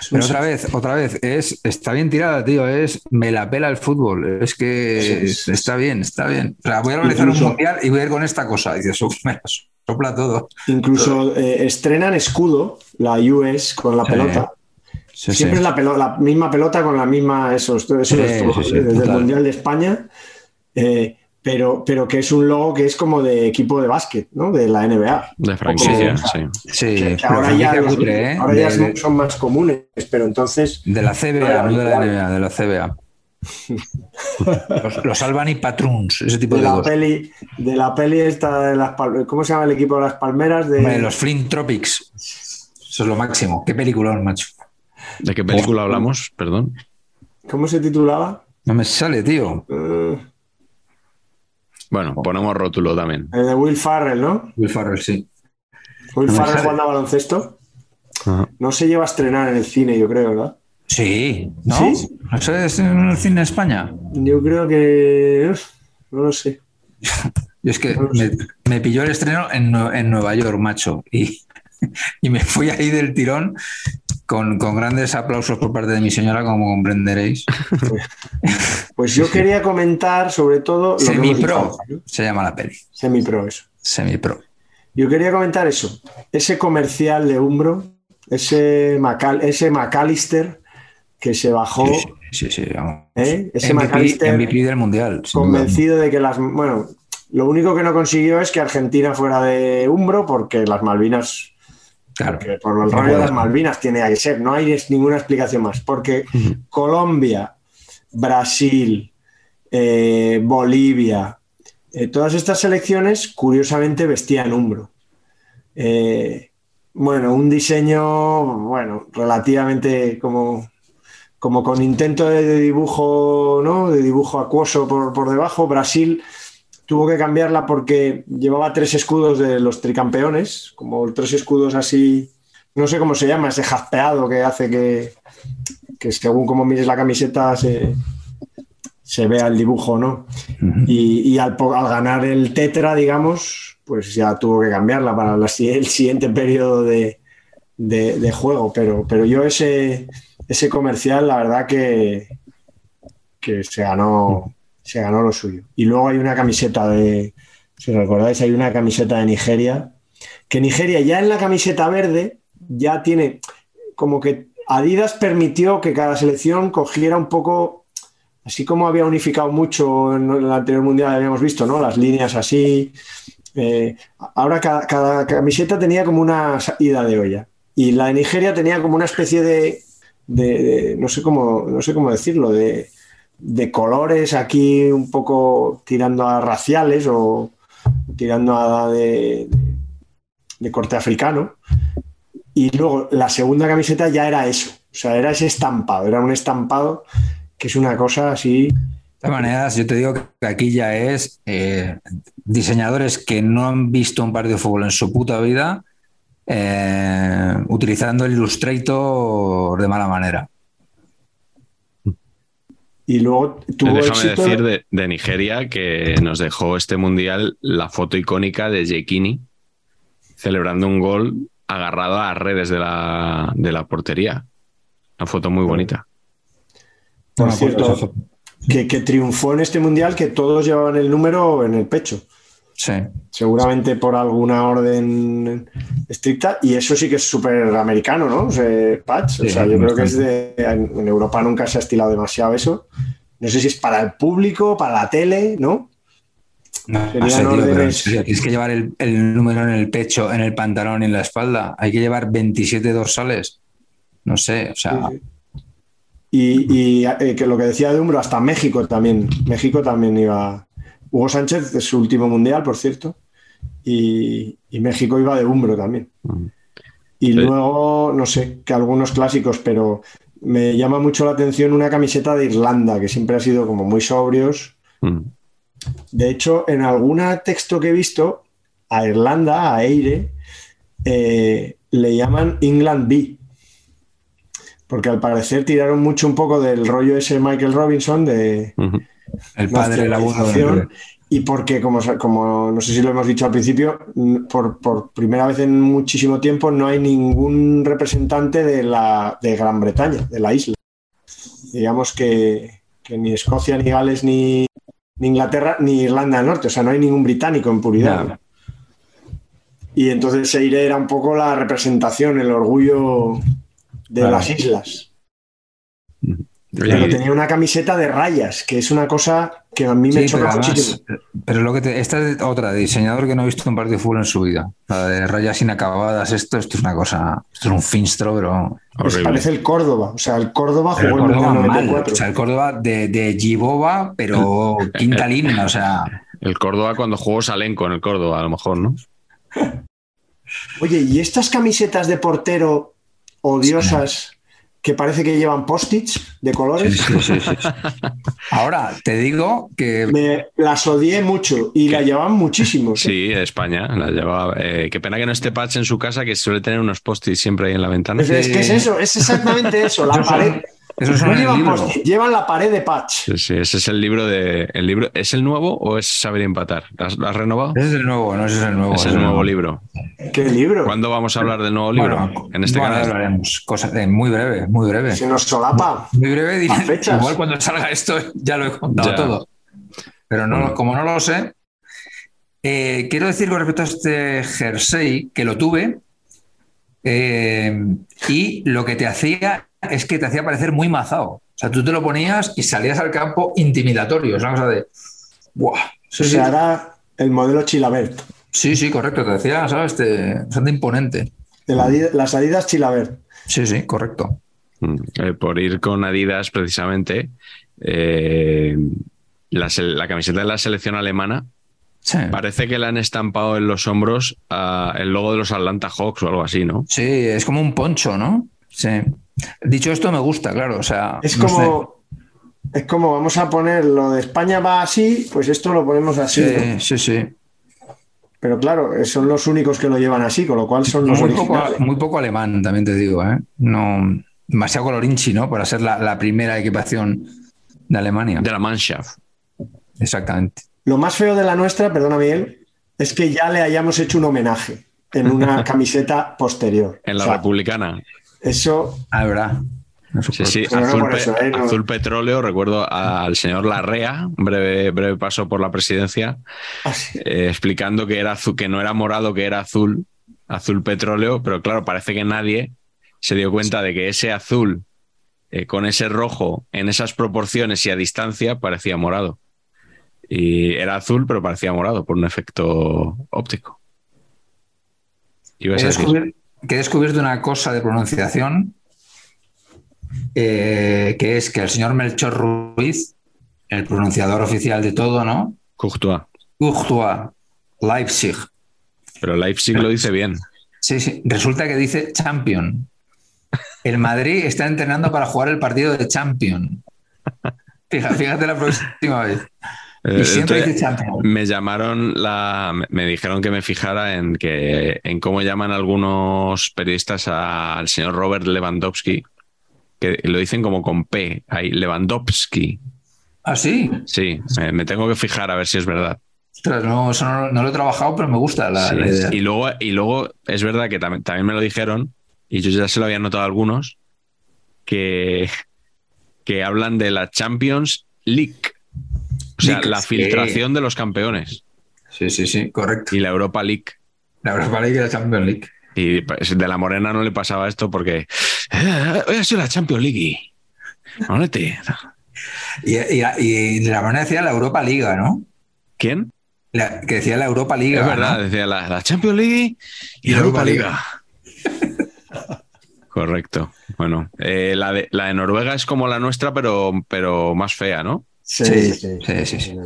Es Pero otra vez, otra vez, es, está bien tirada, tío. Es me la pela el fútbol. Es que Sí, sí, sí. está bien, está bien. O sea, voy a organizar Incluso- un mundial y voy a ir con esta cosa. Y dices, "Oh, me la sopla todo. Incluso eh, estrenan escudo, la US, con la Sí. pelota. Siempre es la, misma pelota con la misma. Eso, sí, sí, desde el. Mundial de España. eh, pero, pero que es un logo que es como de equipo de básquet, ¿no? De la NBA. De franquicia, Sí. sí. Sí, Que- que pero ahora ya, franquicia los- cutre, ¿eh? ahora ya De- son, son más comunes, pero entonces. De la CBA, no de la. NBA, de la CBA. Los, los Albany Patroons, ese tipo De de, la peli, de la peli esta de las ¿Cómo se llama el equipo de las palmeras? De, Hombre, los Flint Tropics. Eso es lo máximo. Qué peliculón, macho. ¿De qué película hablamos? Perdón. ¿Cómo se titulaba? No me sale, tío. Eh, Bueno, ponemos rótulo también. el de Will Farrell, ¿no? Will Farrell, sí. Will No Farrell jugando a baloncesto. Ajá. No se lleva a estrenar en el cine, yo creo, ¿verdad? Sí, ¿no? ¿Sí? ¿Eso es en el cine de España? Yo creo que. No lo sé. Yo es que No me, me pilló el estreno en, en Nueva York, macho. Y, y me fui ahí del tirón con, con grandes aplausos por parte de mi señora, como comprenderéis. Pues yo quería comentar sobre todo. Semi-pro ¿no? se llama la peli. Semi-pro, eso. Semi-pro. Yo quería comentar eso. Ese comercial de Umbro, ese, Macal ese McAllister que se bajó, Sí, sí, sí. vamos. ¿eh? ese MVP, McAllister MVP del Mundial. duda. convencido de que las. Bueno, lo único que no consiguió es que Argentina fuera de Umbro porque las Malvinas Claro. Porque por el rollo de las Malvinas tiene que ser, no hay ninguna explicación más. Porque Colombia, Brasil, eh, Bolivia, eh, todas estas selecciones curiosamente vestían umbro. Eh, bueno, un diseño, bueno, relativamente como, como con intento de, de dibujo, ¿no? De dibujo acuoso por, por debajo. Brasil tuvo que cambiarla porque llevaba tres escudos de los tricampeones, como tres escudos así, no sé cómo se llama, ese jaspeado que hace que, que según como mires la camiseta se, se vea el dibujo, ¿no? Y, y al, ganar el Tetra, digamos, pues ya tuvo que cambiarla para la el siguiente periodo de, de- de juego. Pero, pero yo ese, ese comercial, la verdad que, que se ganó, se ganó lo suyo. Y luego hay una camiseta de, si recordáis, hay una camiseta de Nigeria, que Nigeria ya en la camiseta verde ya tiene como que Adidas permitió que cada selección cogiera un poco, así como había unificado mucho en el anterior mundial, habíamos visto, ¿no? Las líneas así. eh, ahora cada, cada camiseta tenía como una ida de olla. Y la de Nigeria tenía como una especie de, de- de- no sé cómo, no sé cómo decirlo, de, de colores aquí un poco tirando a raciales o tirando a de, corte africano. Y luego la segunda camiseta ya era eso, o sea, era ese estampado, era un estampado que es una cosa así. De maneras, yo te digo que aquí ya es eh, diseñadores que no han visto un partido de fútbol en su puta vida eh, utilizando el Illustrator de mala manera. Y luego tuvo Déjame éxito. decir de, de Nigeria que nos dejó este mundial la foto icónica de Jekini celebrando un gol agarrado a las redes de la, de la portería. Una foto muy bonita. Por cierto, que triunfó en este mundial que todos llevaban el número en el pecho. Sí. seguramente por alguna orden estricta, y eso sí que es súper americano, ¿no? O sea, Patch, o sea, yo creo que es de. En, Europa nunca se ha estilado demasiado eso. No sé si es para el público, para la tele, ¿no? No, no sé, tío, pero tienes que llevar el, el número en el pecho, en el pantalón y en la espalda. Hay que llevar 27 dorsales. No sé, o sea, Sí, sí. Y, y, eh, que lo que decía de Umbro, hasta México también. México también iba. Hugo Sánchez de su último mundial, por cierto. Y, y México iba de Umbro también. Y Sí. luego, no sé, que algunos clásicos, pero me llama mucho la atención una camiseta de Irlanda, que siempre ha sido como muy sobrios. Mm. De hecho, en algún texto que he visto, a Irlanda, a Eire, eh, le llaman England B. Porque al parecer tiraron mucho un poco del rollo ese Michael Robinson de. El padre, el abuelo. nacionalización, y porque, como, como no sé si lo hemos dicho al principio, por, por primera vez en muchísimo tiempo no hay ningún representante de, la, de Gran Bretaña, de la isla. Digamos que, que ni Escocia, ni Gales, ni, ni Inglaterra, ni Irlanda del Norte, o sea, no hay ningún británico en puridad. Y entonces Seire era un poco la representación, el orgullo de Claro. las islas. Pero tenía una camiseta de rayas, que es una cosa que a mí me Sí, choca pero además, muchísimo. pero lo que te- esta es otra de diseñador que no ha visto un partido de fútbol en su vida. La de rayas inacabadas, esto, esto es una cosa, esto es un finstro, pero Pues parece el Córdoba. O sea, el Córdoba Pero jugó el en Córdoba mal, 94. o sea, el Córdoba de, de Giboba, pero quinta línea, o sea, El Córdoba cuando jugó Salenco en el Córdoba, a lo mejor, ¿no? Oye, ¿y estas camisetas de portero odiosas que parece que llevan post-its de colores? sí, sí, sí. Ahora, te digo que Me las odié mucho y la llevaban muchísimo. Sí, España. La llevaba. eh, qué pena que no esté Patch en su casa, que suele tener unos post-its siempre ahí en la ventana. Es, es que es eso, es exactamente eso, la pared. Esos son No el llevan la pared de patch. Sí, sí, ese es el libro de. El libro, ¿Es el nuevo o es Saber Empatar? ¿Lo has, lo has renovado? ese es el nuevo, no es el nuevo. Es ese el nuevo libro. ¿Qué libro? ¿Cuándo vamos a hablar del nuevo libro? Bueno, en este bueno, canal. hablaremos. Cosas, eh, muy breve, muy breve. Se nos solapa. Muy breve, diré, fechas. igual cuando salga esto ya lo he contado Ya. todo. Pero no, Bueno. como no lo sé, eh, quiero decir con respecto a este jersey que lo tuve eh, y lo que te hacía es que te hacía parecer muy mazado. O sea, tú te lo ponías y salías al campo intimidatorio. Es una cosa de. ¡Buah! Sí, sí, era el modelo Chilabert. sí, sí, correcto. Te decía, ¿sabes? Te, bastante imponente. De la las Adidas Chilabert. Sí, sí, correcto. Mm, eh, por ir con Adidas, precisamente, eh, la, la camiseta de la selección alemana Sí. parece que le han estampado en los hombros ah, el logo de los Atlanta Hawks o algo así, ¿no? Sí, es como un poncho, ¿no? Sí. Dicho esto, me gusta, claro. O sea, Es no sé. como. Es como vamos a poner lo de España va así, pues esto lo ponemos así. ¿no? Sí, sí, sí. Pero claro, eh, son los únicos que lo llevan así, con lo cual son los Muy poco, muy poco alemán, también te digo, ¿eh? No, demasiado colorinchi, ¿no? Para ser la, la primera equipación de Alemania. De la Mannschaft. Exactamente. Lo más feo de la nuestra, perdona Miguel, es que ya le hayamos hecho un homenaje en una camiseta posterior. En la O sea, republicana. Eso, Ah, verdad. Sí, sí, Pero no azul, por pe- eso, ¿eh? No. azul petróleo. Recuerdo al señor Larrea, un breve, breve paso por la presidencia, Ah, sí. eh, explicando que, era azul, que no era morado, que era azul, azul petróleo, pero claro, parece que nadie se dio cuenta de que ese azul eh, con ese rojo en esas proporciones y a distancia parecía morado. Y era azul, pero parecía morado por un efecto óptico. Ibas a decir. Que he descubierto una cosa de pronunciación, eh, que es que el señor Melchor Ruiz, el pronunciador oficial de todo, ¿no? Courtois. Courtois, Leipzig. Pero Leipzig lo dice bien. Sí, sí. Resulta que dice champion. El Madrid está entrenando para jugar el partido de champion. Fíjate, fíjate la próxima vez. Eh, Y siempre entonces, dice champion. me llamaron la me- dijeron que me fijara en que en cómo llaman algunos periodistas a- al señor Robert Lewandowski que lo dicen como con P ahí Lewandowski Ah, sí. sí me, me tengo que fijar a ver si es verdad Ostras, no, eso no, no lo he trabajado, pero me gusta la, Sí. la idea. y luego y luego es verdad que también, también me lo dijeron y yo ya se lo había notado a algunos que que hablan de la Champions League o sea la filtración de los campeones Sí, sí, sí, correcto. y la Europa League La Europa League y la Champions League. Y pues, de la Morena no le pasaba esto porque "Eh, hoy ha sido la Champions League. Manolete. Y, y, y la manera decía la Europa Liga, ¿no? ¿Quién? La- que decía la Europa Liga. es verdad, ¿no? decía la, la Champions League y la Europa League. Correcto. Bueno, eh, la, de, la de Noruega es como la nuestra, pero, pero más fea, ¿no? Sí, Sí, sí, sí, sí, sí.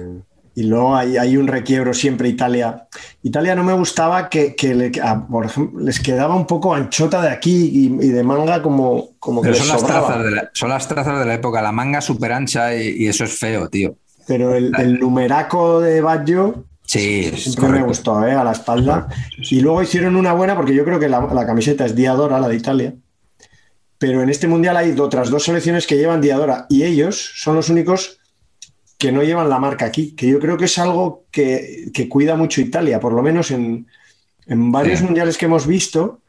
Y luego hay, hay un requiebro siempre Italia. Italia no me gustaba que, que le- a- por ejemplo, les quedaba un poco anchota de aquí y, y de manga como, como que Pero les son las, sobraba. trazas de la, son las trazas de la época, la manga súper ancha y, y eso es feo, tío. Pero el, el numeraco de Baggio Sí, siempre me gustó, ¿eh? a la espalda. Y luego hicieron una buena, porque yo creo que la, la camiseta es Diadora, la de Italia. Pero en este mundial hay otras dos selecciones que llevan Diadora y ellos son los únicos que no llevan la marca aquí, que yo creo que es algo que, que cuida mucho Italia, por lo menos en, en varios Sí. mundiales que hemos visto,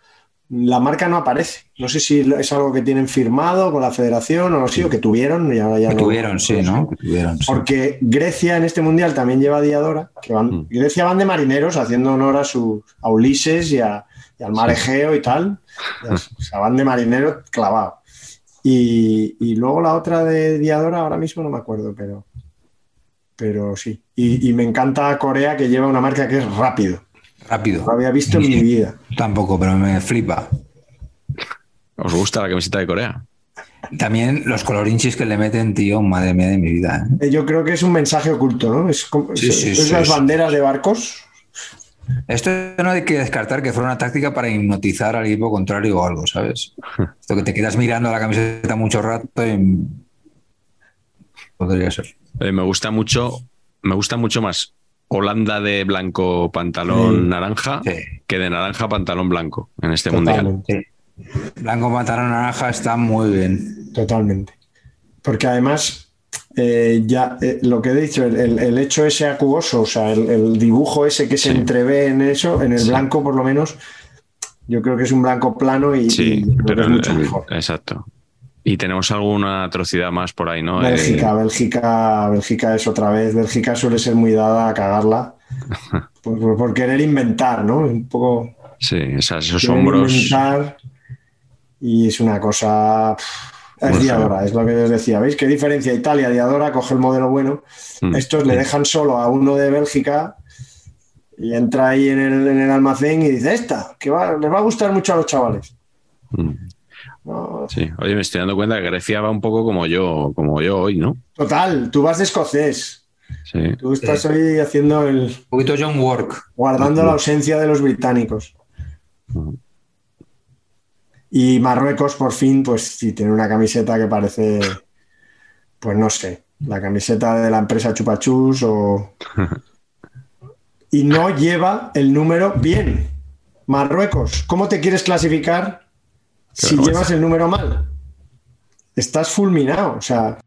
la marca no aparece. No sé si es algo que tienen firmado con la federación o no sé, o que tuvieron. Y ahora ya Que no- tuvieron, sí, ¿no? Que tuvieron, sí. porque Grecia en este mundial también lleva Diadora, que van, Mm. Grecia van de marineros haciendo honor a, su, a Ulises y, a- y al mar Egeo y tal. O sea, van de marinero clavado. Y, y luego la otra de Diadora, ahora mismo no me acuerdo, pero, pero sí. Y, y me encanta Corea que lleva una marca que es rápido. Rápido. No lo había visto en mi vida. Tampoco, pero me flipa. ¿Os gusta la camiseta de Corea? También los colorinchis que le meten, tío, madre mía de mi vida. ¿eh? Eh, Yo creo que es un mensaje oculto, ¿no? Es, como- Sí, sí, es sí, las sí. banderas de barcos. Esto no hay que descartar que fuera una táctica para hipnotizar al equipo contrario o algo, ¿sabes? Esto que te quedas mirando la camiseta mucho rato y podría ser. Eh, me gusta mucho, me gusta mucho más Holanda de blanco pantalón Sí. naranja Sí. que de naranja pantalón blanco en este mundial. Totalmente. Blanco pantalón naranja está muy bien. Totalmente. Porque además, eh, ya eh, lo que he dicho, el, el- el hecho ese acuoso, o sea, el, el dibujo ese que se Sí. entrevé en eso, en el Sí. blanco por lo menos, yo creo que es un blanco plano y, Sí, y pero es el- mucho mejor. exacto. Y tenemos alguna atrocidad más por ahí, ¿no? Bélgica, Eh, Bélgica, Bélgica es otra vez. Bélgica suele ser muy dada a cagarla por, por- por querer inventar, ¿no? Un poco sí, esas- esos hombros. inventar y es una cosa. Es Diadora, es lo que os decía. ¿Veis qué diferencia? Italia, Diadora, coge el modelo bueno. Mm. Estos le dejan solo a uno de Bélgica y entra ahí en el, en el almacén y dice: Esta, que va, les va a gustar mucho a los chavales. Mm, No, Sí, oye, me estoy dando cuenta que Grecia va un poco como yo, como yo hoy, ¿no? Total, tú vas de escocés. Sí. Tú estás hoy haciendo el. Un poquito John Work. guardando la ausencia de los británicos. Y Marruecos, por fin, pues sí, tiene una camiseta que parece, pues no sé, la camiseta de la empresa Chupachus o... Y no lleva el número bien. Marruecos, ¿cómo te quieres clasificar si vergüenza. llevas el número mal? Estás fulminado, o sea,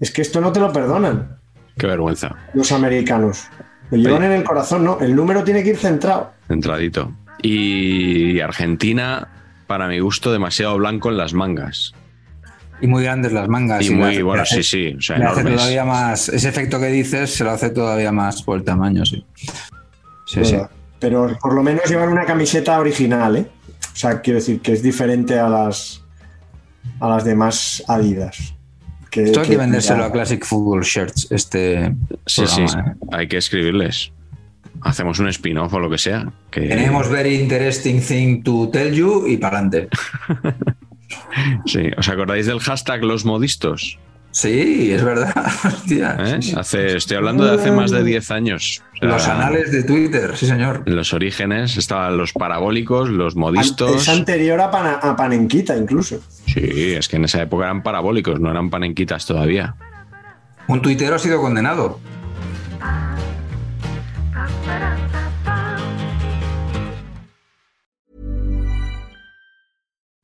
es que esto no te lo perdonan Qué vergüenza. los americanos. Lo llevan en el corazón, ¿no? El número tiene que ir centrado. Centradito. Y Argentina, para mi gusto, demasiado blanco en las mangas. Y muy grandes las mangas. Y muy, hace- bueno, sí, sí, o sea, le hace todavía más. Ese efecto que dices se lo hace todavía más por el tamaño, sí. Sí, sí. Pero- Pero por lo menos llevan una camiseta original, ¿eh? O sea, quiero decir que es diferente a las a las demás Adidas. Que, Esto hay que que- vendérselo a Classic Football Shirts, este Sí, sí, ¿eh? hay que escribirles. Hacemos un spin-off o lo que sea. Que... Tenemos very interesting thing to tell you y para adelante. Sí, ¿os acordáis del hashtag los modistos? Sí, es verdad. Hostia, ¿Eh? sí, sí. Hace, estoy hablando de hace más de 10 años. O sea, Los anales de Twitter, sí, señor. Los orígenes estaban los parabólicos, los modistos. Es anterior a Panenquita, incluso. Sí, es que en esa época eran parabólicos, no eran panenquitas todavía. Un tuitero ha sido condenado.